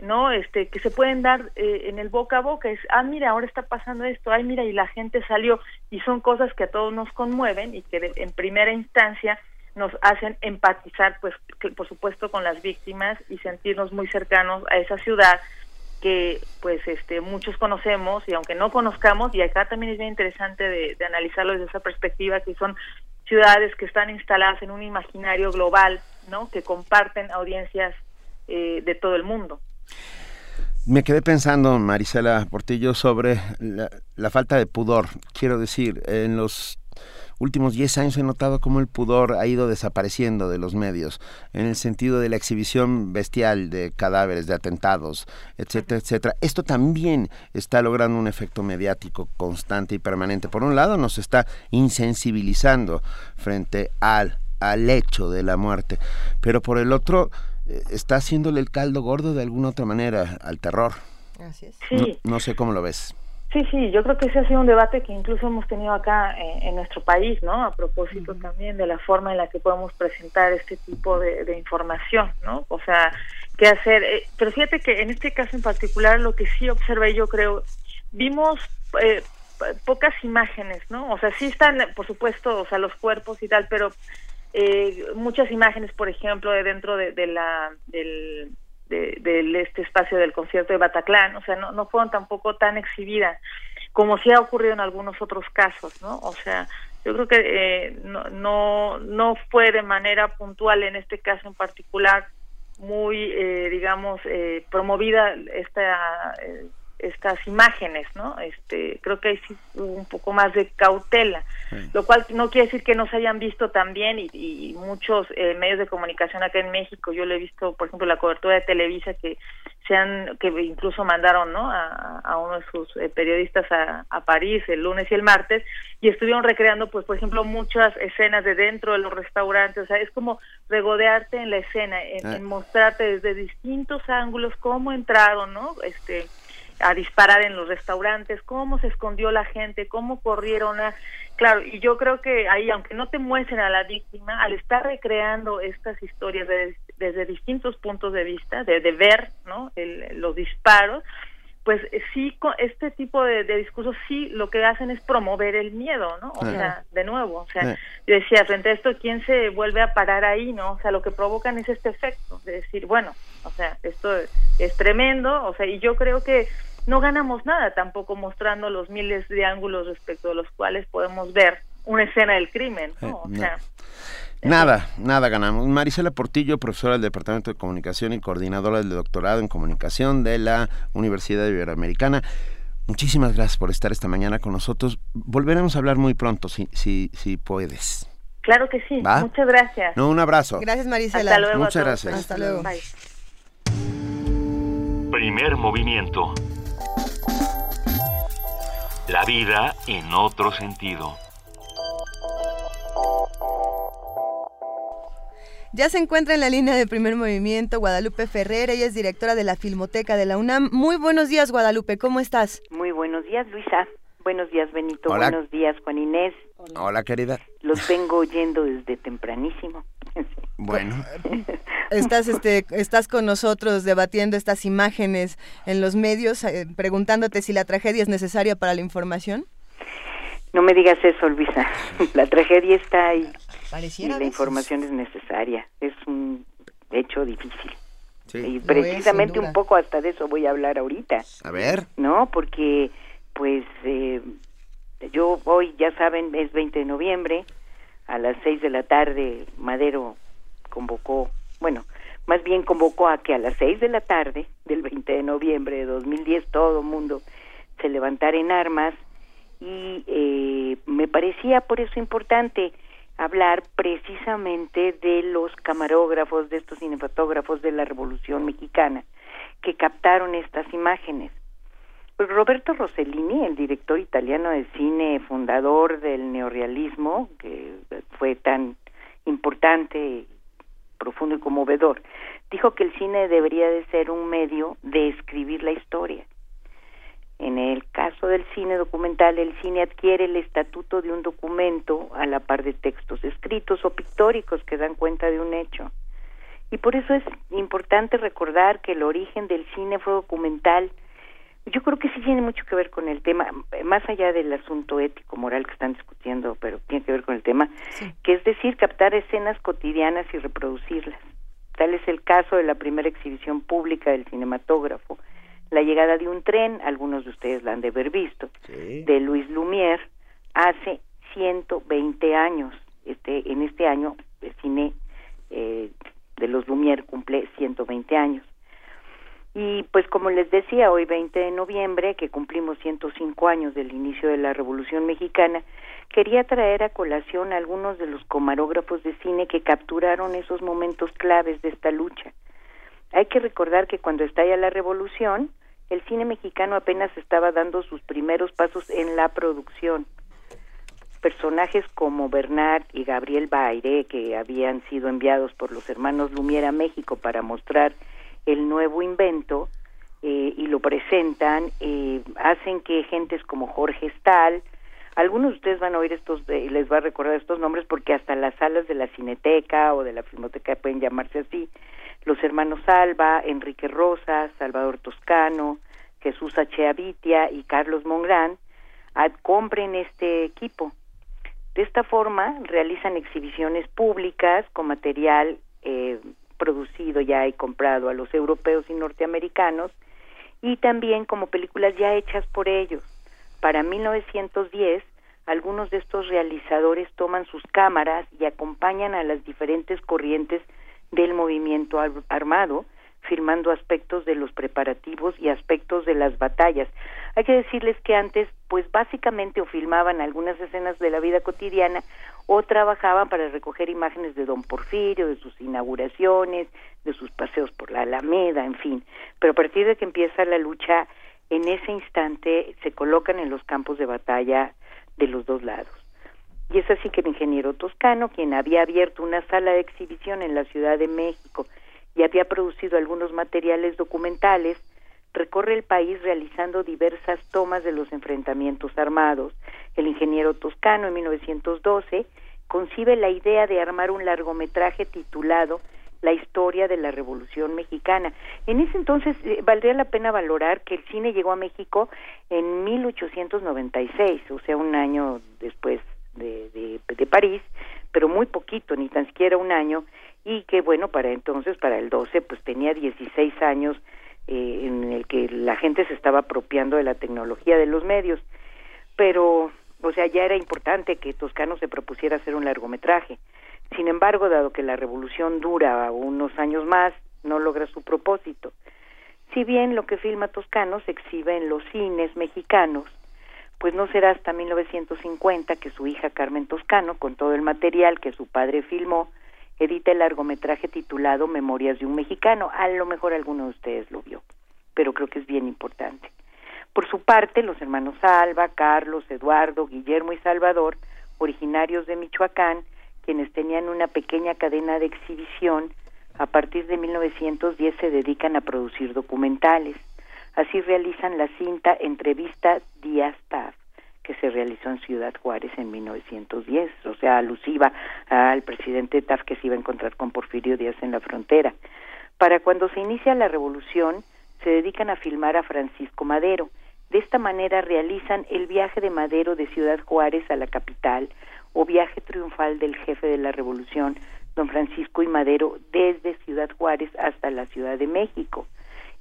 no este que se pueden dar eh, en el boca a boca. Es ah mira ahora está pasando esto. Ay mira y la gente salió y son cosas que a todos nos conmueven y que en primera instancia nos hacen empatizar, pues, por supuesto, con las víctimas y sentirnos muy cercanos a esa ciudad que, pues, este, muchos conocemos y aunque no conozcamos, y acá también es bien interesante de, analizarlo desde esa perspectiva, que son ciudades que están instaladas en un imaginario global, ¿no? Que comparten audiencias eh, de todo el mundo. Me quedé pensando, Marisela Portillo, sobre la, falta de pudor. Quiero decir, en los últimos 10 años he notado cómo el pudor ha ido desapareciendo de los medios, en el sentido de la exhibición bestial de cadáveres, de atentados, etcétera, etcétera. Esto también está logrando un efecto mediático constante y permanente. Por un lado, nos está insensibilizando frente al, al hecho de la muerte, pero por el otro, eh, está haciéndole el caldo gordo de alguna otra manera al terror. Así es. no sé cómo lo ves. Sí, sí, yo creo que ese ha sido un debate que incluso hemos tenido acá en, nuestro país, ¿no? A propósito también de la forma en la que podemos presentar este tipo de, información, ¿no? O sea, qué hacer. Eh, pero fíjate que en este caso en particular lo que sí observé yo creo, vimos eh, pocas imágenes, ¿no? O sea, sí están, por supuesto, o sea, los cuerpos y tal, pero eh, muchas imágenes, por ejemplo, de dentro de, de la del de, este espacio del concierto de Bataclan, o sea, no, no fueron tampoco tan exhibidas como sí ha ocurrido en algunos otros casos, ¿no? O sea, yo creo que eh, no, no, no fue de manera puntual en este caso en particular muy, eh, digamos, eh, promovida esta estas imágenes, ¿no? Este, creo que hay un poco más de cautela, lo cual no quiere decir que no se hayan visto también y, y muchos eh, medios de comunicación acá en México, yo le he visto, por ejemplo, la cobertura de Televisa que sean que incluso mandaron no a, uno de sus eh, periodistas a, a, París el lunes y el martes y estuvieron recreando pues por ejemplo muchas escenas de dentro de los restaurantes o sea es como regodearte en la escena en, ah. mostrarte desde distintos ángulos cómo entraron no este a disparar en los restaurantes, cómo se escondió la gente, cómo corrieron a... Claro, y yo creo que ahí, aunque no te muestren a la víctima, al estar recreando estas historias desde distintos puntos de vista, de, ver ¿no? los disparos, pues sí, este tipo de, discursos sí lo que hacen es promover el miedo, ¿no? O sea, de nuevo, o sea, yo decía, frente a esto, ¿quién se vuelve a parar ahí, no? O sea, lo que provocan es este efecto de decir, bueno, o sea, esto es tremendo, o sea, y yo creo que no ganamos nada tampoco mostrando los miles de ángulos respecto a los cuales podemos ver una escena del crimen, ¿no? Eh, o sea, Nada, nada ganamos. Marisela Portillo, profesora del Departamento de Comunicación y coordinadora del doctorado en comunicación de la Universidad Iberoamericana. Muchísimas gracias por estar esta mañana con nosotros. Volveremos a hablar muy pronto, si, si, si puedes. Claro que sí. Muchas gracias. No, un abrazo. Gracias, Marisela. Hasta luego. Muchas gracias. Hasta luego. Bye. Primer movimiento. La vida en otro sentido. Ya se encuentra en la línea de primer movimiento Guadalupe Ferrer, ella es directora de la Filmoteca de la UNAM. Muy buenos días, Guadalupe, ¿cómo estás? Muy buenos días, Luisa. Buenos días, Benito. Buenos días, Juan Inés. Hola. querida. Los vengo oyendo desde tempranísimo. Bueno. Estás, este, estás con nosotros debatiendo estas imágenes en los medios, eh, preguntándote si la tragedia es necesaria para la información. No me digas eso, Luisa. La tragedia está ahí y la información es necesaria. Es un hecho difícil. y precisamente un poco hasta de eso voy a hablar ahorita. A ver. ¿No? Porque, pues, eh, yo hoy, ya saben, es 20 de noviembre, a las 6 de la tarde, Madero convocó, bueno, más bien convocó a que a las 6 de la tarde del 20 de noviembre de 2010 todo el mundo se levantara en armas y eh, me parecía por eso importante hablar precisamente de los camarógrafos, de estos cinefotógrafos de la Revolución Mexicana que captaron estas imágenes. Pues Roberto Rossellini, el director italiano de cine, fundador del neorrealismo, que fue tan importante, profundo y conmovedor, dijo que el cine debería de ser un medio de escribir la historia en el caso del cine documental, el cine adquiere el estatuto de un documento a la par de textos escritos o pictóricos que dan cuenta de un hecho. Y por eso es importante recordar que el origen del cine fue documental. Yo creo que sí tiene mucho que ver con el tema, más allá del asunto ético, moral que están discutiendo, pero tiene que ver con el tema, que es decir, captar escenas cotidianas y reproducirlas. Tal es el caso de la primera exhibición pública del cinematógrafo, la llegada de un tren, algunos de ustedes la han de haber visto, de Luis Lumière hace 120 años. Este, en este año el cine eh, de los Lumière cumple 120 años. Y pues como les decía, hoy 20 de noviembre, que cumplimos 105 años del inicio de la Revolución Mexicana, quería traer a colación algunos de los comarógrafos de cine que capturaron esos momentos claves de esta lucha. Hay que recordar que cuando estalla la revolución, el cine mexicano apenas estaba dando sus primeros pasos en la producción. Personajes como Bernard y Gabriel Baire, que habían sido enviados por los hermanos Lumière a México para mostrar el nuevo invento eh, y lo presentan, eh, hacen que gentes como Jorge Stahl, algunos de ustedes van a oír estos, eh, les va a recordar estos nombres porque hasta las salas de la Cineteca o de la Filmoteca pueden llamarse así, los hermanos Alba, Enrique Rosas, Salvador Toscano, Jesús H. Avitia y Carlos Mongrán compren este equipo. De esta forma realizan exhibiciones públicas con material eh, producido ya y comprado a los europeos y norteamericanos y también como películas ya hechas por ellos. Para 1910, algunos de estos realizadores toman sus cámaras y acompañan a las diferentes corrientes del movimiento armado, filmando aspectos de los preparativos y aspectos de las batallas. Hay que decirles que antes, pues básicamente o filmaban algunas escenas de la vida cotidiana o trabajaban para recoger imágenes de don Porfirio, de sus inauguraciones, de sus paseos por la Alameda, en fin. Pero a partir de que empieza la lucha, en ese instante se colocan en los campos de batalla de los dos lados. Y es así que el ingeniero Toscano, quien había abierto una sala de exhibición en la Ciudad de México y había producido algunos materiales documentales, recorre el país realizando diversas tomas de los enfrentamientos armados. El ingeniero Toscano en 1912 concibe la idea de armar un largometraje titulado La historia de la Revolución Mexicana. En ese entonces eh, valdría la pena valorar que el cine llegó a México en 1896, o sea, un año después de, de, de París, pero muy poquito, ni tan siquiera un año, y que bueno, para entonces, para el 12, pues tenía 16 años eh, en el que la gente se estaba apropiando de la tecnología de los medios. Pero, o sea, ya era importante que Toscano se propusiera hacer un largometraje. Sin embargo, dado que la revolución dura unos años más, no logra su propósito. Si bien lo que filma Toscano se exhibe en los cines mexicanos, pues no será hasta 1950 que su hija Carmen Toscano, con todo el material que su padre filmó, edita el largometraje titulado Memorias de un mexicano. A lo mejor alguno de ustedes lo vio, pero creo que es bien importante. Por su parte, los hermanos Alba, Carlos, Eduardo, Guillermo y Salvador, originarios de Michoacán, quienes tenían una pequeña cadena de exhibición, a partir de 1910 se dedican a producir documentales. Así realizan la cinta Entrevista Díaz Taf, que se realizó en Ciudad Juárez en 1910, o sea, alusiva al presidente Taf que se iba a encontrar con Porfirio Díaz en la frontera. Para cuando se inicia la revolución, se dedican a filmar a Francisco Madero. De esta manera realizan el viaje de Madero de Ciudad Juárez a la capital o viaje triunfal del jefe de la revolución, don Francisco y Madero, desde Ciudad Juárez hasta la Ciudad de México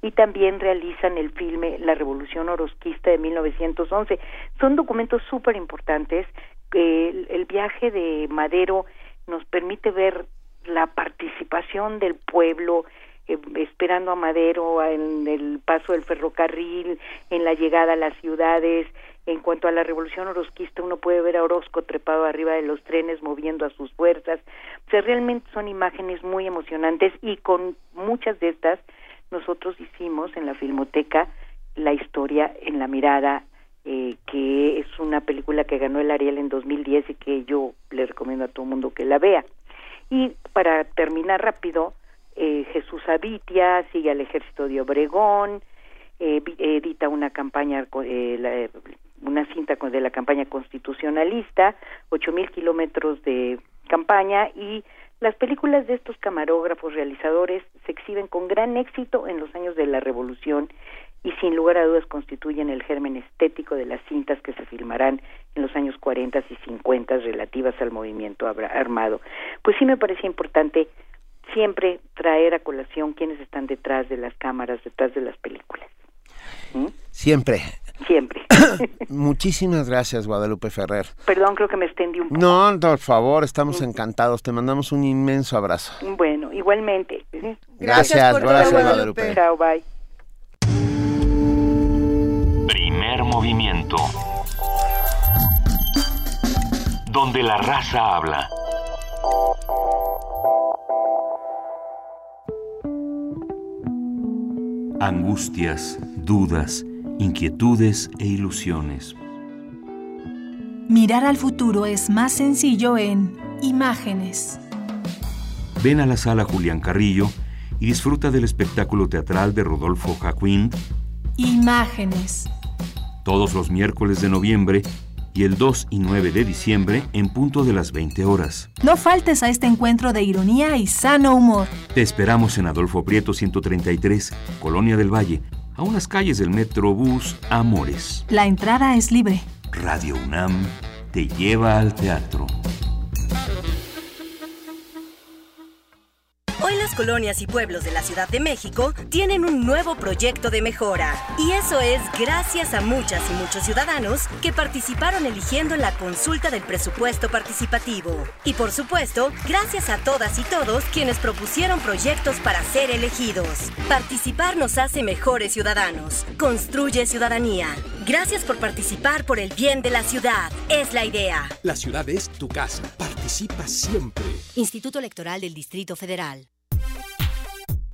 y también realizan el filme La Revolución Orosquista de 1911. Son documentos súper importantes. El, el viaje de Madero nos permite ver la participación del pueblo, eh, esperando a Madero en el paso del ferrocarril, en la llegada a las ciudades. En cuanto a la revolución orosquista, uno puede ver a Orozco trepado arriba de los trenes moviendo a sus fuerzas. O sea, realmente son imágenes muy emocionantes y con muchas de estas nosotros hicimos en la Filmoteca la historia en la mirada, eh, que es una película que ganó el Ariel en 2010 y que yo le recomiendo a todo mundo que la vea. Y para terminar rápido, eh, Jesús Abitia sigue al ejército de Obregón, eh, edita una campaña, una cinta de la campaña constitucionalista, ocho mil kilómetros de campaña y las películas de estos camarógrafos realizadores se exhiben con gran éxito en los años de la Revolución y sin lugar a dudas constituyen el germen estético de las cintas que se filmarán en los años 40 y 50 relativas al movimiento armado. Pues sí me parece importante siempre traer a colación quiénes están detrás de las cámaras, detrás de las películas. ¿Mm? Siempre. Siempre. Muchísimas gracias, Guadalupe Ferrer. Perdón, creo que me extendí un poco. No, por favor, estamos encantados. Te mandamos un inmenso abrazo. Bueno, igualmente. Gracias, gracias, Guadalupe. Chao, bye. Primer movimiento. Donde la raza habla. Angustias, dudas inquietudes e ilusiones. Mirar al futuro es más sencillo en imágenes. Ven a la sala Julián Carrillo y disfruta del espectáculo teatral de Rodolfo Jacquín. Imágenes. Todos los miércoles de noviembre y el 2 y 9 de diciembre en punto de las 20 horas. No faltes a este encuentro de ironía y sano humor. Te esperamos en Adolfo Prieto 133, Colonia del Valle, a unas calles del Metrobús Amores. La entrada es libre. Radio UNAM te lleva al teatro. Colonias y pueblos de la Ciudad de México tienen un nuevo proyecto de mejora. Y eso es gracias a muchas y muchos ciudadanos que participaron eligiendo en la consulta del presupuesto participativo. Y por supuesto, gracias a todas y todos quienes propusieron proyectos para ser elegidos. Participar nos hace mejores ciudadanos. Construye ciudadanía. Gracias por participar por el bien de la ciudad. Es la idea. La ciudad es tu casa. Participa siempre. Instituto Electoral del Distrito Federal.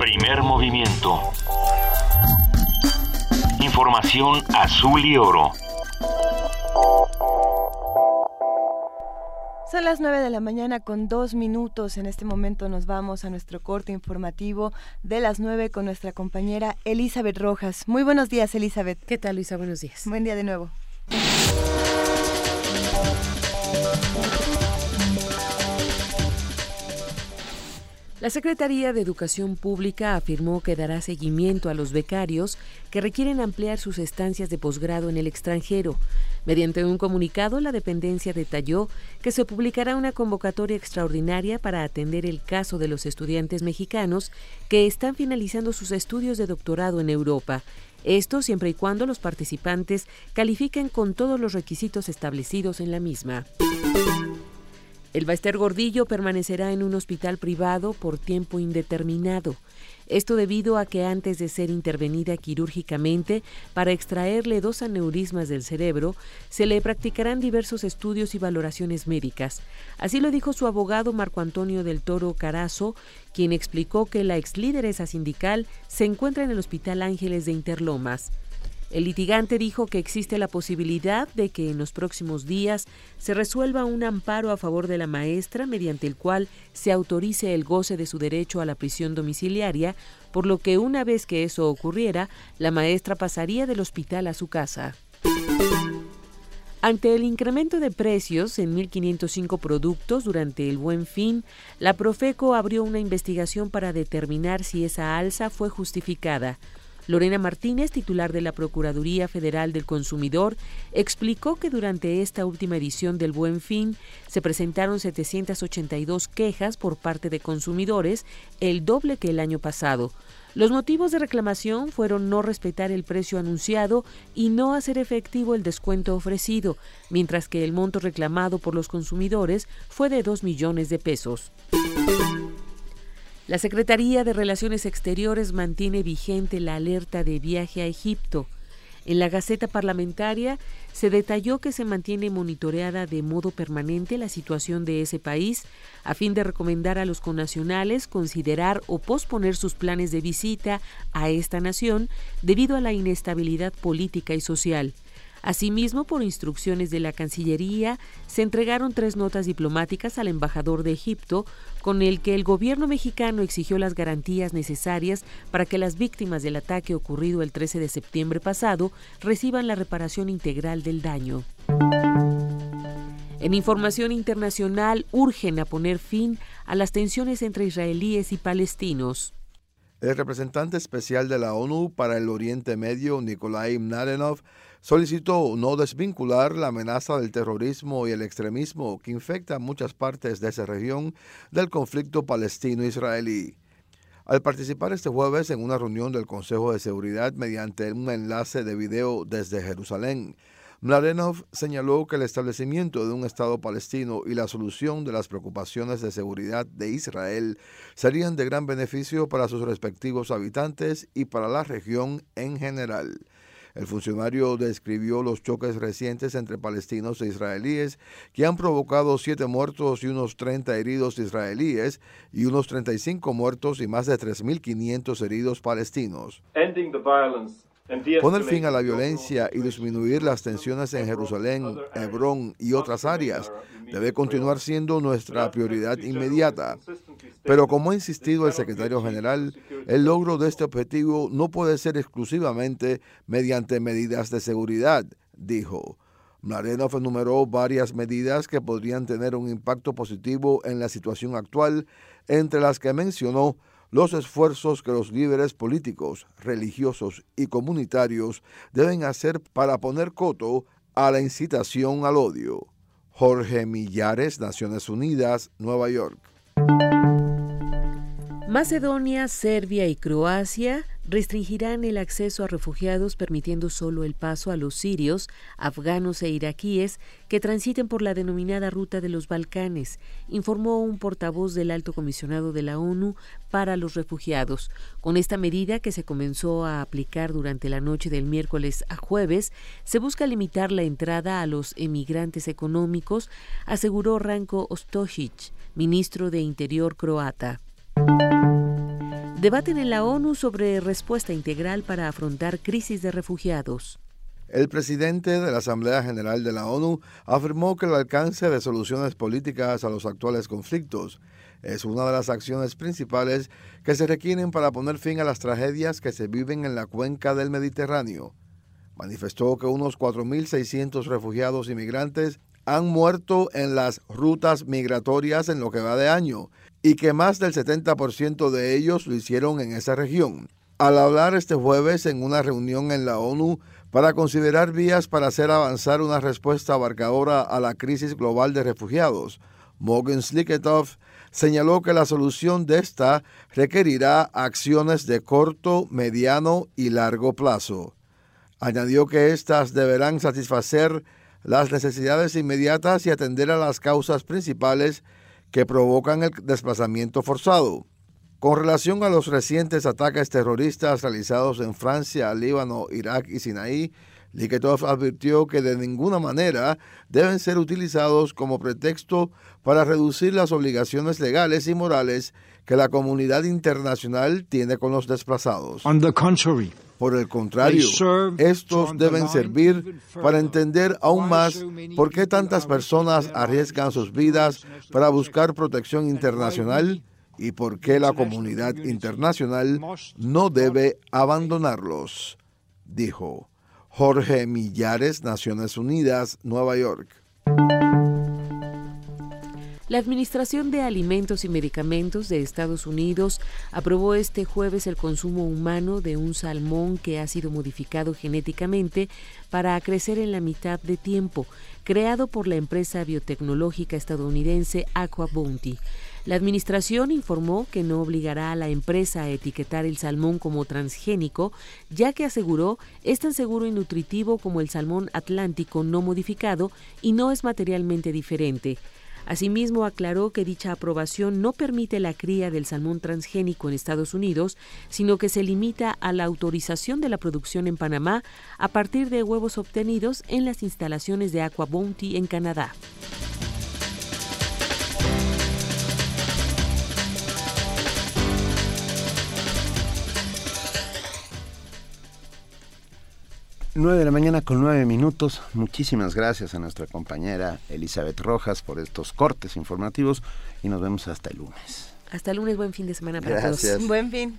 Primer movimiento. Información azul y oro. Son las 9 de la mañana con dos minutos. En este momento nos vamos a nuestro corte informativo de las 9 con nuestra compañera Elizabeth Rojas. Muy buenos días, Elizabeth. ¿Qué tal, Luisa? Buenos días. Buen día de nuevo. La Secretaría de Educación Pública afirmó que dará seguimiento a los becarios que requieren ampliar sus estancias de posgrado en el extranjero. Mediante un comunicado, la dependencia detalló que se publicará una convocatoria extraordinaria para atender el caso de los estudiantes mexicanos que están finalizando sus estudios de doctorado en Europa. Esto siempre y cuando los participantes califiquen con todos los requisitos establecidos en la misma. El Baester Gordillo permanecerá en un hospital privado por tiempo indeterminado. Esto debido a que antes de ser intervenida quirúrgicamente para extraerle dos aneurismas del cerebro, se le practicarán diversos estudios y valoraciones médicas. Así lo dijo su abogado Marco Antonio del Toro Carazo, quien explicó que la ex lideresa sindical se encuentra en el Hospital Ángeles de Interlomas. El litigante dijo que existe la posibilidad de que en los próximos días se resuelva un amparo a favor de la maestra mediante el cual se autorice el goce de su derecho a la prisión domiciliaria, por lo que una vez que eso ocurriera, la maestra pasaría del hospital a su casa. Ante el incremento de precios en 1.505 productos durante el buen fin, la Profeco abrió una investigación para determinar si esa alza fue justificada. Lorena Martínez, titular de la Procuraduría Federal del Consumidor, explicó que durante esta última edición del Buen Fin se presentaron 782 quejas por parte de consumidores, el doble que el año pasado. Los motivos de reclamación fueron no respetar el precio anunciado y no hacer efectivo el descuento ofrecido, mientras que el monto reclamado por los consumidores fue de 2 millones de pesos. La Secretaría de Relaciones Exteriores mantiene vigente la alerta de viaje a Egipto. En la Gaceta Parlamentaria se detalló que se mantiene monitoreada de modo permanente la situación de ese país a fin de recomendar a los connacionales considerar o posponer sus planes de visita a esta nación debido a la inestabilidad política y social. Asimismo, por instrucciones de la Cancillería, se entregaron tres notas diplomáticas al embajador de Egipto con el que el gobierno mexicano exigió las garantías necesarias para que las víctimas del ataque ocurrido el 13 de septiembre pasado reciban la reparación integral del daño. En información internacional, urgen a poner fin a las tensiones entre israelíes y palestinos. El representante especial de la ONU para el Oriente Medio, Nikolai Mnadenov, solicitó no desvincular la amenaza del terrorismo y el extremismo que infecta muchas partes de esa región del conflicto palestino-israelí. Al participar este jueves en una reunión del Consejo de Seguridad mediante un enlace de video desde Jerusalén, Mladenov señaló que el establecimiento de un Estado palestino y la solución de las preocupaciones de seguridad de Israel serían de gran beneficio para sus respectivos habitantes y para la región en general. El funcionario describió los choques recientes entre palestinos e israelíes que han provocado siete muertos y unos 30 heridos israelíes y unos 35 muertos y más de 3.500 heridos palestinos. Poner fin a la violencia y disminuir las tensiones en Jerusalén, Hebrón y otras áreas debe continuar siendo nuestra prioridad inmediata. Pero como ha insistido el secretario general, el logro de este objetivo no puede ser exclusivamente mediante medidas de seguridad, dijo. Marenov enumeró varias medidas que podrían tener un impacto positivo en la situación actual, entre las que mencionó los esfuerzos que los líderes políticos, religiosos y comunitarios deben hacer para poner coto a la incitación al odio. Jorge Millares, Naciones Unidas, Nueva York. Macedonia, Serbia y Croacia restringirán el acceso a refugiados permitiendo solo el paso a los sirios, afganos e iraquíes que transiten por la denominada Ruta de los Balcanes, informó un portavoz del Alto Comisionado de la ONU para los Refugiados. Con esta medida, que se comenzó a aplicar durante la noche del miércoles a jueves, se busca limitar la entrada a los emigrantes económicos, aseguró Ranko Ostojic, ministro de Interior croata. Debaten en la ONU sobre respuesta integral para afrontar crisis de refugiados. El presidente de la Asamblea General de la ONU afirmó que el alcance de soluciones políticas a los actuales conflictos es una de las acciones principales que se requieren para poner fin a las tragedias que se viven en la cuenca del Mediterráneo. Manifestó que unos 4.600 refugiados inmigrantes han muerto en las rutas migratorias en lo que va de año y que más del 70% de ellos lo hicieron en esa región. Al hablar este jueves en una reunión en la ONU para considerar vías para hacer avanzar una respuesta abarcadora a la crisis global de refugiados, Morgan Sliketov señaló que la solución de esta requerirá acciones de corto, mediano y largo plazo. Añadió que éstas deberán satisfacer las necesidades inmediatas y atender a las causas principales que provocan el desplazamiento forzado. Con relación a los recientes ataques terroristas realizados en Francia, Líbano, Irak y Sinaí, Liketov advirtió que de ninguna manera deben ser utilizados como pretexto para reducir las obligaciones legales y morales que la comunidad internacional tiene con los desplazados. Por el contrario, estos deben servir para entender aún más por qué tantas personas arriesgan sus vidas para buscar protección internacional y por qué la comunidad internacional no debe abandonarlos, dijo Jorge Millares, Naciones Unidas, Nueva York. La Administración de Alimentos y Medicamentos de Estados Unidos aprobó este jueves el consumo humano de un salmón que ha sido modificado genéticamente para crecer en la mitad de tiempo, creado por la empresa biotecnológica estadounidense Aqua Bounty. La administración informó que no obligará a la empresa a etiquetar el salmón como transgénico, ya que aseguró es tan seguro y nutritivo como el salmón atlántico no modificado y no es materialmente diferente. Asimismo, aclaró que dicha aprobación no permite la cría del salmón transgénico en Estados Unidos, sino que se limita a la autorización de la producción en Panamá a partir de huevos obtenidos en las instalaciones de Aqua Bounty en Canadá. 9 de la mañana con 9 minutos. Muchísimas gracias a nuestra compañera Elizabeth Rojas por estos cortes informativos y nos vemos hasta el lunes. Hasta el lunes, buen fin de semana para todos. Buen fin.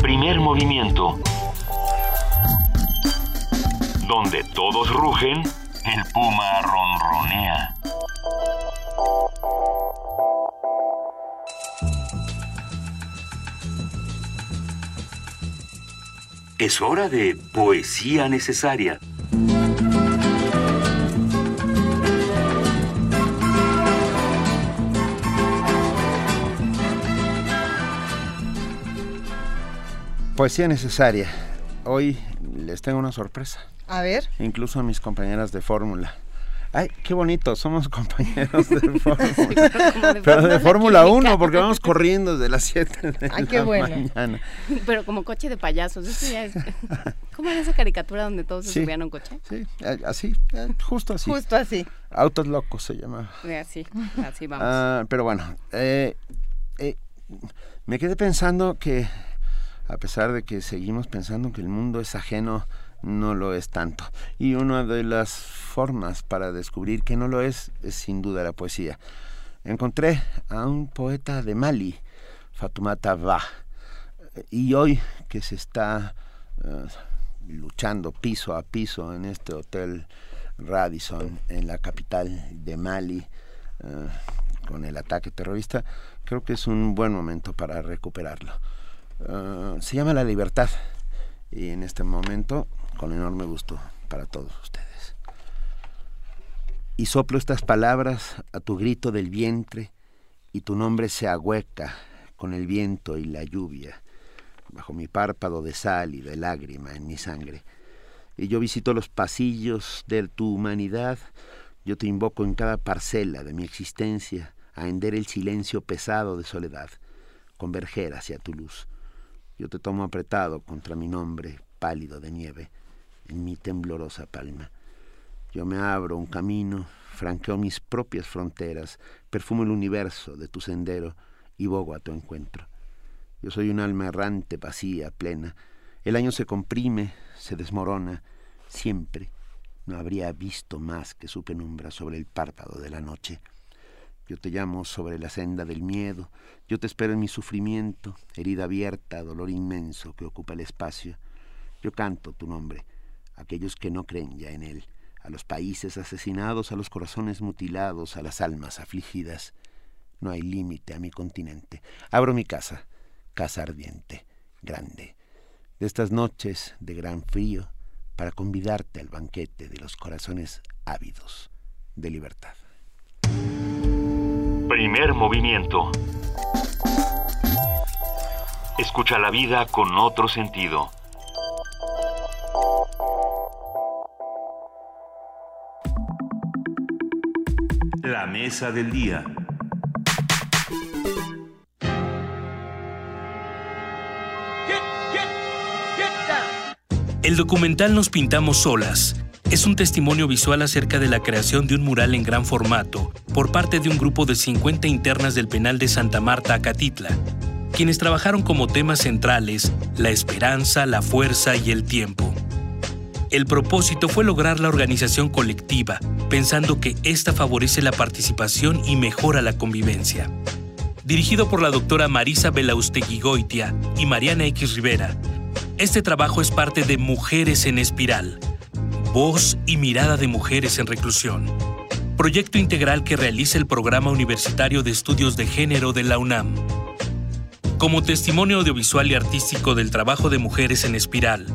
Primer movimiento donde todos rugen, el puma ronronea. Es hora de poesía necesaria. Poesía necesaria. Hoy les tengo una sorpresa. A ver. Incluso a mis compañeras de fórmula. Ay, qué bonito, somos compañeros de Fórmula, pero de Fórmula 1, porque vamos corriendo desde las 7 de Ay, qué bueno. mañana. Pero como coche de payasos, eso ya es... ¿Cómo era esa caricatura donde todos se subían a un coche? Sí, así, justo así. Justo así. Autos locos se llama. Así, así vamos. Ah, pero bueno, eh, eh, me quedé pensando que, a pesar de que seguimos pensando que el mundo es ajeno no lo es tanto. Y una de las formas para descubrir que no lo es es sin duda la poesía. Encontré a un poeta de Mali, Fatoumata Ba, y hoy que se está eh, luchando piso a piso en este hotel Radisson, en la capital de Mali, eh, con el ataque terrorista, creo que es un buen momento para recuperarlo. Eh, se llama La Libertad y en este momento con enorme gusto para todos ustedes. Y soplo estas palabras a tu grito del vientre y tu nombre se ahueca con el viento y la lluvia, bajo mi párpado de sal y de lágrima en mi sangre. Y yo visito los pasillos de tu humanidad, yo te invoco en cada parcela de mi existencia a hender el silencio pesado de soledad, converger hacia tu luz. Yo te tomo apretado contra mi nombre pálido de nieve, en mi temblorosa palma. Yo me abro un camino, franqueo mis propias fronteras, perfumo el universo de tu sendero y bogo a tu encuentro. Yo soy un alma errante, vacía, plena. El año se comprime, se desmorona, siempre. No habría visto más que su penumbra sobre el párpado de la noche. Yo te llamo sobre la senda del miedo, yo te espero en mi sufrimiento, herida abierta, dolor inmenso que ocupa el espacio. Yo canto tu nombre, aquellos que no creen ya en Él, a los países asesinados, a los corazones mutilados, a las almas afligidas. No hay límite a mi continente. Abro mi casa, casa ardiente, grande, de estas noches de gran frío, para convidarte al banquete de los corazones ávidos de libertad. Primer movimiento. Escucha la vida con otro sentido. La mesa del día. El documental Nos Pintamos Solas es un testimonio visual acerca de la creación de un mural en gran formato por parte de un grupo de 50 internas del penal de Santa Marta, Acatitla, quienes trabajaron como temas centrales la esperanza, la fuerza y el tiempo. El propósito fue lograr la organización colectiva, pensando que esta favorece la participación y mejora la convivencia. Dirigido por la doctora Marisa Belaustegui Goitia y Mariana X Rivera, este trabajo es parte de Mujeres en Espiral, voz y mirada de mujeres en reclusión, proyecto integral que realiza el Programa Universitario de Estudios de Género de la UNAM. Como testimonio audiovisual y artístico del trabajo de mujeres en espiral,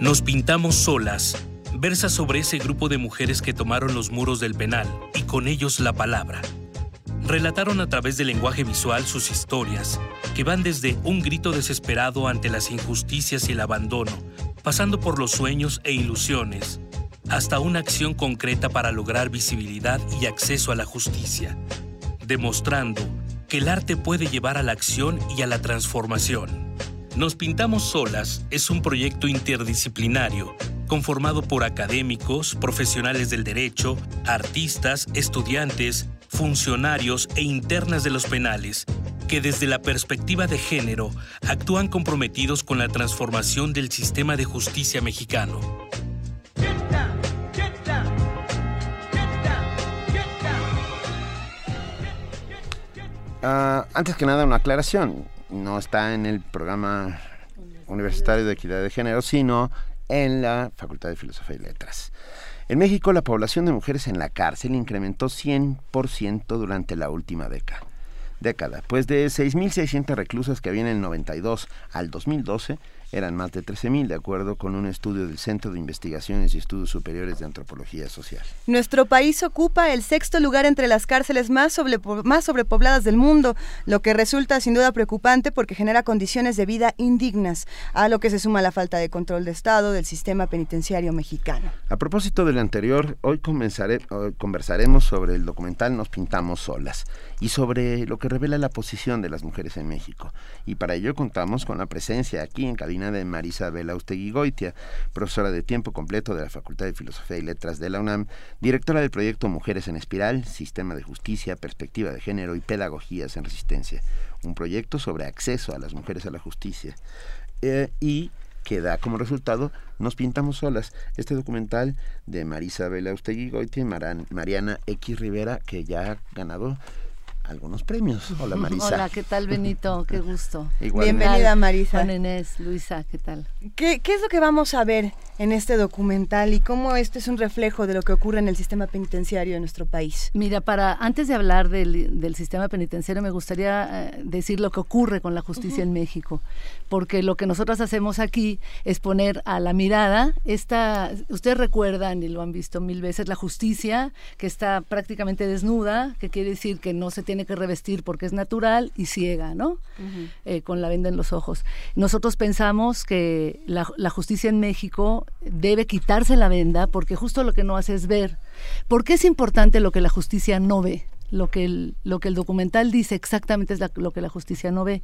nos pintamos solas versa sobre ese grupo de mujeres que tomaron los muros del penal y con ellos la palabra. Relataron a través del lenguaje visual sus historias, que van desde un grito desesperado ante las injusticias y el abandono, pasando por los sueños e ilusiones, hasta una acción concreta para lograr visibilidad y acceso a la justicia, demostrando que el arte puede llevar a la acción y a la transformación. Nos Pintamos Solas es un proyecto interdisciplinario conformado por académicos, profesionales del derecho, artistas, estudiantes, funcionarios e internas de los penales, que desde la perspectiva de género actúan comprometidos con la transformación del sistema de justicia mexicano. Ah, antes que nada, una aclaración no está en el programa universitario de equidad de género, sino en la Facultad de Filosofía y Letras. En México, la población de mujeres en la cárcel incrementó 100% durante la última década. década. Pues de 6.600 reclusas que había en el 92 al 2012, eran más de 13.000, de acuerdo con un estudio del Centro de Investigaciones y Estudios Superiores de Antropología Social. Nuestro país ocupa el sexto lugar entre las cárceles más, más sobrepobladas del mundo, lo que resulta sin duda preocupante porque genera condiciones de vida indignas, a lo que se suma la falta de control de Estado del sistema penitenciario mexicano. A propósito del anterior, hoy, hoy conversaremos sobre el documental Nos Pintamos Solas y sobre lo que revela la posición de las mujeres en México. Y para ello contamos con la presencia aquí en cabina de Marisa Vela profesora de tiempo completo de la Facultad de Filosofía y Letras de la UNAM, directora del proyecto Mujeres en Espiral, Sistema de Justicia, Perspectiva de Género y Pedagogías en Resistencia, un proyecto sobre acceso a las mujeres a la justicia. Eh, y que da como resultado Nos Pintamos Solas, este documental de Marisa Vela Goitia y Mariana X Rivera, que ya ha ganado algunos premios. Hola Marisa. Hola, ¿qué tal Benito? Qué gusto. Bienvenida Marisa. Juan Inés, Luisa, ¿qué tal? ¿Qué, ¿Qué, es lo que vamos a ver en este documental y cómo este es un reflejo de lo que ocurre en el sistema penitenciario de nuestro país? Mira, para antes de hablar del, del sistema penitenciario me gustaría eh, decir lo que ocurre con la justicia en México, porque lo que nosotros hacemos aquí es poner a la mirada esta, ustedes recuerdan y lo han visto mil veces, la justicia que está prácticamente desnuda, que quiere decir que no se tiene tiene que revestir porque es natural y ciega, ¿no? Eh, con la venda en los ojos. Nosotros pensamos que la, justicia en México debe quitarse la venda porque justo lo que no hace es ver. ¿Por qué es importante lo que la justicia no ve? Lo que el, lo que el documental dice exactamente es lo que la justicia no ve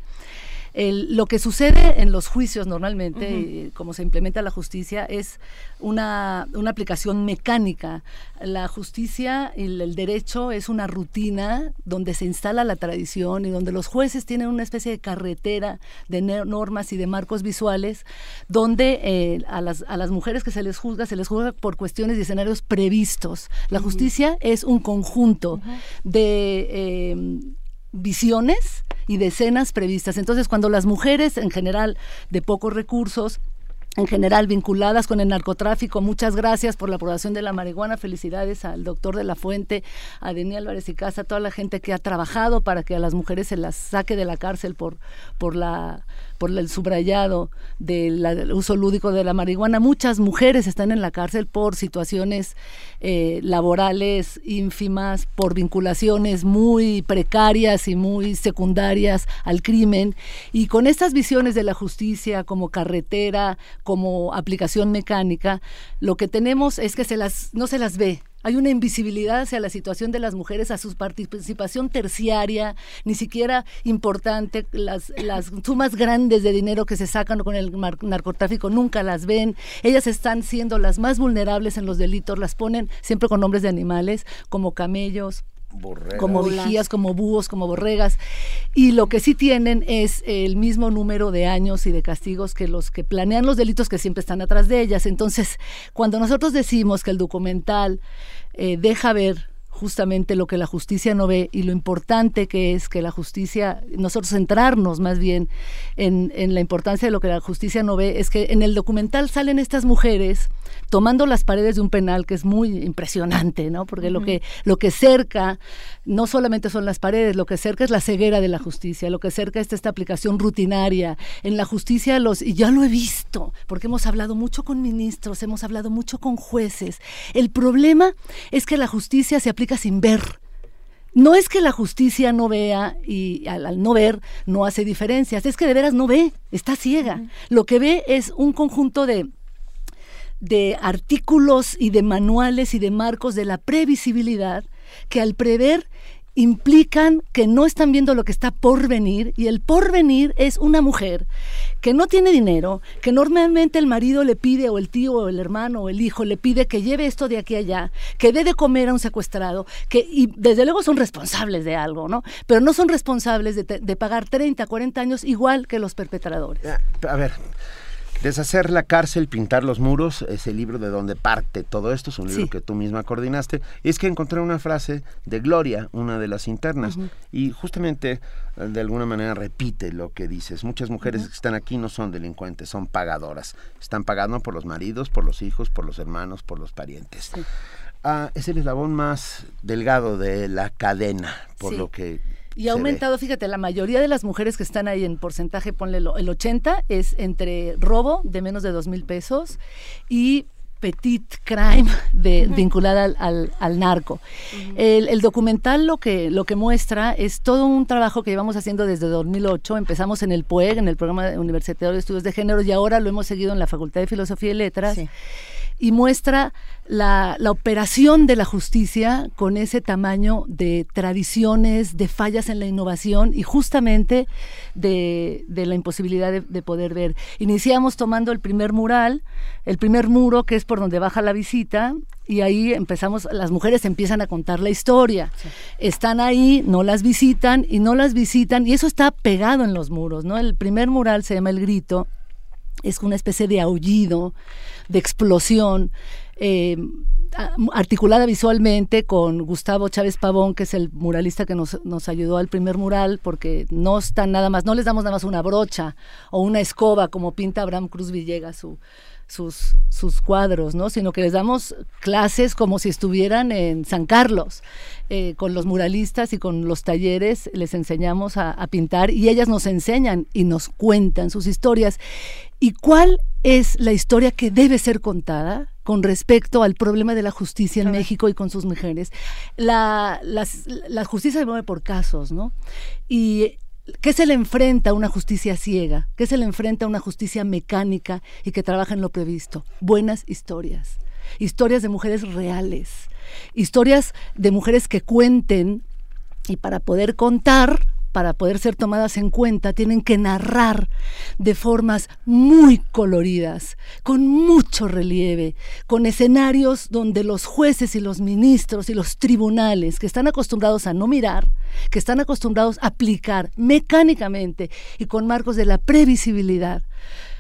lo que sucede en los juicios normalmente, como se implementa la justicia, es una, aplicación mecánica. La justicia y el, derecho es una rutina donde se instala la tradición y donde los jueces tienen una especie de carretera de normas y de marcos visuales, donde eh, a, las, a las mujeres que se les juzga, se les juzga por cuestiones y escenarios previstos. La justicia es un conjunto de... Eh, visiones y decenas previstas. Entonces, cuando las mujeres en general de pocos recursos en general vinculadas con el narcotráfico. Muchas gracias por la aprobación de la marihuana. Felicidades al doctor de la Fuente, a Denis Álvarez y Casa, a toda la gente que ha trabajado para que a las mujeres se las saque de la cárcel por, por la por el subrayado del uso lúdico de la marihuana. Muchas mujeres están en la cárcel por situaciones eh, laborales ínfimas, por vinculaciones muy precarias y muy secundarias al crimen. Y con estas visiones de la justicia como carretera, como aplicación mecánica, lo que tenemos es que se las, no se las ve, hay una invisibilidad hacia la situación de las mujeres, a su participación terciaria, ni siquiera importante. Las, las sumas grandes de dinero que se sacan con el narcotráfico nunca las ven. Ellas están siendo las más vulnerables en los delitos, las ponen siempre con nombres de animales, como camellos, como vigías, como búhos, como borregas. Y lo que sí tienen es el mismo número de años y de castigos que los que planean los delitos que siempre están atrás de ellas. Entonces, cuando nosotros decimos que el documental eh, deja ver justamente lo que la justicia no ve y lo importante que es que la justicia, nosotros centrarnos más bien en, en, la importancia de lo que la justicia no ve, es que en el documental salen estas mujeres tomando las paredes de un penal que es muy impresionante, ¿no? Porque lo que lo que cerca no solamente son las paredes, lo que cerca es la ceguera de la justicia, lo que cerca es esta aplicación rutinaria. En la justicia los y ya lo he visto, porque hemos hablado mucho con ministros, hemos hablado mucho con jueces. El problema es que la justicia se aplica sin ver. No es que la justicia no vea y al, no ver no hace diferencias, es que de veras no ve, está ciega. Lo que ve es un conjunto de, de artículos y de manuales y de marcos de la previsibilidad que al prever implican que no están viendo lo que está por venir y el porvenir es una mujer que no tiene dinero, que normalmente el marido le pide o el tío o el hermano o el hijo le pide que lleve esto de aquí a allá, que dé de comer a un secuestrado, que y desde luego son responsables de algo, ¿no? Pero no son responsables de, de pagar 30, 40 años igual que los perpetradores. A ver, Deshacer la cárcel, pintar los muros, es el libro de donde parte todo esto, es un libro que tú misma coordinaste. Es que encontré una frase de Gloria, una de las internas, y justamente eh, de alguna manera repite lo que dices. Muchas mujeres que están aquí no son delincuentes, son pagadoras. Están pagando por los maridos, por los hijos, por los hermanos, por los parientes. Ah, es el eslabón más delgado de la cadena, por lo que Y ha aumentado, fíjate, la mayoría de las mujeres que están ahí en porcentaje, ponle el 80, es entre robo de menos de dos mil pesos y petit crime de, vinculada al, al, narco. el, documental lo que, lo que muestra es todo un trabajo que llevamos haciendo desde 2008. Empezamos en el PUEG, en el Programa Universitario de Estudios de Género, y ahora lo hemos seguido en la Facultad de Filosofía y Letras y muestra la, operación de la justicia con ese tamaño de tradiciones, de fallas en la innovación y justamente de, la imposibilidad de, poder ver. Iniciamos tomando el primer mural, el primer muro que es por donde baja la visita y ahí empezamos, las mujeres empiezan a contar la historia. Están ahí, no las visitan y no las visitan y eso está pegado en los muros, ¿no? El primer mural se llama El Grito, es una especie de aullido de explosión. Eh, articulada visualmente con Gustavo Chávez Pavón, que es el muralista que nos, nos, ayudó al primer mural, porque no están nada más, no les damos nada más una brocha o una escoba como pinta Abraham Cruz Villegas su, sus, sus cuadros, ¿no? sino que les damos clases como si estuvieran en San Carlos. Eh, con los muralistas y con los talleres les enseñamos a pintar y ellas nos enseñan y nos cuentan sus historias. ¿Y cuál es la historia que debe ser contada con respecto al problema de la justicia en México y con sus mujeres. La, la justicia se mueve por casos, ¿no? Y ¿Qué se le enfrenta a una justicia ciega? ¿Qué se le enfrenta a una justicia mecánica y que trabaja en lo previsto? Buenas historias. Historias de mujeres reales. Historias de mujeres que cuenten y para poder contar para poder ser tomadas en cuenta, tienen que narrar de formas muy coloridas, con mucho relieve, con escenarios donde los jueces y los ministros y los tribunales, que están acostumbrados a no mirar, que están acostumbrados a aplicar mecánicamente y con marcos de la previsibilidad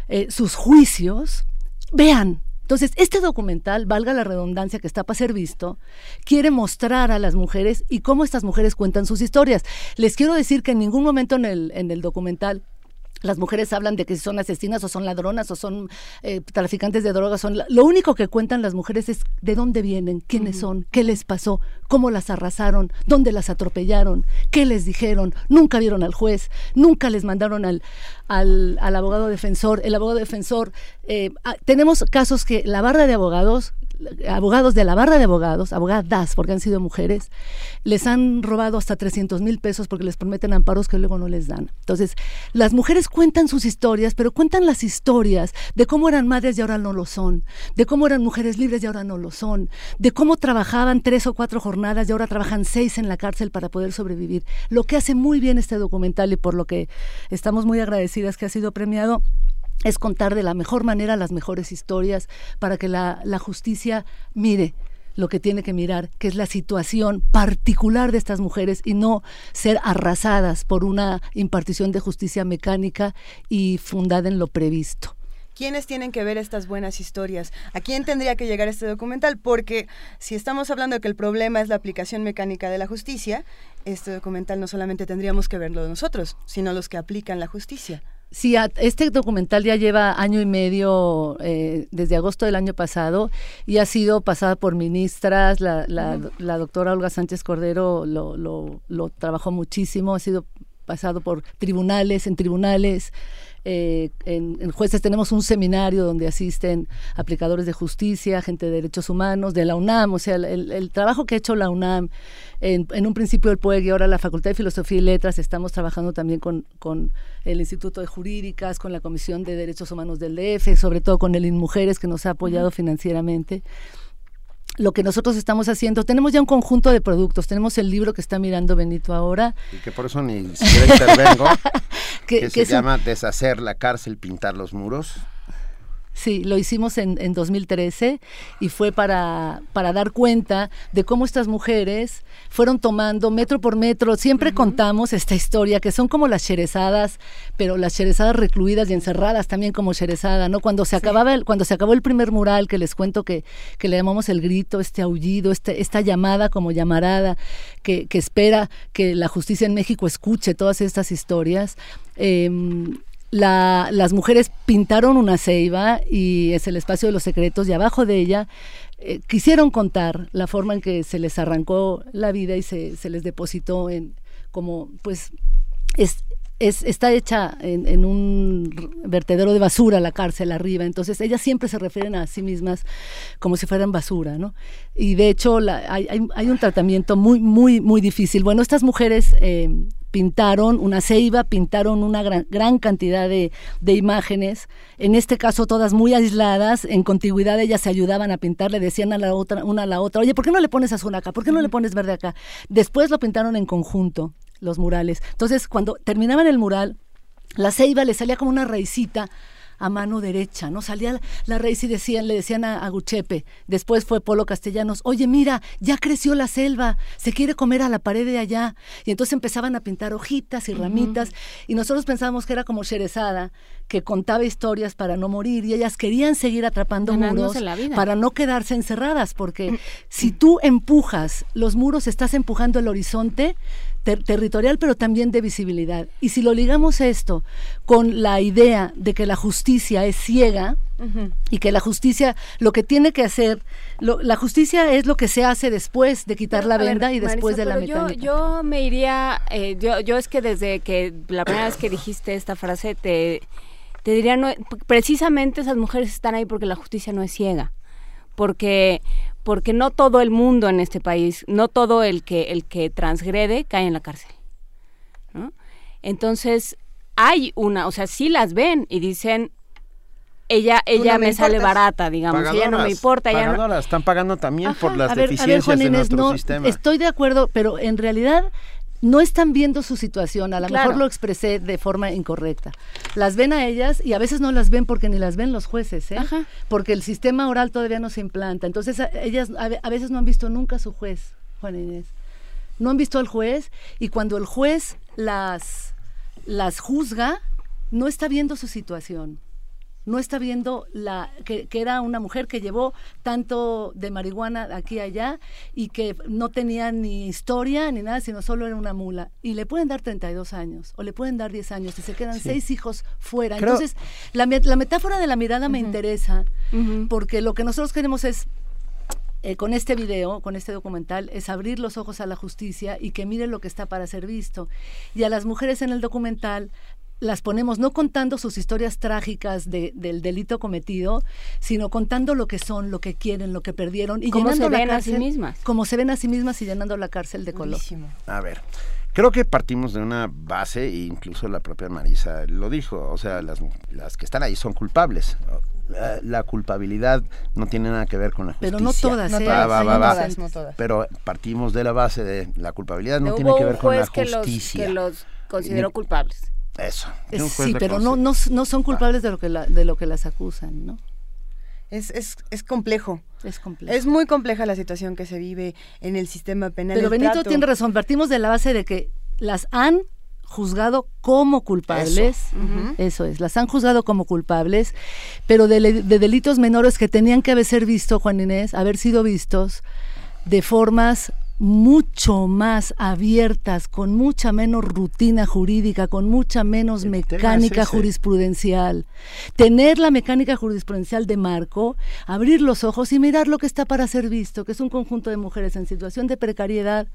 eh, sus juicios, vean entonces, este documental, valga la redundancia que está para ser visto, quiere mostrar a las mujeres y cómo estas mujeres cuentan sus historias. Les quiero decir que en ningún momento en el, en el documental las mujeres hablan de que son asesinas o son ladronas o son eh, traficantes de drogas. Son lo único que cuentan las mujeres es de dónde vienen, quiénes son, qué les pasó, cómo las arrasaron, dónde las atropellaron, qué les dijeron. Nunca vieron al juez, nunca les mandaron al, al, abogado defensor. El abogado defensor, eh, ah, tenemos casos que la barra de abogados abogados de la barra de abogados, abogadas, porque han sido mujeres, les han robado hasta 300 mil pesos porque les prometen amparos que luego no les dan. Entonces, las mujeres cuentan sus historias, pero cuentan las historias de cómo eran madres y ahora no lo son, de cómo eran mujeres libres y ahora no lo son, de cómo trabajaban tres o cuatro jornadas y ahora trabajan seis en la cárcel para poder sobrevivir. Lo que hace muy bien este documental y por lo que estamos muy agradecidas que ha sido premiado es contar de la mejor manera las mejores historias para que la, justicia mire lo que tiene que mirar, que es la situación particular de estas mujeres y no ser arrasadas por una impartición de justicia mecánica y fundada en lo previsto. ¿Quiénes tienen que ver estas buenas historias? ¿A quién tendría que llegar este documental? Porque si estamos hablando de que el problema es la aplicación mecánica de la justicia, este documental no solamente tendríamos que verlo nosotros, sino los que aplican la justicia. Sí, este documental ya lleva año y medio, eh, desde agosto del año pasado, y ha sido pasada por ministras. La, la, doctora Olga Sánchez Cordero lo, lo, lo, trabajó muchísimo, ha sido pasado por tribunales, en tribunales. Eh, en, jueces tenemos un seminario donde asisten aplicadores de justicia, gente de derechos humanos, de la UNAM, o sea, el, trabajo que ha hecho la UNAM, en, un principio el PUEG y ahora la Facultad de Filosofía y Letras, estamos trabajando también con, con el Instituto de Jurídicas, con la Comisión de Derechos Humanos del DF, sobre todo con el INMujeres que nos ha apoyado financieramente lo que nosotros estamos haciendo. Tenemos ya un conjunto de productos. Tenemos el libro que está mirando Benito ahora. Y que por eso ni siquiera intervengo. que, se llama Deshacer la cárcel, pintar los muros. Sí, lo hicimos en, en 2013 y fue para, para dar cuenta de cómo estas mujeres fueron tomando metro por metro. Siempre contamos esta historia, que son como las cherezadas, pero las cherezadas recluidas y encerradas también como cherezada, ¿no? Cuando se, acababa el, cuando se acabó el primer mural, que les cuento que, que le llamamos el grito, este aullido, este, esta llamada como llamarada, que, que espera que la justicia en México escuche todas estas historias. Eh, las mujeres pintaron una ceiba y es el espacio de los secretos y abajo de ella eh, quisieron contar la forma en que se les arrancó la vida y se, se les depositó en, como pues es es, está hecha en, un vertedero de basura la cárcel arriba, entonces ellas siempre se refieren a sí mismas como si fueran basura, ¿no? Y de hecho hay, hay, un tratamiento muy, muy, muy difícil. Bueno, estas mujeres eh, pintaron una ceiba, pintaron una gran, gran cantidad de, de, imágenes, en este caso todas muy aisladas, en contigüidad ellas se ayudaban a pintar, le decían a la otra, una a la otra, oye, ¿por qué no le pones azul acá? ¿Por qué no le pones verde acá? Después lo pintaron en conjunto los murales. Entonces, cuando terminaban el mural, la ceiba le salía como una raicita a mano derecha, ¿no? Salía la, raíz y decían, le decían a, Guchepe, después fue Polo Castellanos, oye, mira, ya creció la selva, se quiere comer a la pared de allá. Y entonces empezaban a pintar hojitas y ramitas, y nosotros pensábamos que era como Sherezada, que contaba historias para no morir, y ellas querían seguir atrapando muros para no quedarse encerradas, porque si tú empujas los muros, estás empujando el horizonte, territorial, pero también de visibilidad. Y si lo ligamos esto con la idea de que la justicia es ciega, y que la justicia lo que tiene que hacer, la justicia es lo que se hace después de quitar la venda y después de la mecánica. Yo, me iría, eh, yo, yo es que desde que la primera vez que dijiste esta frase te, te diría, no, precisamente esas mujeres están ahí porque la justicia no es ciega, porque porque no todo el mundo en este país, no todo el que el que transgrede cae en la cárcel. Entonces, hay una, o sea, sí las ven y dicen ella ella me, sale barata, digamos, ella no me importa, ella no... están pagando también por las deficiencias de nuestro sistema. Estoy de acuerdo, pero en realidad no están viendo su situación, a lo mejor lo expresé de forma incorrecta. Las ven a ellas y a veces no las ven porque ni las ven los jueces, ¿eh? porque el sistema oral todavía no se implanta. Entonces ellas a, veces no han visto nunca a su juez, Juan Inés. No han visto al juez y cuando el juez las, las juzga, no está viendo su situación no está viendo la que, era una mujer que llevó tanto de marihuana aquí y allá y que no tenía ni historia ni nada, sino solo era una mula. Y le pueden dar 32 años o le pueden dar 10 años y se quedan seis hijos fuera. Entonces, la, metáfora de la mirada me interesa porque lo que nosotros queremos es eh, con este video, con este documental, es abrir los ojos a la justicia y que miren lo que está para ser visto. Y a las mujeres en el documental las ponemos no contando sus historias trágicas de, del delito cometido, sino contando lo que son, lo que quieren, lo que perdieron y ¿Cómo llenando se la ven cárcel, a sí mismas. Como se ven a sí mismas y llenando la cárcel de color. A ver, creo que partimos de una base, e incluso la propia Marisa lo dijo, o sea, las, las que están ahí son culpables. La, culpabilidad no tiene nada que ver con la justicia. Pero no todas, ¿eh? no todas, Pero partimos de la base de la culpabilidad no tiene que ver con la justicia. Que los, que los consideró culpables. Eso. sí, pero no, no, no, son culpables de lo que de lo que las acusan, ¿no? Es, es, es complejo. Es complejo. Es muy compleja la situación que se vive en el sistema penal. Pero Benito tiene razón. Partimos de la base de que las han juzgado como culpables. Eso, es, las han juzgado como culpables, pero de, de, delitos menores que tenían que haber sido vistos, Juan Inés, haber sido vistos de formas mucho más abiertas, con mucha menos rutina jurídica, con mucha menos mecánica jurisprudencial. Tener la mecánica jurisprudencial de marco, abrir los ojos y mirar lo que está para ser visto, que es un conjunto de mujeres en situación de precariedad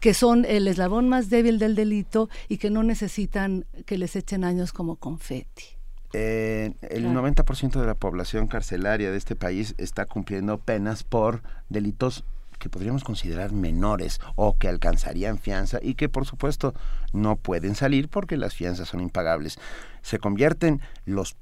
que son el eslabón más débil del delito y que no necesitan que les echen años como confeti. Eh, el 90% de la población carcelaria de este país está cumpliendo penas por delitos que podríamos considerar menores o que alcanzarían fianza y que por supuesto no pueden salir porque las fianzas son impagables. Se convierten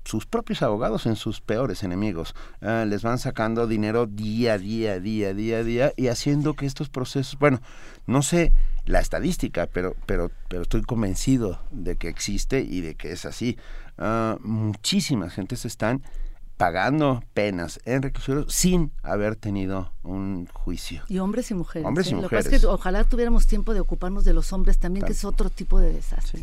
sus propios abogados en sus peores enemigos. Ah, les van sacando dinero día a día, día, día, día y haciendo que estos procesos, bueno, no sé la estadística, pero, pero, pero estoy convencido de que existe y de que es así. Uh, muchísimas gentes están pagando penas en reclusorio sin haber tenido un juicio. Y hombres y mujeres. Hombres y ¿eh? mujeres. Lo que es que ojalá tuviéramos tiempo de ocuparnos de los hombres también, que es otro tipo de desastre.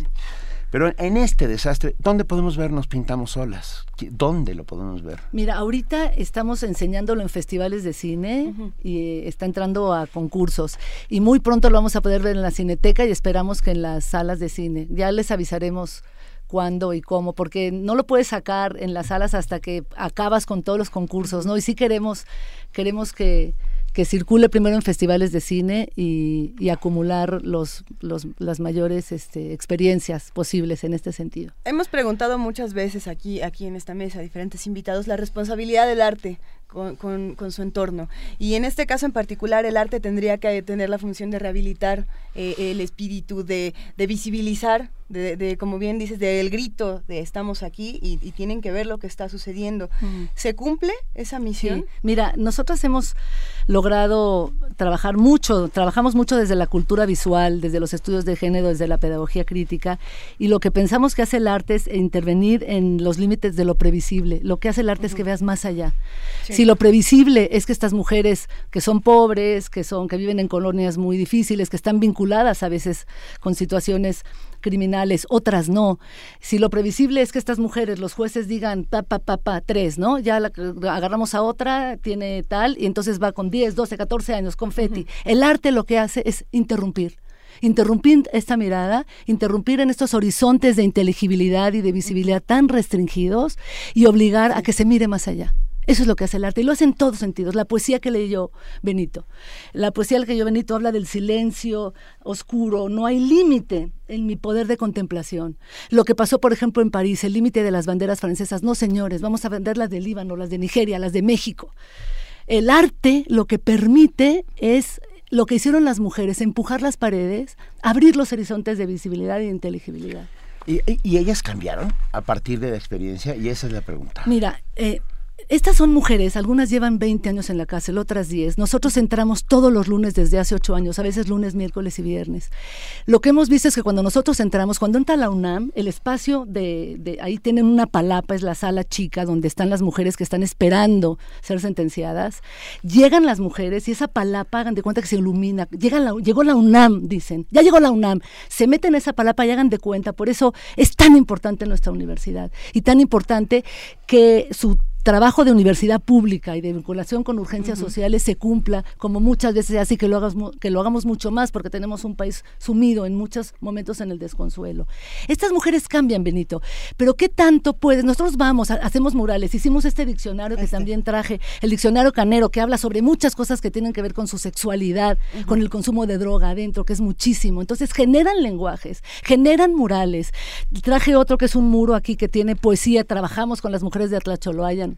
Pero en este desastre, ¿dónde podemos ver Nos Pintamos Solas? ¿Dónde lo podemos ver? Mira, ahorita estamos enseñándolo en festivales de cine y eh, está entrando a concursos. Y muy pronto lo vamos a poder ver en la cineteca y esperamos que en las salas de cine. Ya les avisaremos cuándo y cómo, porque no lo puedes sacar en las salas hasta que acabas con todos los concursos, ¿no? Y sí queremos, queremos que, que circule primero en festivales de cine y, acumular los, los, las mayores este, experiencias posibles en este sentido. Hemos preguntado muchas veces aquí, aquí en esta mesa a diferentes invitados la responsabilidad del arte con, con, su entorno. Y en este caso en particular el arte tendría que tener la función de rehabilitar eh, el espíritu, de, de visibilizar de, como bien dices, del grito de estamos aquí y, tienen que ver lo que está sucediendo. ¿Se cumple esa misión? Mira, nosotros hemos logrado trabajar mucho, trabajamos mucho desde la cultura visual, desde los estudios de género, desde la pedagogía crítica, y lo que pensamos que hace el arte es intervenir en los límites de lo previsible. Lo que hace el arte es que veas más allá. Si lo previsible es que estas mujeres que son pobres, que son, que viven en colonias muy difíciles, que están vinculadas a veces con situaciones criminales, otras no. Si lo previsible es que estas mujeres, los jueces digan pa, pa, pa, pa, tres, ¿no? Ya la, agarramos a otra, tiene tal, y entonces va con 10, 12, 14 años, confeti. El arte lo que hace es interrumpir interrumpir esta mirada, interrumpir en estos horizontes de inteligibilidad y de visibilidad tan restringidos y obligar a que se mire más allá. Eso es lo que hace el arte y lo hace en todos sentidos. La poesía que leyó Benito, la poesía que leyó Benito habla del silencio oscuro, no hay límite en mi poder de contemplación. Lo que pasó, por ejemplo, en París, el límite de las banderas francesas, no señores, vamos a vender las de Líbano, las de Nigeria, las de México. El arte lo que permite es lo que hicieron las mujeres, empujar las paredes, abrir los horizontes de visibilidad e inteligibilidad. ¿Y, ellas cambiaron a partir de la experiencia? Y esa es la pregunta. Mira, eh, estas son mujeres, algunas llevan 20 años en la cárcel, otras 10. Nosotros entramos todos los lunes desde hace 8 años, a veces lunes, miércoles y viernes. Lo que hemos visto es que cuando nosotros entramos, cuando entra la UNAM, el espacio de, ahí tienen una palapa, es la sala chica donde están las mujeres que están esperando ser sentenciadas. Llegan las mujeres y esa palapa, hagan de cuenta que se ilumina. Llegó la UNAM, dicen, ya llegó la UNAM. Se meten en esa palapa y hagan de cuenta. Por eso es tan importante nuestra universidad y tan importante que su trabajo de universidad pública y de vinculación con urgencias sociales se cumpla, como muchas veces así que lo, hagamos, que lo hagamos mucho más, porque tenemos un país sumido en muchos momentos en el desconsuelo. Estas mujeres cambian, Benito, pero ¿qué tanto puedes? Nosotros vamos, hacemos murales, hicimos este diccionario que este. también traje, el diccionario canero, que habla sobre muchas cosas que tienen que ver con su sexualidad, con el consumo de droga adentro, que es muchísimo. Entonces generan lenguajes, generan murales. Traje otro que es un muro aquí que tiene poesía, trabajamos con las mujeres de Atlacholoayan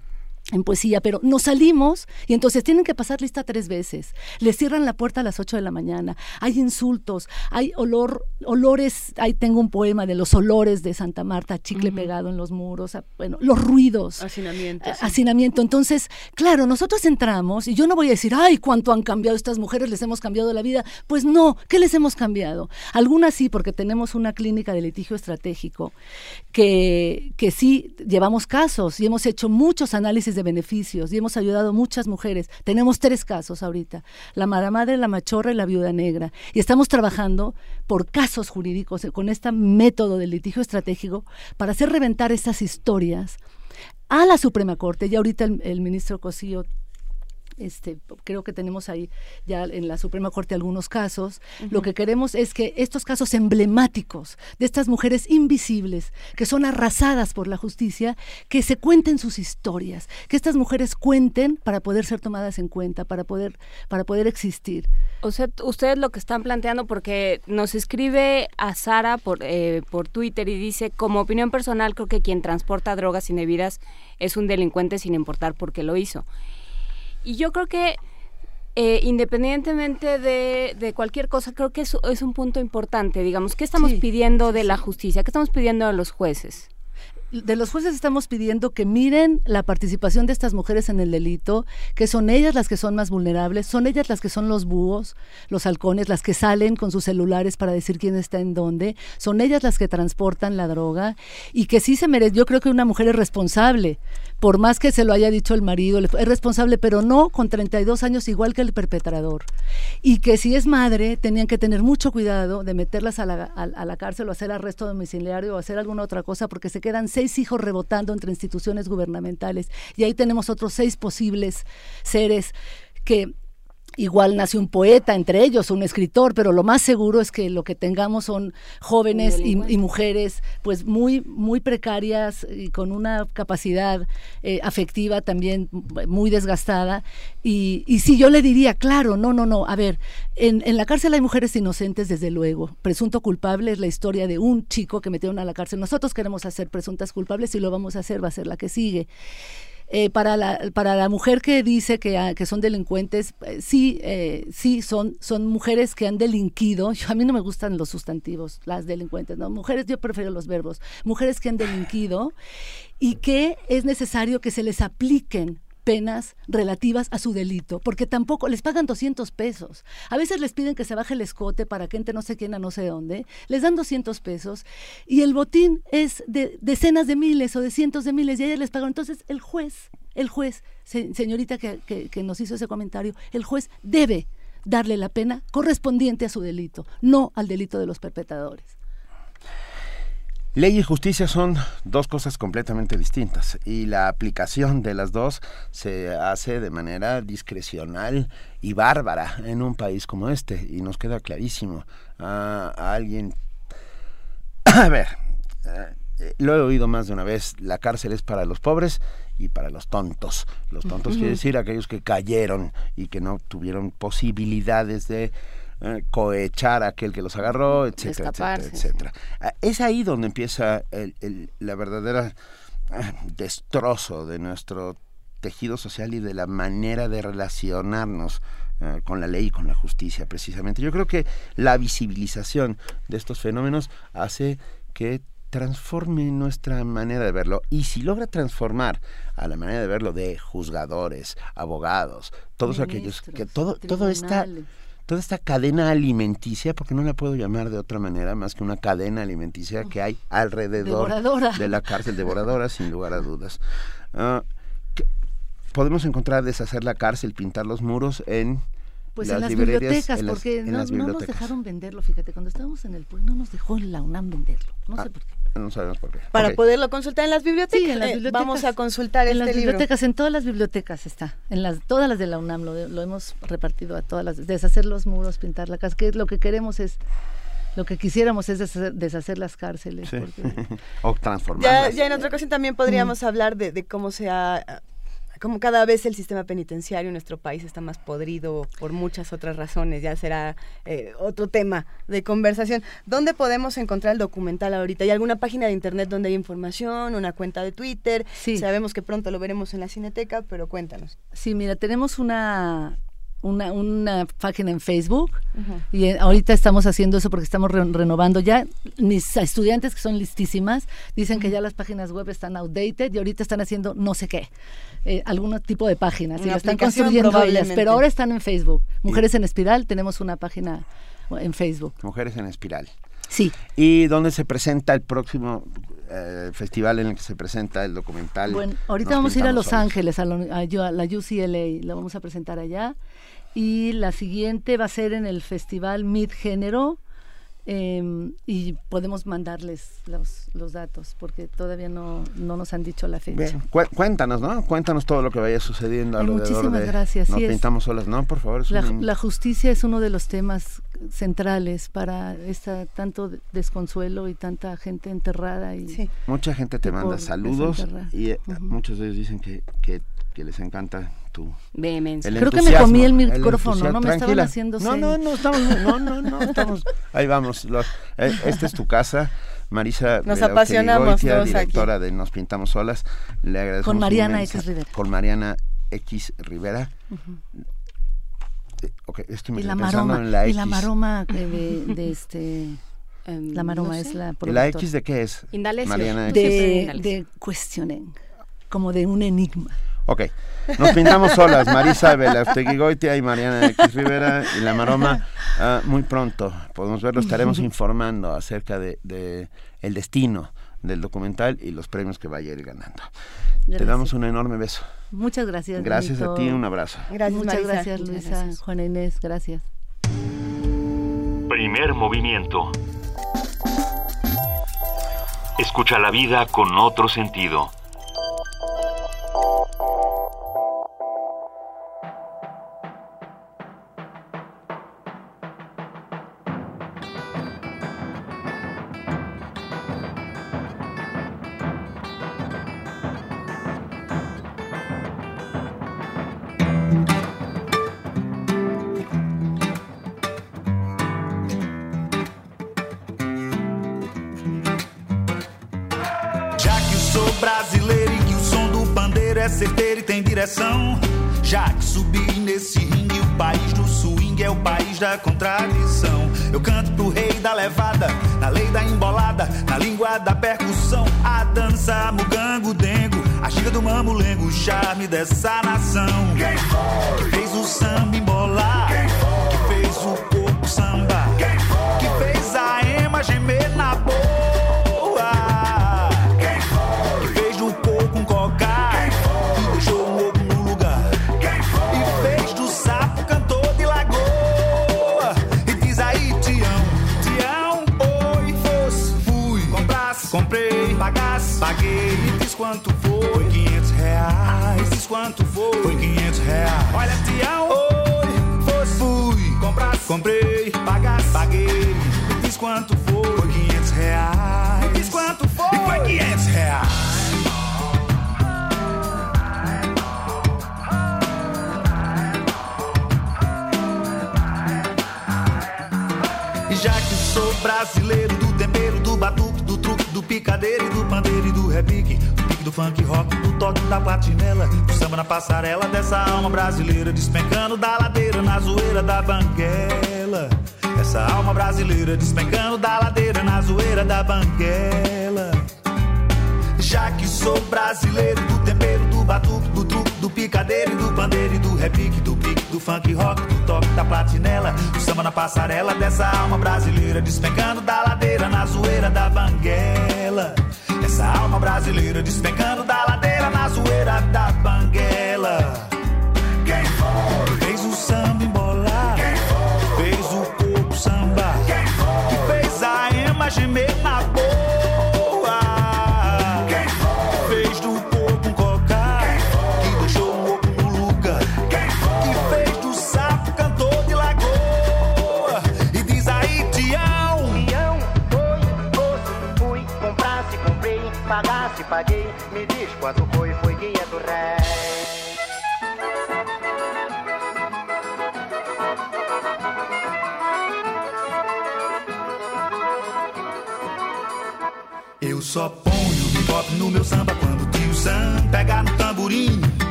en poesía, pero nos salimos y entonces tienen que pasar lista tres veces. Les cierran la puerta a las 8 de la mañana. Hay insultos, hay olor, olores. Ahí tengo un poema de los olores de Santa Marta, chicle pegado en los muros, bueno, los ruidos. Hacinamiento. Hacinamiento. Entonces, claro, nosotros entramos y yo no voy a decir, ay, cuánto han cambiado estas mujeres, les hemos cambiado la vida. Pues no, ¿qué les hemos cambiado? Algunas sí, porque tenemos una clínica de litigio estratégico que, que sí llevamos casos y hemos hecho muchos análisis de beneficios y hemos ayudado a muchas mujeres. Tenemos tres casos ahorita, la madre, la machorra y la viuda negra. Y estamos trabajando por casos jurídicos con este método de litigio estratégico para hacer reventar estas historias a la Suprema Corte. Y ahorita el, el ministro Cosío este, creo que tenemos ahí ya en la Suprema Corte algunos casos. Lo que queremos es que estos casos emblemáticos de estas mujeres invisibles, que son arrasadas por la justicia, que se cuenten sus historias, que estas mujeres cuenten para poder ser tomadas en cuenta, para poder, para poder existir. O sea, ustedes lo que están planteando, porque nos escribe a Sara por, eh, por Twitter y dice, como opinión personal, creo que quien transporta drogas indebidas es un delincuente sin importar por qué lo hizo. Y yo creo que eh, independientemente de, cualquier cosa, creo que eso es un punto importante. Digamos, ¿qué estamos pidiendo de la justicia? ¿Qué estamos pidiendo a los jueces? de los jueces estamos pidiendo que miren la participación de estas mujeres en el delito, que son ellas las que son más vulnerables, son ellas las que son los búhos, los halcones, las que salen con sus celulares para decir quién está en dónde, son ellas las que transportan la droga y que sí se merece, yo creo que una mujer es responsable, por más que se lo haya dicho el marido, es responsable, pero no con 32 años igual que el perpetrador. Y que si es madre, tenían que tener mucho cuidado de meterlas a la, a la cárcel o hacer arresto domiciliario o hacer alguna otra cosa porque se quedan seis hijos rebotando entre instituciones gubernamentales y ahí tenemos otros seis posibles seres que Igual nace un poeta entre ellos, un escritor, pero lo más seguro es que lo que tengamos son jóvenes y, mujeres pues muy, muy precarias y con una capacidad eh, afectiva también muy desgastada. Y, y sí, yo le diría, claro, no, no, no, a ver, en, en la cárcel hay mujeres inocentes, desde luego. Presunto culpable es la historia de un chico que metieron a la cárcel. Nosotros queremos hacer presuntas culpables y lo vamos a hacer, va a ser la que sigue. Eh, para, la, para la mujer que dice que, ah, que son delincuentes, eh, sí, eh, sí, son, son mujeres que han delinquido. a mí no me gustan los sustantivos, las delincuentes, ¿no? Mujeres, yo prefiero los verbos. Mujeres que han delinquido y que es necesario que se les apliquen penas relativas a su delito, porque tampoco les pagan 200 pesos. A veces les piden que se baje el escote para que entre no sé quién a no sé dónde, les dan 200 pesos y el botín es de decenas de miles o de cientos de miles y ellas les pagan. Entonces el juez, el juez, señorita que, que nos hizo ese comentario, el juez debe darle la pena correspondiente a su delito, no al delito de los perpetradores. Ley y justicia son dos cosas completamente distintas y la aplicación de las dos se hace de manera discrecional y bárbara en un país como este y nos queda clarísimo a, alguien... A ver, eh, lo he oído más de una vez, la cárcel es para los pobres y para los tontos. Los tontos quiere decir aquellos que cayeron y que no tuvieron posibilidades de eh, cohechar a aquel que los agarró, etcétera, etcétera, etcétera. Ah, es ahí donde empieza el, la verdadera ah, destrozo de nuestro tejido social y de la manera de relacionarnos eh, con la ley y con la justicia, precisamente. Yo creo que la visibilización de estos fenómenos hace que transforme nuestra manera de verlo y si logra transformar a la manera de verlo de juzgadores, abogados, todos aquellos que todo todo está toda esta cadena alimenticia, porque no la puedo llamar de otra manera más que una cadena alimenticia que hay alrededor de la cárcel devoradora, sin lugar a dudas. Ah, podemos encontrar deshacer la cárcel, pintar los muros en pues en las bibliotecas, porque no, nos dejaron venderlo, fíjate, cuando estábamos en el pueblo no nos dejó la UNAM venderlo, no sé ah, por qué. No sabemos por qué. Para poderlo consultar en las bibliotecas. Sí, en las eh, vamos a consultar en este las bibliotecas, en todas las bibliotecas está, en las todas las de la UNAM lo, lo hemos repartido a todas las, deshacer los muros, pintar la casa, que lo que queremos es lo que quisiéramos es deshacer, las cárceles. o transformarlas. Ya, en otra ocasión también podríamos hablar de, de, cómo se ha como cada vez el sistema penitenciario en nuestro país está más podrido por muchas otras razones, ya será eh, otro tema de conversación. ¿Dónde podemos encontrar el documental ahorita? ¿Hay alguna página de internet donde hay información, una cuenta de Twitter? Sí. Sabemos que pronto lo veremos en la Cineteca, pero cuéntanos. Sí, mira, tenemos una una, una página en Facebook y eh, ahorita estamos haciendo eso porque estamos renovando ya. Mis estudiantes que son listísimas dicen que ya las páginas web están outdated y ahorita están haciendo no sé qué, eh, algún tipo de páginas y la están construyendo ellas, pero ahora están en Facebook. Mujeres en Espiral, tenemos una página en Facebook. Mujeres en Espiral. Sí. ¿Y dónde se presenta el próximo eh, festival en el que se presenta el documental? Bueno, ahorita vamos a ir a Los Ángeles, a, a, la UCLA, lo vamos a presentar allá y la siguiente va a ser en el Festival Mid Género em, y podemos mandarles los, los datos porque todavía no, no nos han dicho la fecha. cuéntanos, ¿no? Cuéntanos todo lo que vaya sucediendo alrededor Muchísimas gracias. Nos pintamos solas, ¿no? Por favor. La, la, justicia es uno de los temas centrales para esta tanto desconsuelo y tanta gente enterrada y mucha gente te manda saludos y eh, muchos de ellos dicen que, que que les encanta tu vehemencia. Creo que me comí el micrófono, no me estaban haciendo No, no, no, estamos, no, no, no, estamos, ahí vamos. Eh, esta es tu casa. Marisa Nos apasionamos todos directora de Nos Pintamos Solas. Le agradecemos Con Mariana X Rivera. Con Mariana X Rivera. Eh, okay, es que me y la maroma, en la X. Y la maroma de, de este... Em, la maroma es la ¿La X de qué es? Mariana X. De, de questioning, como de un enigma. Ok, nos pintamos solas, Marisa Goitia y Mariana X Rivera y La Maroma. Ah, muy pronto podemos verlo, estaremos informando acerca de, el destino del documental y los premios que vaya a ir ganando. Te damos un enorme beso. Muchas gracias. Gracias a ti, un abrazo. Gracias, Muchas gracias, Luisa, Juana Inés, gracias. Primer movimiento. Escucha la vida con otro sentido.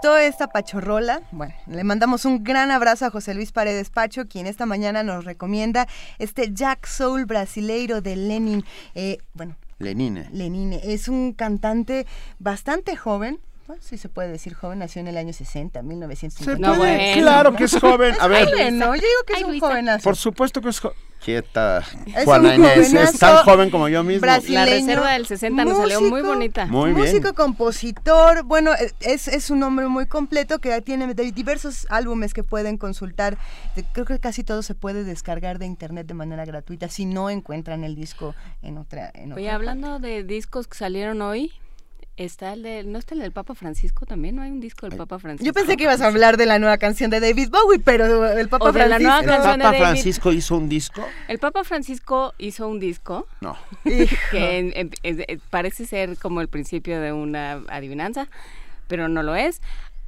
Gustó esta pachorrola? Bueno, le mandamos un gran abrazo a José Luis Paredes Pacho, quien esta mañana nos recomienda este Jack Soul brasileiro de Lenin. Eh, bueno, Lenine. Lenine es un cantante bastante joven. bueno, sí se puede decir joven, nació en el año 60, 1950. Se puede, claro que es joven. A ver. joven, ¿no? Yo digo que es un jovenazo. Por supuesto que es joven. Quieta, Es Juana Inés, es tan joven como yo mismo. brasileño, La reserva del 60 nos salió muy bonita. Muy bien. músico, compositor, bueno, eh, es, es un nombre muy completo que tiene de- diversos álbumes que pueden consultar. Creo que casi todo se puede descargar de internet de manera gratuita si no encuentran el disco en otra. En Oye, hablando de discos que salieron hoy, está el del, ¿no está el del Papa Francisco también? ¿No hay un disco del Papa Francisco? Yo pensé que ibas a hablar de la nueva canción de David Bowie, pero el Papa O de la Francisco. nueva ¿El de Papa David. Francisco hizo un disco? El Papa Francisco hizo un disco No. que en- parece ser como el principio de una adivinanza, pero no lo es.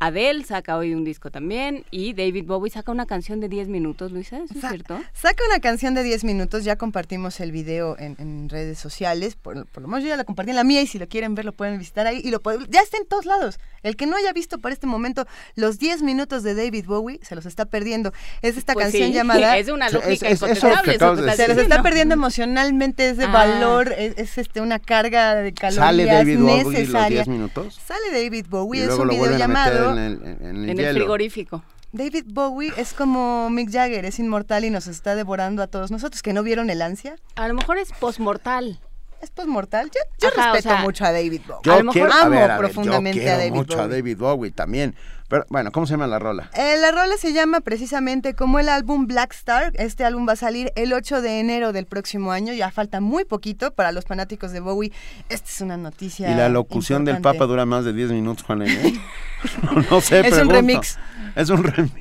Adele saca hoy un disco también y David Bowie saca una canción de 10 minutos, Luisa, ¿eso es cierto? Saca una canción de 10 minutos, ya compartimos el video en, en redes sociales, por, por, lo menos yo ya la compartí en la mía y si lo quieren ver lo pueden visitar ahí y lo pueden, ya está en todos lados. El que no haya visto por este momento los 10 minutos de David Bowie se los está perdiendo. Es esta Pues canción sí, llamada... es una lógica es- es incontestable, Se los está perdiendo emocionalmente, es de Ah. valor, es, es, este una carga de calorías ¿Sale David Bowie los necesaria. 10 minutos? Sale David Bowie, y es un lo video vuelven a meter llamado en el, en- en el En el hielo. frigorífico. David Bowie es como Mick Jagger, es inmortal y nos está devorando a todos nosotros que no vieron el ansia. A lo mejor es postmortal. ¿Es postmortal? Yo, yo Ajá, o respeto sea, mucho a David Bowie. Yo a lo mejor quiero, a amo ver, a ver, profundamente yo quiero a David mucho Bowie. a David Bowie también. Pero bueno, ¿cómo se llama la rola? Eh, la rola se llama precisamente como el álbum Black Star. Este álbum va a salir el 8 de enero del próximo año. Ya falta muy poquito para los fanáticos de Bowie. Esta es una noticia. Y la locución del. Papa dura más de 10 minutos, Juan Inés. no, no sé, Es un remix. Es un remix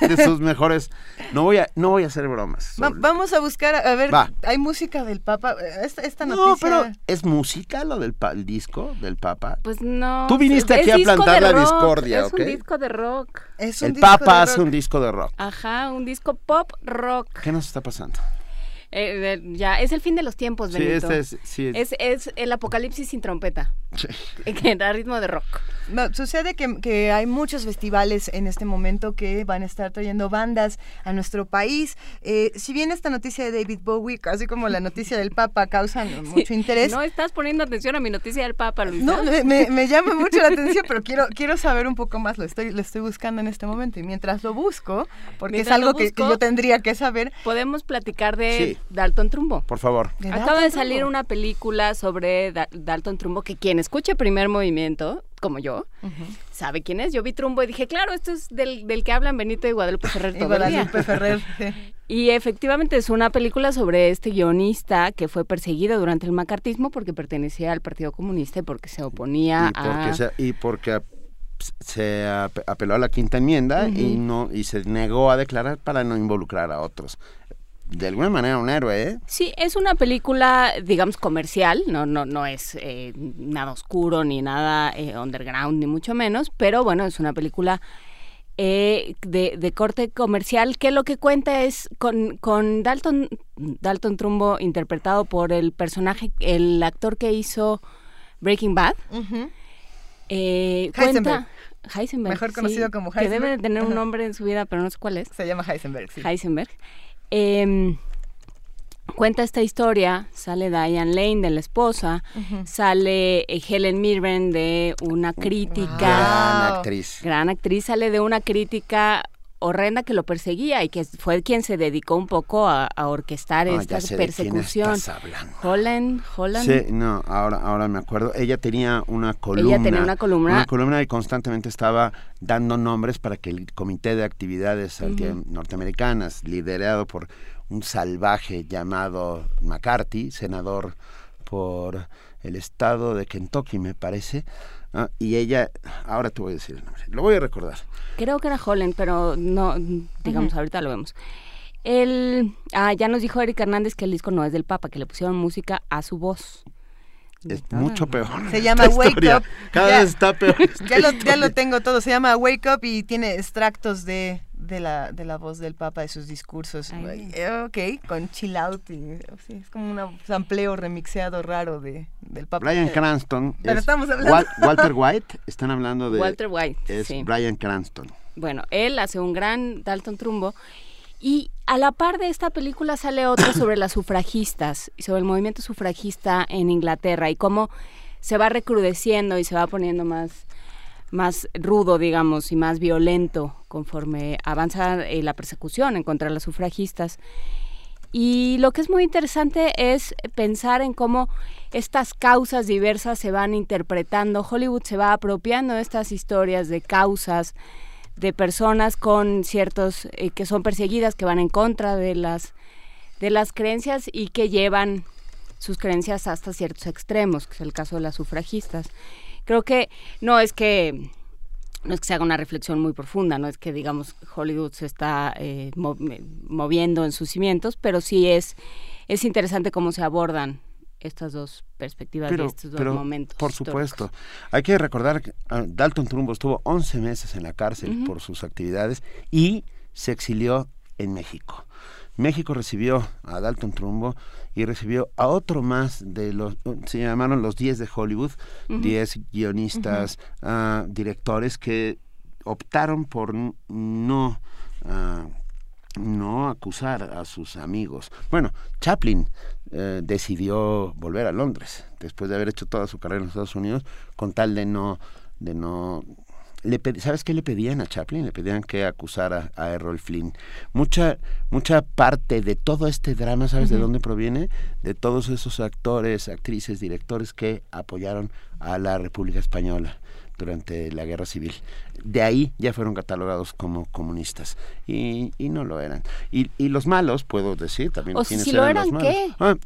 de sus mejores. No voy a, no voy a hacer bromas. Va- vamos a buscar, a ver, Va. hay música del Papa. Eh, Esta, esta No, noticia. pero ¿es música lo del pa- el disco del Papa? Pues no. Tú viniste es aquí a disco plantar de la rock, discordia, Es ¿ok? un disco de rock. Es El Papa hace un disco de rock. Ajá, un disco pop rock. ¿Qué nos está pasando? Eh, eh, ya, es el fin de los tiempos, Sí, Benito. este es- sí. es, es el apocalipsis sin trompeta. Que da ritmo de rock. No, sucede que, que hay muchos festivales en este momento que van a estar trayendo bandas a nuestro país. Eh, si bien esta noticia de David Bowie, casi como la noticia del Papa, causan mucho interés. No estás poniendo atención a mi noticia del Papa, Luisa. No, me, me- me llama mucho la atención, pero quiero quiero saber un poco más. Lo estoy lo estoy buscando en este momento y mientras lo busco, porque Mientras es algo que, yo tendría que saber. Podemos platicar de Sí. Dalton Trumbo. Por favor. ¿De Acaba de salir Trumbo? una película sobre Da- Dalton Trumbo que quien escuche primer movimiento, como yo, sabe quién es. Yo vi Trumbo y dije, claro, esto es del, del que hablan Benito y Guadalupe Ferrer Y todo el día. Guadalupe Ferrer. sí. Y efectivamente es una película sobre este guionista que fue perseguido durante el macartismo porque pertenecía al Partido Comunista y porque se oponía y porque, a... se, y porque se ap- apeló a la quinta enmienda y no y se negó a declarar para no involucrar a otros. De alguna manera un héroe, ¿eh? Sí, es una película, digamos, comercial, no, no, no es eh, nada oscuro ni nada eh, underground, ni mucho menos, pero bueno, es una película eh, de, de corte comercial que lo que cuenta es con, con Dalton, Dalton Trumbo interpretado por el personaje, el actor que hizo Breaking Bad. Ujú. Eh, Heisenberg. cuenta Heisenberg, Mejor sí, conocido como Que debe de Heisenberg. tener un nombre en su vida, pero no sé cuál es. Se llama Heisenberg, sí. Heisenberg. Em, cuenta esta historia, sale Diane Lane de la esposa, sale eh, Helen Mirren de una crítica, Gran actriz. gran actriz, sale de una crítica horrenda que lo perseguía y que fue quien se dedicó un poco a, a orquestar Ah, esta persecución. Holland, Holland. Sí, no, ahora, ahora me acuerdo. Ella tenía una columna. tenía una columna. Una columna y constantemente estaba dando nombres para que el Comité de Actividades. Norteamericanas, liderado por un salvaje llamado McCarthy, senador por el estado de Kentucky, me parece. Y ella, ahora te voy a decir el nombre, lo voy a recordar. Creo que era Holland, pero no, digamos, ahorita lo vemos. El, ah, ya nos dijo Eric Hernández que el disco no es del Papa, que le pusieron música a su voz. Es mucho peor. Se llama esta Wake historia. Up. Cada Ya. vez está peor. esta Ya lo, ya lo tengo todo. Se llama Wake Up y tiene extractos de, de, la, de la voz del Papa, de sus discursos. Ay. Ok, con chill out. Y, sí, es como un sampleo remixeado raro de, del Papa. Brian Cranston. Pero es estamos hablando- Wal- Walter White. Están hablando de. Walter White, Es sí. Brian Cranston. Bueno, él hace un gran Dalton Trumbo. Y a la par de esta película sale otra sobre las sufragistas y sobre el movimiento sufragista en Inglaterra y cómo se va recrudeciendo y se va poniendo más, más rudo, digamos, y más violento conforme avanza eh, la persecución en contra de las sufragistas. Y lo que es muy interesante es pensar en cómo estas causas diversas se van interpretando. Hollywood se va apropiando de estas historias de causas, de personas con ciertos eh, que son perseguidas, que van en contra de las de las creencias y que llevan sus creencias hasta ciertos extremos, que es el caso de las sufragistas. Creo que no es que no es que se haga una reflexión muy profunda, no es que digamos Hollywood se está eh, mo- moviendo en sus cimientos, pero sí es es interesante cómo se abordan estas dos perspectivas de estos dos momentos. Por supuesto. Hay que recordar que ah, Dalton Trumbo estuvo 11 meses en la cárcel por sus actividades y se exilió en México. México recibió a Dalton Trumbo y recibió a otro más de los, se llamaron los 10 de Hollywood, 10 guionistas, ah, directores que optaron por no... Ah, no acusar a sus amigos. Bueno, Chaplin eh, decidió volver a Londres después de haber hecho toda su carrera en los Estados Unidos con tal de no de no le ¿Sabes qué le pedían a Chaplin? Le pedían que acusara a Errol Flynn. Mucha, mucha parte de todo este drama, ¿sabes de dónde proviene? De todos esos actores, actrices, directores que apoyaron a la República Española durante la guerra civil. De ahí ya fueron catalogados como comunistas y, y no lo eran. Y, y, los malos, puedo decir también. O si lo eran, ¿qué? Ah,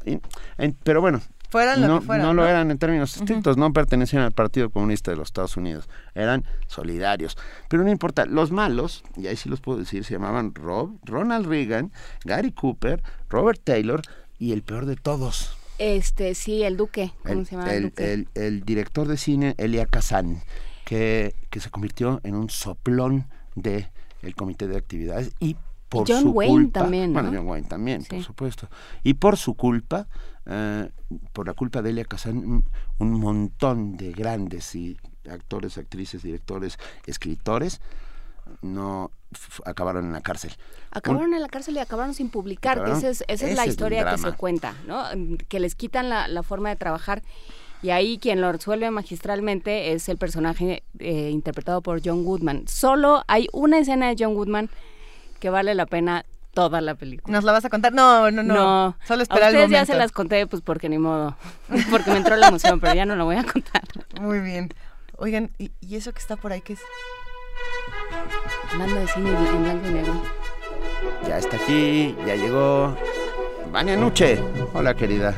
pero bueno, Fueran no, lo no lo eran en términos estrictos, no pertenecían al Partido Comunista de los Estados Unidos, eran solidarios. Pero no importa, los malos, y ahí sí los puedo decir, se llamaban Rob, Ronald Reagan, Gary Cooper, Robert Taylor y el peor de todos. Este, sí, el Duque, ¿cómo el, se llama? El, Duque? el, director de cine, Elia Kazan, que, que se convirtió en un soplón de el comité de actividades y por John su Wayne culpa, también, ¿no? bueno, John Wayne también, por supuesto, y por su culpa, eh, por la culpa de Elia Kazan, un, montón de grandes y actores, actrices, directores, escritores, no acabaron en la cárcel. Acabaron en la cárcel y acabaron sin publicar, que esa es, esa es ese la es historia que se cuenta, ¿no? Que les quitan la, la forma de trabajar. Y ahí quien lo resuelve magistralmente es el personaje eh, interpretado por John Goodman. Solo hay una escena de John Goodman que vale la pena toda la película. ¿Nos la vas a contar? No, no, no. Solo espera a el ustedes ya momento. se las conté, pues porque ni modo. Porque me entró la emoción, pero ya no la voy a contar. Muy bien. Oigan, ¿y, y eso que está por ahí qué es? Hablando de cine en blanco y negro. Ya está aquí, ya llegó Vania Nuche. Hola, querida.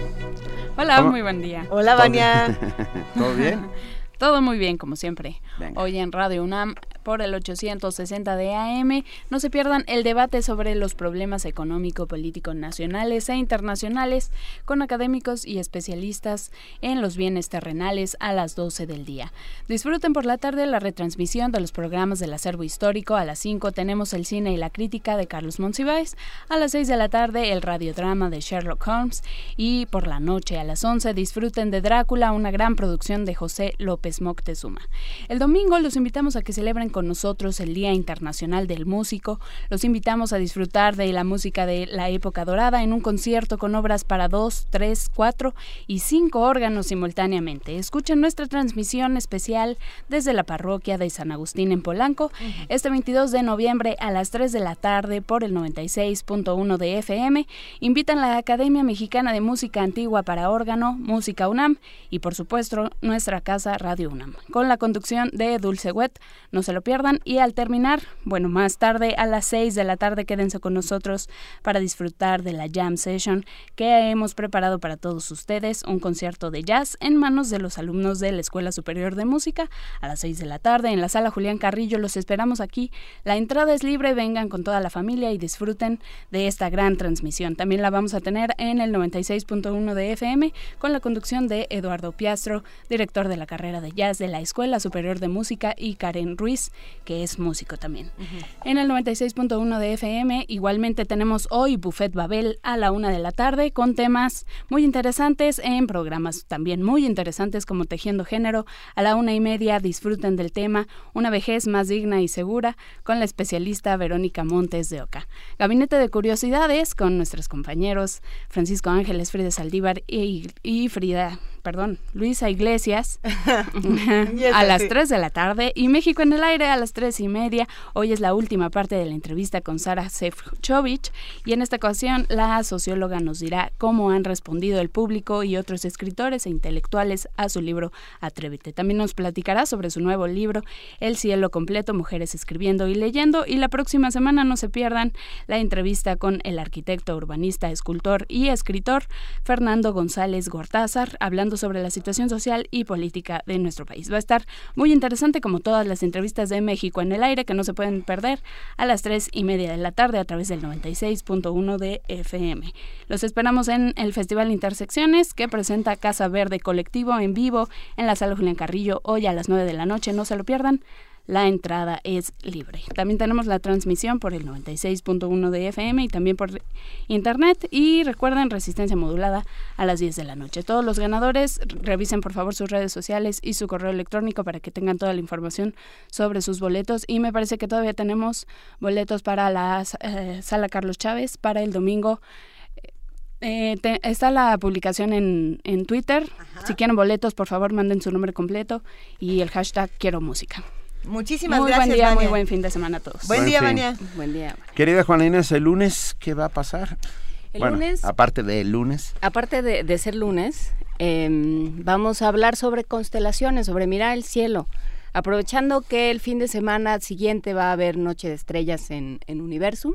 Hola, ¿Cómo? muy buen día. Hola, ¿Todo Vania. ¿Todo bien? Todo muy bien, como siempre. Venga. Hoy en Radio UNAM por el 860 de AM. No se pierdan el debate sobre los problemas económico-políticos nacionales e internacionales con académicos y especialistas en los bienes terrenales a las 12 del día. Disfruten por la tarde la retransmisión de los programas del acervo histórico. A las 5 tenemos el cine y la crítica de Carlos Monsiváis. A las 6 de la tarde el radiodrama de Sherlock Holmes. Y por la noche a las 11 disfruten de Drácula, una gran producción de José López Moctezuma. El domingo los invitamos a que celebren con nosotros el Día Internacional del Músico. Los invitamos a disfrutar de la música de la época dorada en un concierto con obras para dos, tres, cuatro y cinco órganos simultáneamente. Escuchen nuestra transmisión especial desde la parroquia de San Agustín en Polanco este 22 de noviembre a las 3 de la tarde por el 96.1 de FM. Invitan a la Academia Mexicana de Música Antigua para órgano, Música UNAM y por supuesto nuestra casa Radio UNAM. Con la conducción de Dulce Wet, no se lo pierdan y al terminar, bueno, más tarde a las 6 de la tarde quédense con nosotros para disfrutar de la Jam Session que hemos preparado para todos ustedes, un concierto de jazz en manos de los alumnos de la Escuela Superior de Música a las 6 de la tarde en la sala Julián Carrillo. Los esperamos aquí. La entrada es libre, vengan con toda la familia y disfruten de esta gran transmisión. También la vamos a tener en el 96.1 de FM con la conducción de Eduardo Piastro, director de la carrera de jazz de la Escuela Superior de Música, y Karen Ruiz, que es músico también. En el 96.1 de FM igualmente tenemos hoy Buffet Babel a la una de la tarde con temas muy interesantes en programas también muy interesantes como Tejiendo Género. A la una y media disfruten del tema Una vejez más digna y segura con la especialista Verónica Montes de Oca. Gabinete de Curiosidades con nuestros compañeros Francisco Ángeles Frida Saldívar y, y Frida, perdón, Luisa Iglesias a las así. 3 de la tarde y México en el aire a las 3 y media. Hoy es la última parte de la entrevista con Sara Sefcovic y en esta ocasión la socióloga nos dirá cómo han respondido el público y otros escritores e intelectuales a su libro Atrévete. También nos platicará sobre su nuevo libro El cielo completo, mujeres escribiendo y leyendo y la próxima semana no se pierdan la entrevista con el arquitecto, urbanista, escultor y escritor Fernando González Gortázar hablando sobre la situación social y política de nuestro país. Va a estar muy interesante como todas las entrevistas de México en el aire que no se pueden perder a las tres y media de la tarde a través del 96.1 de FM. Los esperamos en el Festival Intersecciones que presenta Casa Verde Colectivo en vivo en la sala Julián Carrillo hoy a las 9 de la noche. No se lo pierdan la entrada es libre. También tenemos la transmisión por el 96.1 de FM y también por internet. Y recuerden, resistencia modulada a las 10 de la noche. Todos los ganadores revisen por favor sus redes sociales y su correo electrónico para que tengan toda la información sobre sus boletos. Y me parece que todavía tenemos boletos para la eh, sala Carlos Chávez para el domingo. Eh, está la publicación en, en Twitter. Si quieren boletos, por favor, manden su nombre completo y el hashtag quiero música. Muchísimas muy gracias. Buen día, muy buen fin de semana a todos. Buen, día, Vania. Buen día. Querida Juana Inés, el lunes, ¿qué va a pasar? El bueno, lunes- aparte del lunes. Aparte de, de ser lunes, eh, vamos a hablar sobre constelaciones, sobre mirar el cielo. Aprovechando que el fin de semana siguiente va a haber Noche de Estrellas en, en Universum,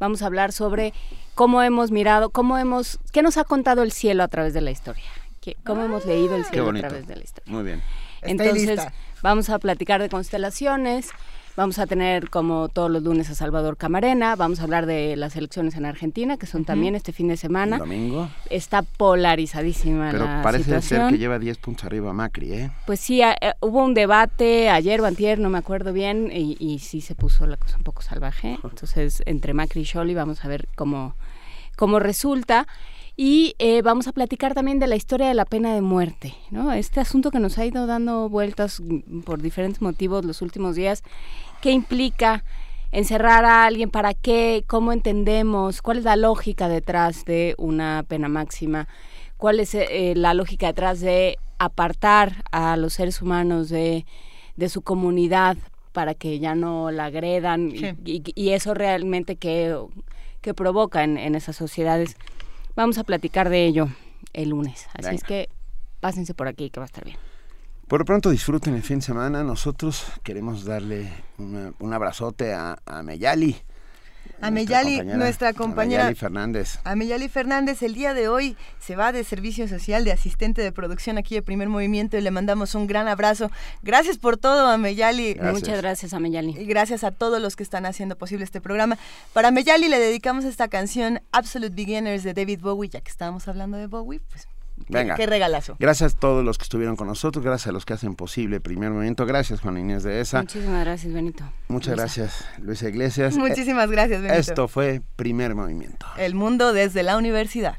vamos a hablar sobre cómo hemos mirado, cómo hemos, qué nos ha contado el cielo a través de la historia, qué- cómo hemos leído el cielo a través de la historia. Muy bien. Estoy Entonces, lista. Vamos a platicar de constelaciones, vamos a tener como todos los lunes a Salvador Camarena, vamos a hablar de las elecciones en Argentina, que son también este fin de semana. El domingo. Está polarizadísima Pero la parece situación. ser que lleva 10 puntos arriba Macri, ¿eh? Pues sí, a- eh, hubo un debate ayer o antier, no me acuerdo bien, y, y sí se puso la cosa un poco salvaje. Entonces, entre Macri y Scholli vamos a ver cómo, cómo resulta. Y eh, vamos a platicar también de la historia de la pena de muerte, ¿no? Este asunto que nos ha ido dando vueltas mm, por diferentes motivos los últimos días. ¿Qué implica encerrar a alguien? ¿Para qué? ¿Cómo entendemos? ¿Cuál es la lógica detrás de una pena máxima? ¿Cuál es eh, la lógica detrás de apartar a los seres humanos de, de su comunidad para que ya no la agredan? Y- Sí. Y, y eso realmente que, que provoca en, en esas sociedades. Vamos a platicar de ello el lunes. Así Venga. es que pásense por aquí que va a estar bien. Por lo pronto disfruten el fin de semana. Nosotros queremos darle una- un abrazote a, a Meyali. A Meyali, compañera, nuestra a compañera. Meyali Fernández. A Meyali Fernández, el día de hoy se va de servicio social, de asistente de producción aquí de Primer Movimiento y le mandamos un gran abrazo. Gracias por todo a Meyali. Muchas gracias a Meyali. Y gracias a todos los que están haciendo posible este programa. Para Meyali le dedicamos esta canción Absolute Beginners de David Bowie, ya que estábamos hablando de Bowie, pues Venga. qué regalazo. Gracias a todos los que estuvieron con nosotros, gracias a los que hacen posible el primer momento. Gracias, Juan Inés de ESA. Muchísimas gracias, Benito. Muchas gracias, Luisa Iglesias. Muchísimas gracias, Benito. Esto fue Primer Movimiento. El mundo desde la universidad.